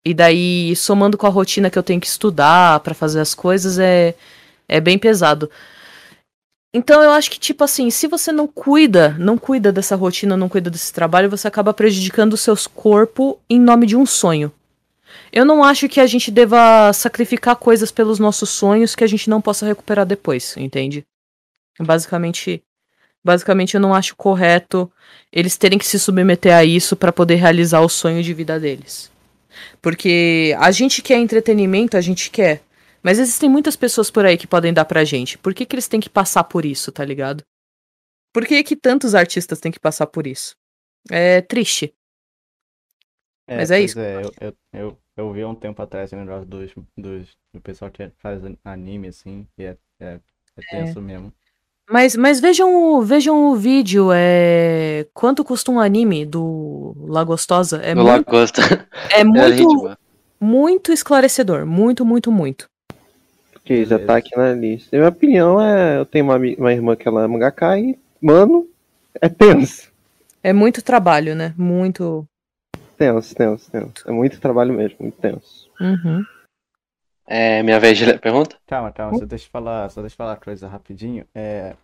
E daí, somando com a rotina que eu tenho que estudar pra fazer as coisas, é, é bem pesado. Então eu acho que, tipo assim, se você não cuida, não cuida dessa rotina, não cuida desse trabalho, você acaba prejudicando o seu corpo em nome de um sonho. Eu não acho que a gente deva sacrificar coisas pelos nossos sonhos que a gente não possa recuperar depois, entende? Basicamente, basicamente eu não acho correto eles terem que se submeter a isso pra poder realizar o sonho de vida deles. Porque a gente quer entretenimento, a gente quer. Mas existem muitas pessoas por aí que podem dar pra gente. Por que, que eles têm que passar por isso, tá ligado? Por que, que tantos artistas têm que passar por isso? É triste. Mas é isso.
É, eu, eu, eu, eu vi há um tempo atrás um negócio dos, dos, do pessoal que faz anime, assim, e é, é, é tenso mesmo.
Mas, mas vejam, o- vejam o vídeo, é. Quanto custa um anime do Lagostosa? É
Do
muito,
Lagosta.
é (laughs)
É
muito, muito esclarecedor. Muito, muito, muito.
Porque já tá aqui na lista. Minha opinião é, eu tenho uma, uma irmã que ela é mangaka e, mano, é tenso.
É muito trabalho, né? Muito.
Tenso, tenso, tenso. É muito trabalho mesmo, muito tenso.
Uhum.
É minha vez de pergunta?
Calma, calma, só deixa eu falar, só deixa eu falar uma coisa rapidinho. É,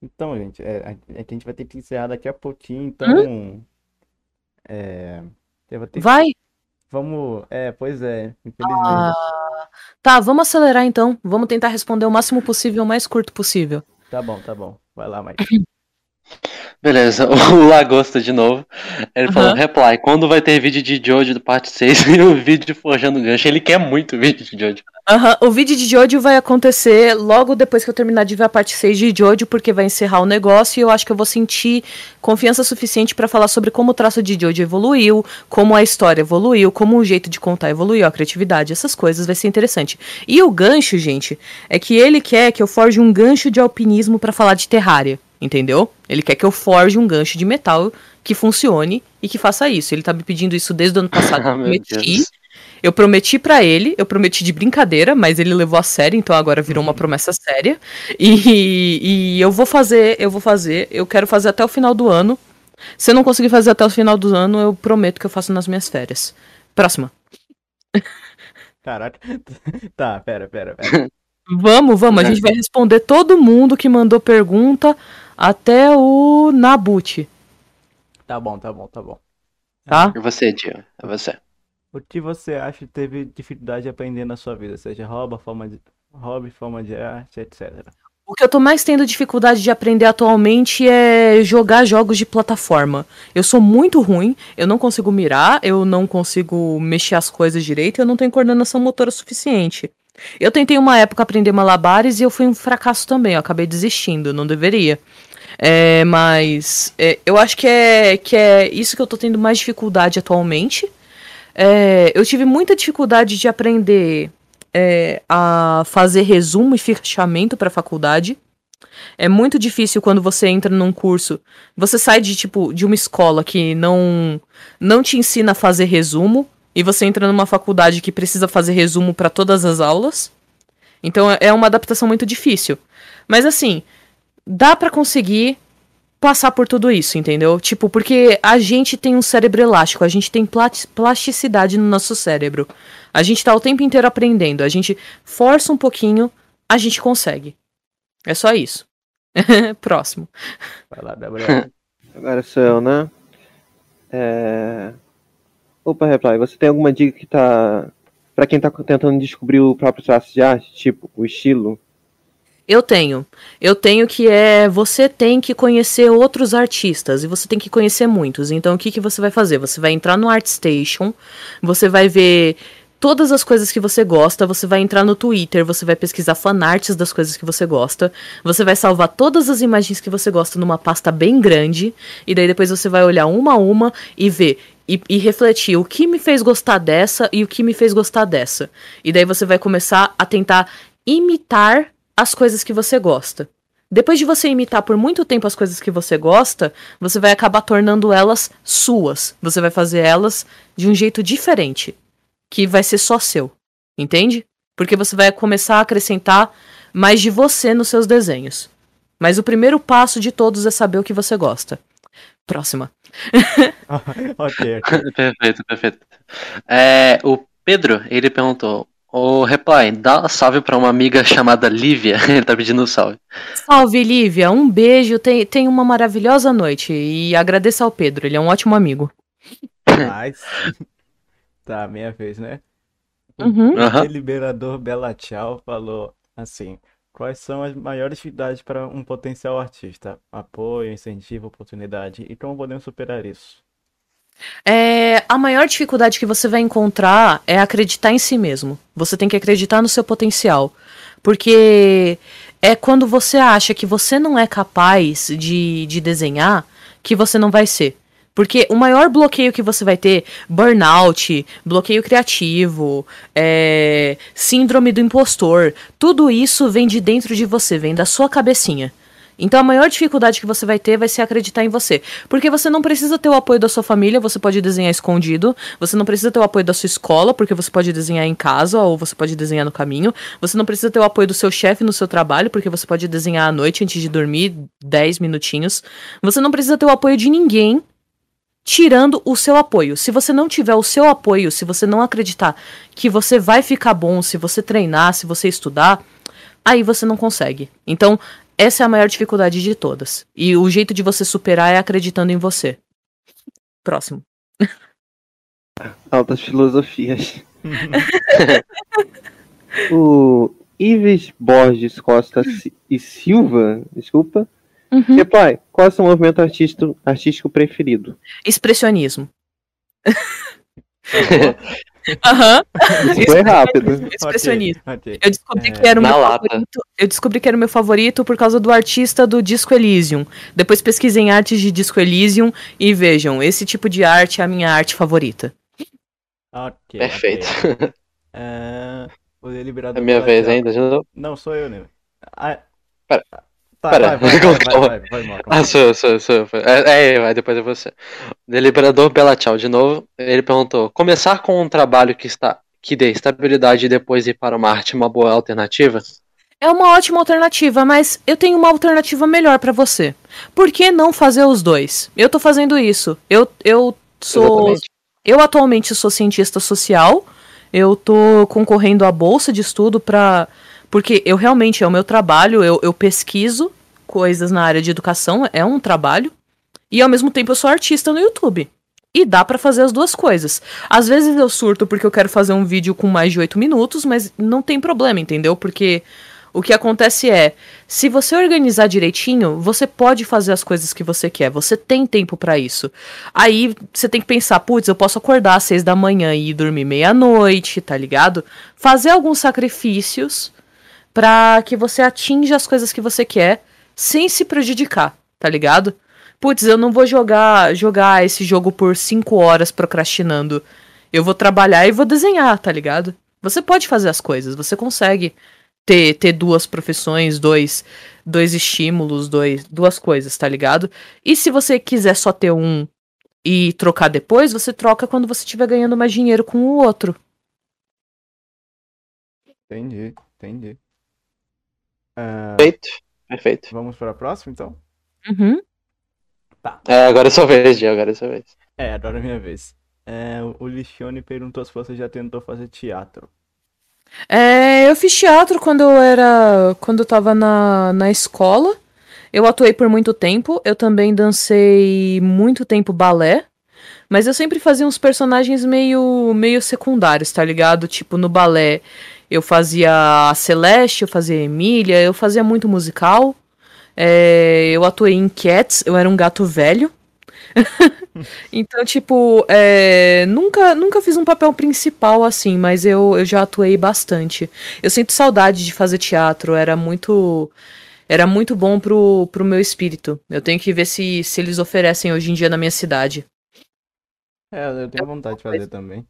então, gente, é, a, a gente vai ter que encerrar daqui a pouquinho, então. É, eu vou ter que-
Vai?
Vamos. É, pois é, infelizmente.
Ah, tá, vamos acelerar então. Vamos tentar responder o máximo possível, o mais curto possível.
Tá bom, tá bom. Vai lá, Mike. (laughs)
Beleza, (laughs) o Lagosta de novo. Ele falou, reply, quando vai ter vídeo de Jojo do parte 6 (laughs) e o vídeo de Forjando Gancho? Ele quer muito vídeo de Jojo.
Aham, O vídeo de Jojo vai acontecer logo depois que eu terminar de ver a parte 6 de Jojo, porque vai encerrar o negócio e eu acho que eu vou sentir confiança suficiente pra falar sobre como o traço de Jojo evoluiu, como a história evoluiu, como o jeito de contar evoluiu, a criatividade, essas coisas, vai ser interessante. E o gancho, gente, é que ele quer que eu forje um gancho de alpinismo pra falar de Terraria, entendeu? Ele quer que eu forje um gancho de metal que funcione e que faça isso. Ele tá me pedindo isso desde o ano passado, (laughs)
Ah,
eu
meu
prometi.
Deus.
Eu prometi pra ele, eu prometi de brincadeira, mas ele levou a sério, então agora virou uma promessa séria. E, e eu vou fazer, eu vou fazer, eu quero fazer até o final do ano. Se eu não conseguir fazer até o final do ano, eu prometo que eu faço nas minhas férias. Próxima.
Caraca. (laughs) Tá, pera, pera, pera.
Vamos, vamos. A gente vai responder todo mundo que mandou pergunta até o Nabute,
Tá bom, tá bom, tá bom.
tá?
É você, tio. É você.
O que você acha que teve dificuldade de aprender na sua vida? Seja hobby, forma de, hobby, forma de arte, etc.
O que eu tô mais tendo dificuldade de aprender atualmente é jogar jogos de plataforma. Eu sou muito ruim, eu não consigo mirar, eu não consigo mexer as coisas direito, eu não tenho coordenação motora suficiente. Eu tentei uma época aprender malabares e eu fui um fracasso também, eu acabei desistindo, não deveria. É, mas é, eu acho que é, que é isso que eu tô tendo mais dificuldade atualmente. É, eu tive muita dificuldade de aprender é, a fazer resumo e fechamento para faculdade. É muito difícil quando você entra num curso. Você sai de tipo de uma escola que não não te ensina a fazer resumo e você entra numa faculdade que precisa fazer resumo para todas as aulas. Então é- é uma adaptação muito difícil. Mas assim, dá pra conseguir passar por tudo isso, entendeu? Tipo, porque a gente tem um cérebro elástico, a gente tem plasticidade no nosso cérebro. A gente tá o tempo inteiro aprendendo, a gente força um pouquinho, a gente consegue. É só isso. (laughs) Próximo.
Vai lá, Gabriel. (laughs)
Agora sou eu, né? É... Opa, Reply, você tem alguma dica que tá. Pra quem tá tentando descobrir o próprio traço de arte, tipo, o estilo?
Eu tenho. Eu tenho que é. Você tem que conhecer outros artistas e você tem que conhecer muitos. Então o que, que você vai fazer? Você vai entrar no ArtStation, você vai ver todas as coisas que você gosta, você vai entrar no Twitter, você vai pesquisar fanarts das coisas que você gosta, você vai salvar todas as imagens que você gosta numa pasta bem grande, e daí depois você vai olhar uma a uma e ver. E, e refletir o que me fez gostar dessa e o que me fez gostar dessa. E daí você vai começar a tentar imitar as coisas que você gosta. Depois de você imitar por muito tempo as coisas que você gosta, você vai acabar tornando elas suas. Você vai fazer elas de um jeito diferente, que vai ser só seu. Entende? Porque você vai começar a acrescentar mais de você nos seus desenhos. Mas o primeiro passo de todos é saber o que você gosta. Próxima. (laughs)
ok, (laughs)
perfeito, perfeito. É, o Pedro, ele perguntou: Ô Reply, dá salve pra uma amiga chamada Lívia. (laughs) ele tá pedindo um salve.
Salve, Lívia. Um beijo. Tem, tem uma maravilhosa noite. E agradeça ao Pedro. Ele é um ótimo amigo.
Nice. (laughs) Tá, minha vez, né?
Uhum.
O
Aham.
deliberador Bela Tchau falou assim: Quais são as maiores dificuldades para um potencial artista? Apoio, incentivo, oportunidade. E como podemos superar isso?
É, a maior dificuldade que você vai encontrar é acreditar em si mesmo. Você tem que acreditar no seu potencial. Porque é quando você acha que você não é capaz de, de desenhar que você não vai ser. Porque o maior bloqueio que você vai ter, burnout, bloqueio criativo, é, síndrome do impostor, tudo isso vem de dentro de você, vem da sua cabecinha. Então a maior dificuldade que você vai ter vai ser acreditar em você. Porque você não precisa ter o apoio da sua família, você pode desenhar escondido. Você não precisa ter o apoio da sua escola, porque você pode desenhar em casa ou você pode desenhar no caminho. Você não precisa ter o apoio do seu chefe no seu trabalho, porque você pode desenhar à noite antes de dormir 10 minutinhos. Você não precisa ter o apoio de ninguém tirando o seu apoio. Se você não tiver o seu apoio, se você não acreditar que você vai ficar bom se você treinar, se você estudar, aí você não consegue. Então, essa é a maior dificuldade de todas. E o jeito de você superar é acreditando em você. Próximo. (laughs)
Altas filosofias. (laughs) o Ives Borges Costa e Silva, desculpa.
Uhum.
Reply, qual é o seu movimento artístico, artístico preferido?
Expressionismo. (laughs) Aham.
Isso foi rápido.
Expressionismo.
Ok, ok.
Eu descobri
É,
que era o meu
lata.
favorito. Eu descobri que era o meu favorito por causa do artista do Disco Elysium. Depois pesquisem artes de Disco Elysium e vejam, esse tipo de arte é a minha arte favorita.
Ok,
Perfeito.
ok. É, o deliberador
É minha vez ainda? de novo?
Não, sou eu, né? Ah,
Pera.
Tá,
Pera,
vai, vai, (laughs) vai, vai, vai, vai.
Ah, sou eu, sou eu, sou eu. É, é, vai, depois é você. Deliberador Bela Tchau, de novo. Ele perguntou: começar com um trabalho que está, que dê estabilidade e depois ir para uma arte uma boa alternativa?
É uma ótima alternativa, mas eu tenho uma alternativa melhor pra você. Por que não fazer os dois? Eu tô fazendo isso. Eu, eu sou.
Exatamente.
Eu atualmente sou cientista social. Eu tô concorrendo à bolsa de estudo pra. Porque eu realmente é o meu trabalho, eu, eu pesquiso coisas na área de educação, é um trabalho. E ao mesmo tempo eu sou artista no YouTube. E dá pra fazer as duas coisas. Às vezes eu surto porque eu quero fazer um vídeo com mais de 8 minutos, mas não tem problema, entendeu? Porque o que acontece é, se você organizar direitinho, você pode fazer as coisas que você quer. Você tem tempo pra isso. Aí você tem que pensar, putz, eu posso acordar às seis da manhã e ir dormir meia-noite, tá ligado? Fazer alguns sacrifícios pra que você atinja as coisas que você quer sem se prejudicar, tá ligado? Putz, eu não vou jogar jogar esse jogo por cinco horas procrastinando. Eu vou trabalhar e vou desenhar, tá ligado? Você pode fazer as coisas, você consegue ter, ter duas profissões, dois, dois estímulos, dois, duas coisas, tá ligado? E se você quiser só ter um e trocar depois, você troca quando você estiver ganhando mais dinheiro com o outro.
Entendi, entendi. Ah,
Perfeito. Perfeito.
vamos para a próxima, então?
Uhum.
É, agora é sua vez, Gil, agora é sua vez.
É, agora é minha vez. É, o Lixione perguntou se você já tentou fazer teatro.
É, eu fiz teatro quando eu era. Quando eu tava na, na escola. Eu atuei por muito tempo. Eu também dancei muito tempo balé. Mas eu sempre fazia uns personagens meio, meio secundários, tá ligado? Tipo, no balé eu fazia a Celeste, eu fazia a Emília, eu fazia muito musical. É, eu atuei em Cats, eu era um gato velho. (laughs) então, tipo, é, nunca, nunca fiz um papel principal assim, mas eu, eu já atuei bastante. Eu sinto saudade de fazer teatro, era muito. Era muito bom pro, pro meu espírito. Eu tenho que ver se, se eles oferecem hoje em dia na minha cidade.
É, eu tenho vontade de fazer também.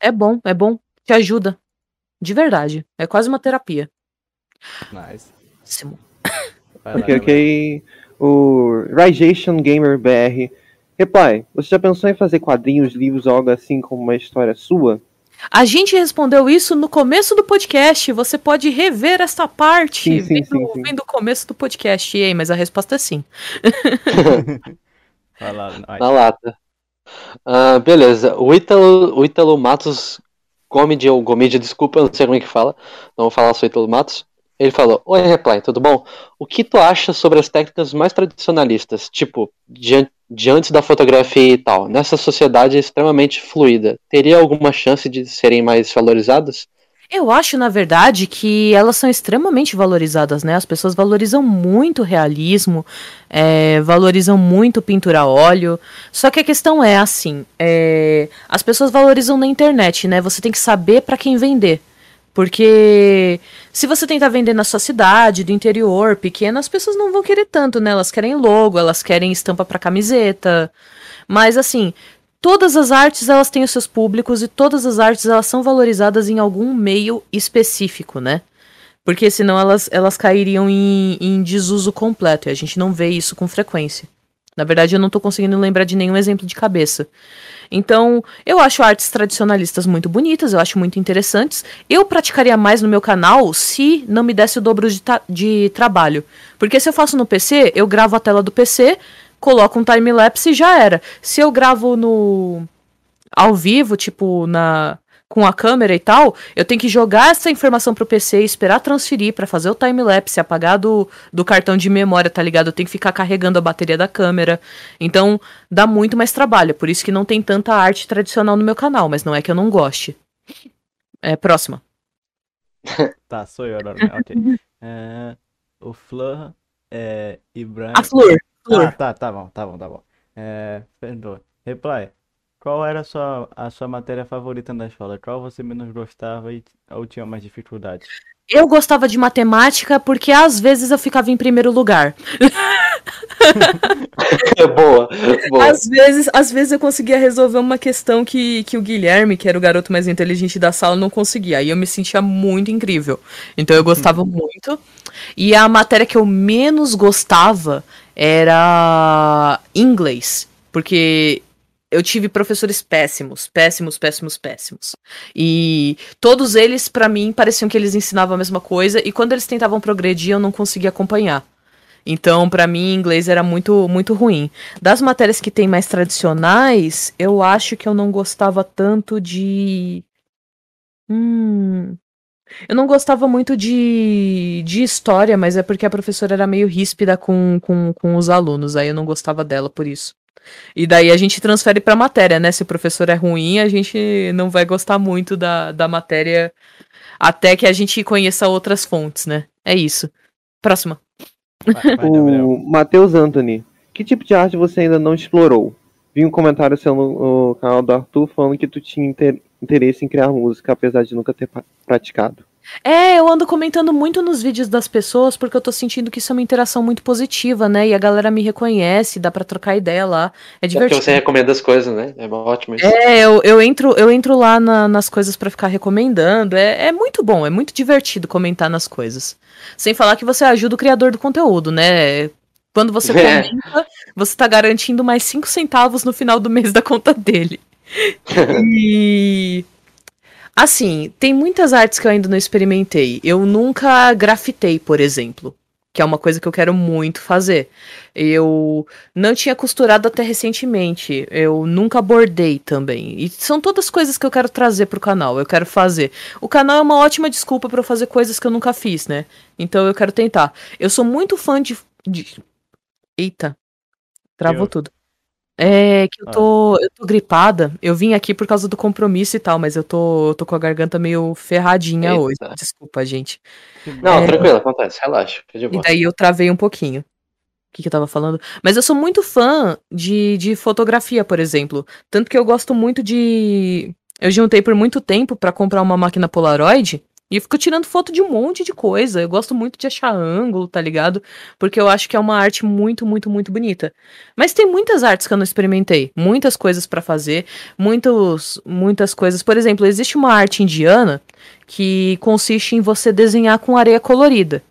É bom, é bom. Te ajuda. De verdade. É quase uma terapia.
Nice.
Ok, ok. O Rajation Gamer BR. Reply, você já pensou em fazer quadrinhos, livros algo assim como uma história sua?
A gente respondeu isso no começo do podcast. Você pode rever essa parte
Sim, sim,
vendo,
sim, sim.
vendo o começo do podcast. E aí, mas a resposta é sim. (laughs)
Vai lá, vai.
Na lata. Ah, beleza. O Ítalo, o Ítalo Matos Gomide, ou Gomide, desculpa, não sei como é que fala. Não vou falar só Ítalo Matos. Ele falou: Oi, Reply, tudo bom? O que tu acha sobre as técnicas mais tradicionalistas, tipo, diante, diante da fotografia e tal, nessa sociedade extremamente fluida? Teria alguma chance de serem mais valorizadas?
Eu acho, na verdade, que elas são extremamente valorizadas, né? As pessoas valorizam muito o realismo, é, valorizam muito pintura a óleo. Só que a questão é assim: é, as pessoas valorizam na internet, né? Você tem que saber para quem vender. Porque se você tentar vender na sua cidade, do interior, pequena, as pessoas não vão querer tanto, né? Elas querem logo, elas querem estampa para camiseta. Mas assim, todas as artes elas têm os seus públicos e todas as artes elas são valorizadas em algum meio específico, né? Porque senão elas, elas cairiam em, em desuso completo e a gente não vê isso com frequência. Na verdade, eu não tô conseguindo lembrar de nenhum exemplo de cabeça. Então, eu acho artes tradicionalistas muito bonitas, eu acho muito interessantes. Eu praticaria mais no meu canal se não me desse o dobro de, de trabalho. Porque se eu faço no PC, eu gravo a tela do PC, coloco um time-lapse e já era. Se eu gravo no ao vivo, tipo, na com a câmera e tal, eu tenho que jogar essa informação pro PC, esperar transferir pra fazer o time-lapse, apagar do, do cartão de memória, tá ligado? Eu tenho que ficar carregando a bateria da câmera. Então, dá muito mais trabalho. Por isso que não tem tanta arte tradicional no meu canal, mas não é que eu não goste. É, próxima. (laughs)
Tá, sou eu agora. né? Ok. (laughs) É, o Flor é, Ibrahim.
A Flor.
Ah, tá, tá bom, tá bom, tá bom. É, perdoa. Reply. Qual era a sua, a sua matéria favorita na escola? Qual você menos gostava e, ou tinha mais dificuldade?
Eu gostava de matemática porque às vezes eu ficava em primeiro lugar. (laughs)
boa, boa.
Às vezes, às vezes eu conseguia resolver uma questão que, que o Guilherme, que era o garoto mais inteligente da sala, não conseguia. Aí eu me sentia muito incrível. Então eu gostava muito. E a matéria que eu menos gostava era inglês. Porque eu tive professores péssimos, péssimos, péssimos, péssimos. E todos eles, para mim, pareciam que eles ensinavam a mesma coisa, e quando eles tentavam progredir, eu não conseguia acompanhar. Então, para mim, inglês era muito, muito ruim. Das matérias que tem mais tradicionais, eu acho que eu não gostava tanto de. Hum. Eu não gostava muito de, de história, mas é porque a professora era meio ríspida com, com, com os alunos, aí eu não gostava dela por isso. E daí a gente transfere pra matéria, né? Se o professor é ruim, a gente não vai gostar muito da, da matéria até que a gente conheça outras fontes, né? É isso. Próxima.
Vai, vai, Gabriel.
O Matheus Anthony. Que tipo de arte você ainda não explorou? Vi um comentário seu no, no canal do Arthur falando que tu tinha inter- interesse em criar música, apesar de nunca ter praticado.
É, eu ando comentando muito nos vídeos das pessoas porque eu tô sentindo que isso é uma interação muito positiva, né? E a galera me reconhece, dá pra trocar ideia lá. É
É porque
divertido.
você recomenda as coisas, né? É ótimo isso.
É, eu, eu entro, eu entro lá na- nas coisas pra ficar recomendando. É, é muito bom, é muito divertido comentar nas coisas. Sem falar que você ajuda o criador do conteúdo, né? Quando você (laughs)
É.
comenta, você tá garantindo mais 5 centavos no final do mês da conta dele. (laughs) E. Assim, tem muitas artes que eu ainda não experimentei. Eu nunca grafitei, por exemplo. Que é uma coisa que eu quero muito fazer. Eu não tinha costurado até recentemente. Eu nunca bordei também. E são todas coisas que eu quero trazer pro canal. Eu quero fazer. O canal é uma ótima desculpa pra eu fazer coisas que eu nunca fiz, né? Então eu quero tentar. Eu sou muito fã de. de... Eita. Travou
Eu-
tudo. É que eu tô, eu tô gripada. Eu vim aqui por causa do compromisso e tal, mas eu tô, eu tô com a garganta meio ferradinha
Eita.
hoje. Desculpa, gente.
Não,
É.
tranquilo, acontece, relaxa, fica
E daí eu travei um pouquinho. O que, que eu tava falando? Mas eu sou muito fã de, de fotografia, por exemplo. Tanto que eu gosto muito de. Eu juntei por muito tempo pra comprar uma máquina Polaroid. E eu fico tirando foto de um monte de coisa. Eu gosto muito de achar ângulo, tá ligado? Porque eu acho que é uma arte muito, muito, muito bonita. Mas tem muitas artes que eu não experimentei. Muitas coisas pra fazer. Muitos, muitas coisas. Por exemplo, existe uma arte indiana que consiste em você desenhar com areia colorida.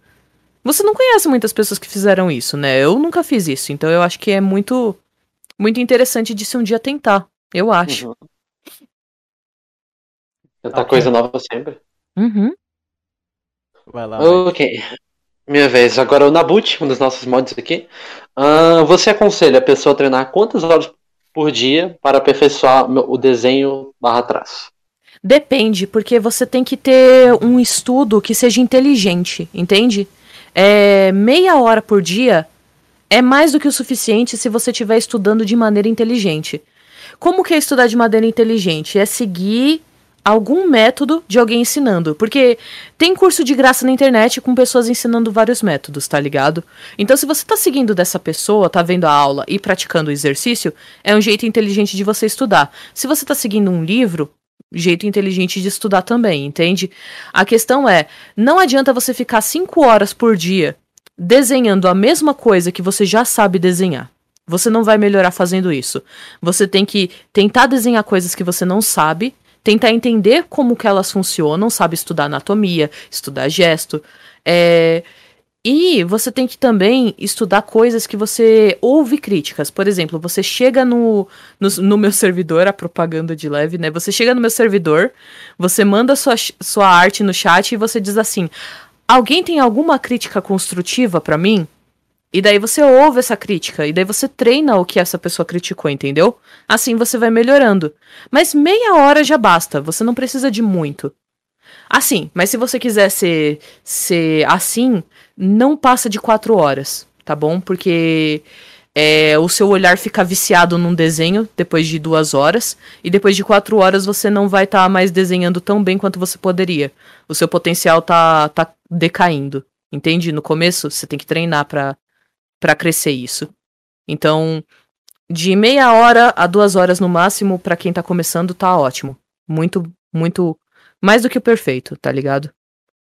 Você não conhece muitas pessoas que fizeram isso, né? Eu nunca fiz isso, então eu acho que é muito muito interessante de se um dia tentar. Eu acho.
Uhum. Tanta coisa nova sempre.
Uhum.
Vai lá.
Ok. Minha vez. Agora o Nabut, um dos nossos mods aqui. Ah, você aconselha a pessoa a treinar quantas horas por dia para aperfeiçoar o desenho barra traço?
Depende, porque você tem que ter um estudo que seja inteligente, entende? É, meia hora por dia é mais do que o suficiente se você estiver estudando de maneira inteligente. Como que é estudar de maneira inteligente? É seguir algum método de alguém ensinando. Porque tem curso de graça na internet com pessoas ensinando vários métodos, tá ligado? Então, se você tá seguindo dessa pessoa, tá vendo a aula e praticando o exercício, é um jeito inteligente de você estudar. Se você tá seguindo um livro, jeito inteligente de estudar também, entende? A questão é, não adianta você ficar cinco horas por dia desenhando a mesma coisa que você já sabe desenhar. Você não vai melhorar fazendo isso. Você tem que tentar desenhar coisas que você não sabe, tentar entender como que elas funcionam, sabe estudar anatomia, estudar gesto, é... E você tem que também estudar coisas que você ouve críticas. Por exemplo, você chega no, no, no meu servidor, a propaganda de leve, né? Você chega no meu servidor, você manda sua, sua arte no chat e você diz assim: Alguém tem alguma crítica construtiva pra mim? E daí você ouve essa crítica, e daí você treina o que essa pessoa criticou, entendeu? Assim você vai melhorando. Mas meia hora já basta, você não precisa de muito. Assim, mas se você quiser ser, ser assim, não passa de quatro horas, tá bom? Porque é, o seu olhar fica viciado num desenho depois de duas horas, e depois de quatro horas você não vai estar tá mais desenhando tão bem quanto você poderia. O seu potencial tá, tá decaindo, entende? No começo você tem que treinar pra, pra crescer isso. Então, de meia hora a duas horas no máximo, pra quem tá começando, tá ótimo. Muito, muito. Mais do que o perfeito, tá ligado?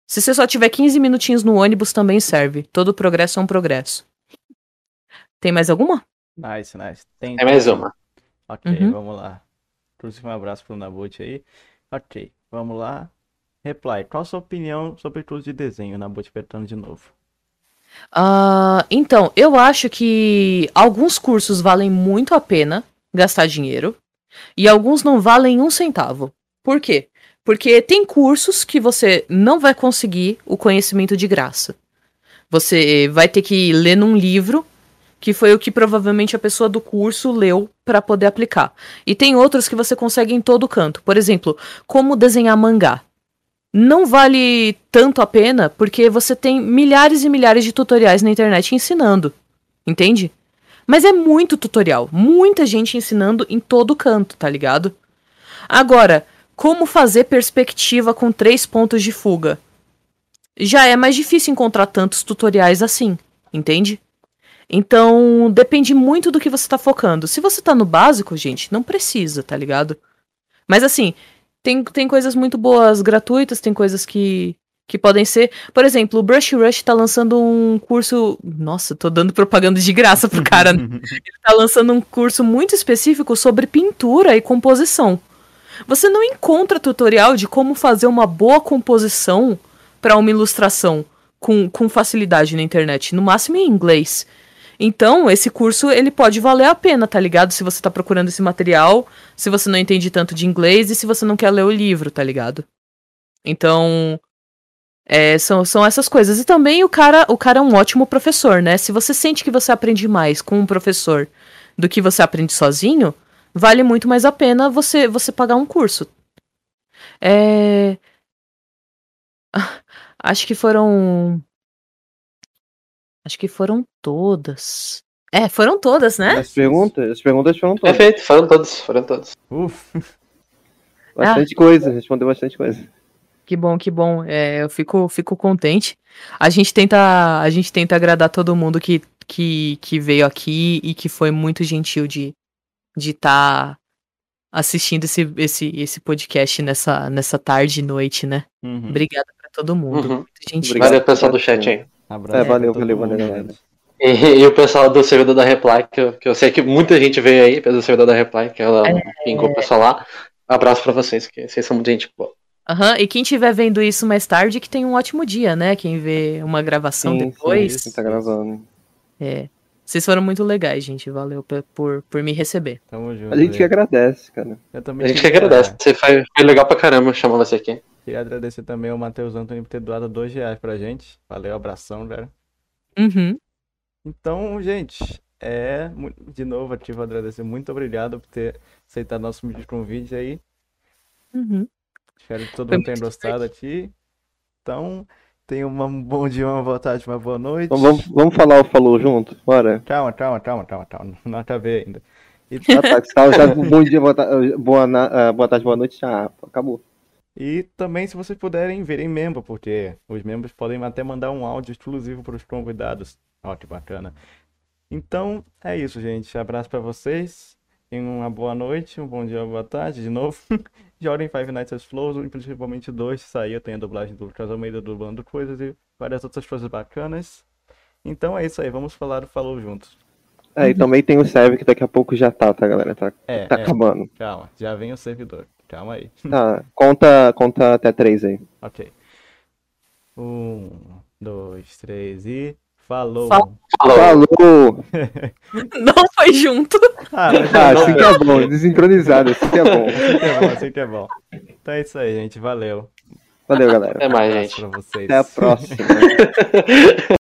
Se você só tiver 15 minutinhos no ônibus, também serve. Todo progresso é um progresso. Tem mais alguma?
Nice, nice. Tem,
Tem mais uma.
Ok,
Uhum.
vamos lá. Trouxe um abraço pro Nabut aí. Ok, vamos lá. Reply, qual a sua opinião sobre curso de desenho? Nabut apertando de novo.
Ah, então, eu acho que alguns cursos valem muito a pena gastar dinheiro. E alguns não valem um centavo. Por quê? Porque tem cursos que você não vai conseguir o conhecimento de graça. Você vai ter que ler num livro que foi o que provavelmente a pessoa do curso leu para poder aplicar. E tem outros que você consegue em todo canto. Por exemplo, como desenhar mangá. Não vale tanto a pena porque você tem milhares e milhares de tutoriais na internet ensinando. Entende? Mas é muito tutorial, muita gente ensinando em todo canto, tá ligado? Agora, como fazer perspectiva com três pontos de fuga? Já é mais difícil encontrar tantos tutoriais assim, entende? Então, depende muito do que você tá focando. Se você tá no básico, gente, não precisa, tá ligado? Mas assim, tem, tem coisas muito boas gratuitas, tem coisas que, que podem ser. Por exemplo, o Brush Rush tá lançando um curso. Nossa, tô dando propaganda de graça pro cara. (laughs) Ele tá lançando um curso muito específico sobre pintura e composição. Você não encontra tutorial de como fazer uma boa composição para uma ilustração com, com facilidade na internet, no máximo em inglês. Então, esse curso ele pode valer a pena, tá ligado? Se você tá procurando esse material, se você não entende tanto de inglês e se você não quer ler o livro, tá ligado? Então, é, são, são essas coisas. E também o cara, o cara é um ótimo professor, né? Se você sente que você aprende mais com um professor do que você aprende sozinho, vale muito mais a pena você, você pagar um curso. É... (laughs) Acho que foram Acho que foram todas. É, foram todas, né?
As perguntas, as perguntas foram todas.
Perfeito, foram todos, foram todos.
Uf, (laughs)
Bastante coisa, respondeu bastante coisa.
Que bom, que bom. É, eu fico, fico contente. A gente tenta, a gente tenta agradar todo mundo que, que, que veio aqui e que foi muito gentil de de estar assistindo esse, esse, esse podcast nessa, nessa tarde e noite, né?
uhum.
Obrigada pra todo mundo.
Uhum.
Muito gentil.
Obrigado.
Valeu, pessoal do chat aí.
Abraço
É, valeu, valeu, valeu, galera.
E, e o pessoal do servidor da Reply, que eu, que eu sei que muita gente veio aí pelo servidor da Reply, que ela pingou o pessoal lá. Abraço pra vocês, que vocês são muito gente boa.
Aham, E quem estiver vendo isso mais tarde, que tem um ótimo dia, né? Quem vê uma gravação
Sim,
depois.
sim, tá gravando.
É. Vocês foram muito legais, gente. Valeu por, por me receber.
Tamo junto.
A gente que agradece, cara.
Eu também
A gente que agradece. Você foi, foi legal pra caramba chamar você aqui.
Queria agradecer também ao Matheus Antônio por ter doado dois reais pra gente. Valeu, abração, velho.
Uhum.
Então, gente, é. De novo, ativo agradecer. Muito obrigado por ter aceitado nosso convite aí.
Uhum.
Espero que todo
Foi
mundo tenha gostado aqui. Então, tenha um bom dia, uma boa tarde, uma boa noite.
Então vamos, vamos falar o falou junto? Bora.
Calma, calma, calma, calma, calma. Não acabei ainda. E,
Ah, tá, já bom dia, boa, ta- boa, na- ah, boa tarde, boa noite. Já acabou.
E também, se vocês puderem, virem membro, porque os membros podem até mandar um áudio exclusivo para os convidados. Ó, que bacana. Então, é isso, gente. Abraço pra vocês. Tenham uma boa noite, um bom dia, uma boa tarde de novo. (laughs) Joguem Five Nights at Flows, principalmente dois. Saiu, tem a dublagem do Lucas Almeida dublando coisas e várias outras coisas bacanas. Então é isso aí, vamos falar do Falou juntos.
É, e também tem o serve que daqui a pouco já tá, tá, galera? Tá,
É,
tá
é,
acabando.
calma, já vem o servidor. Calma aí.
Tá, (laughs) conta, conta até três aí.
Ok. Um, dois, três e. Falou!
Falou.
Falou. (laughs)
Não foi junto.
Ah,
Ah, assim que é bom, desincronizado, assim que é bom.
assim que é bom, assim que é bom. Então é isso aí, gente. Valeu.
Valeu, galera.
Até mais, gente.
pra vocês.
Até a próxima. (laughs)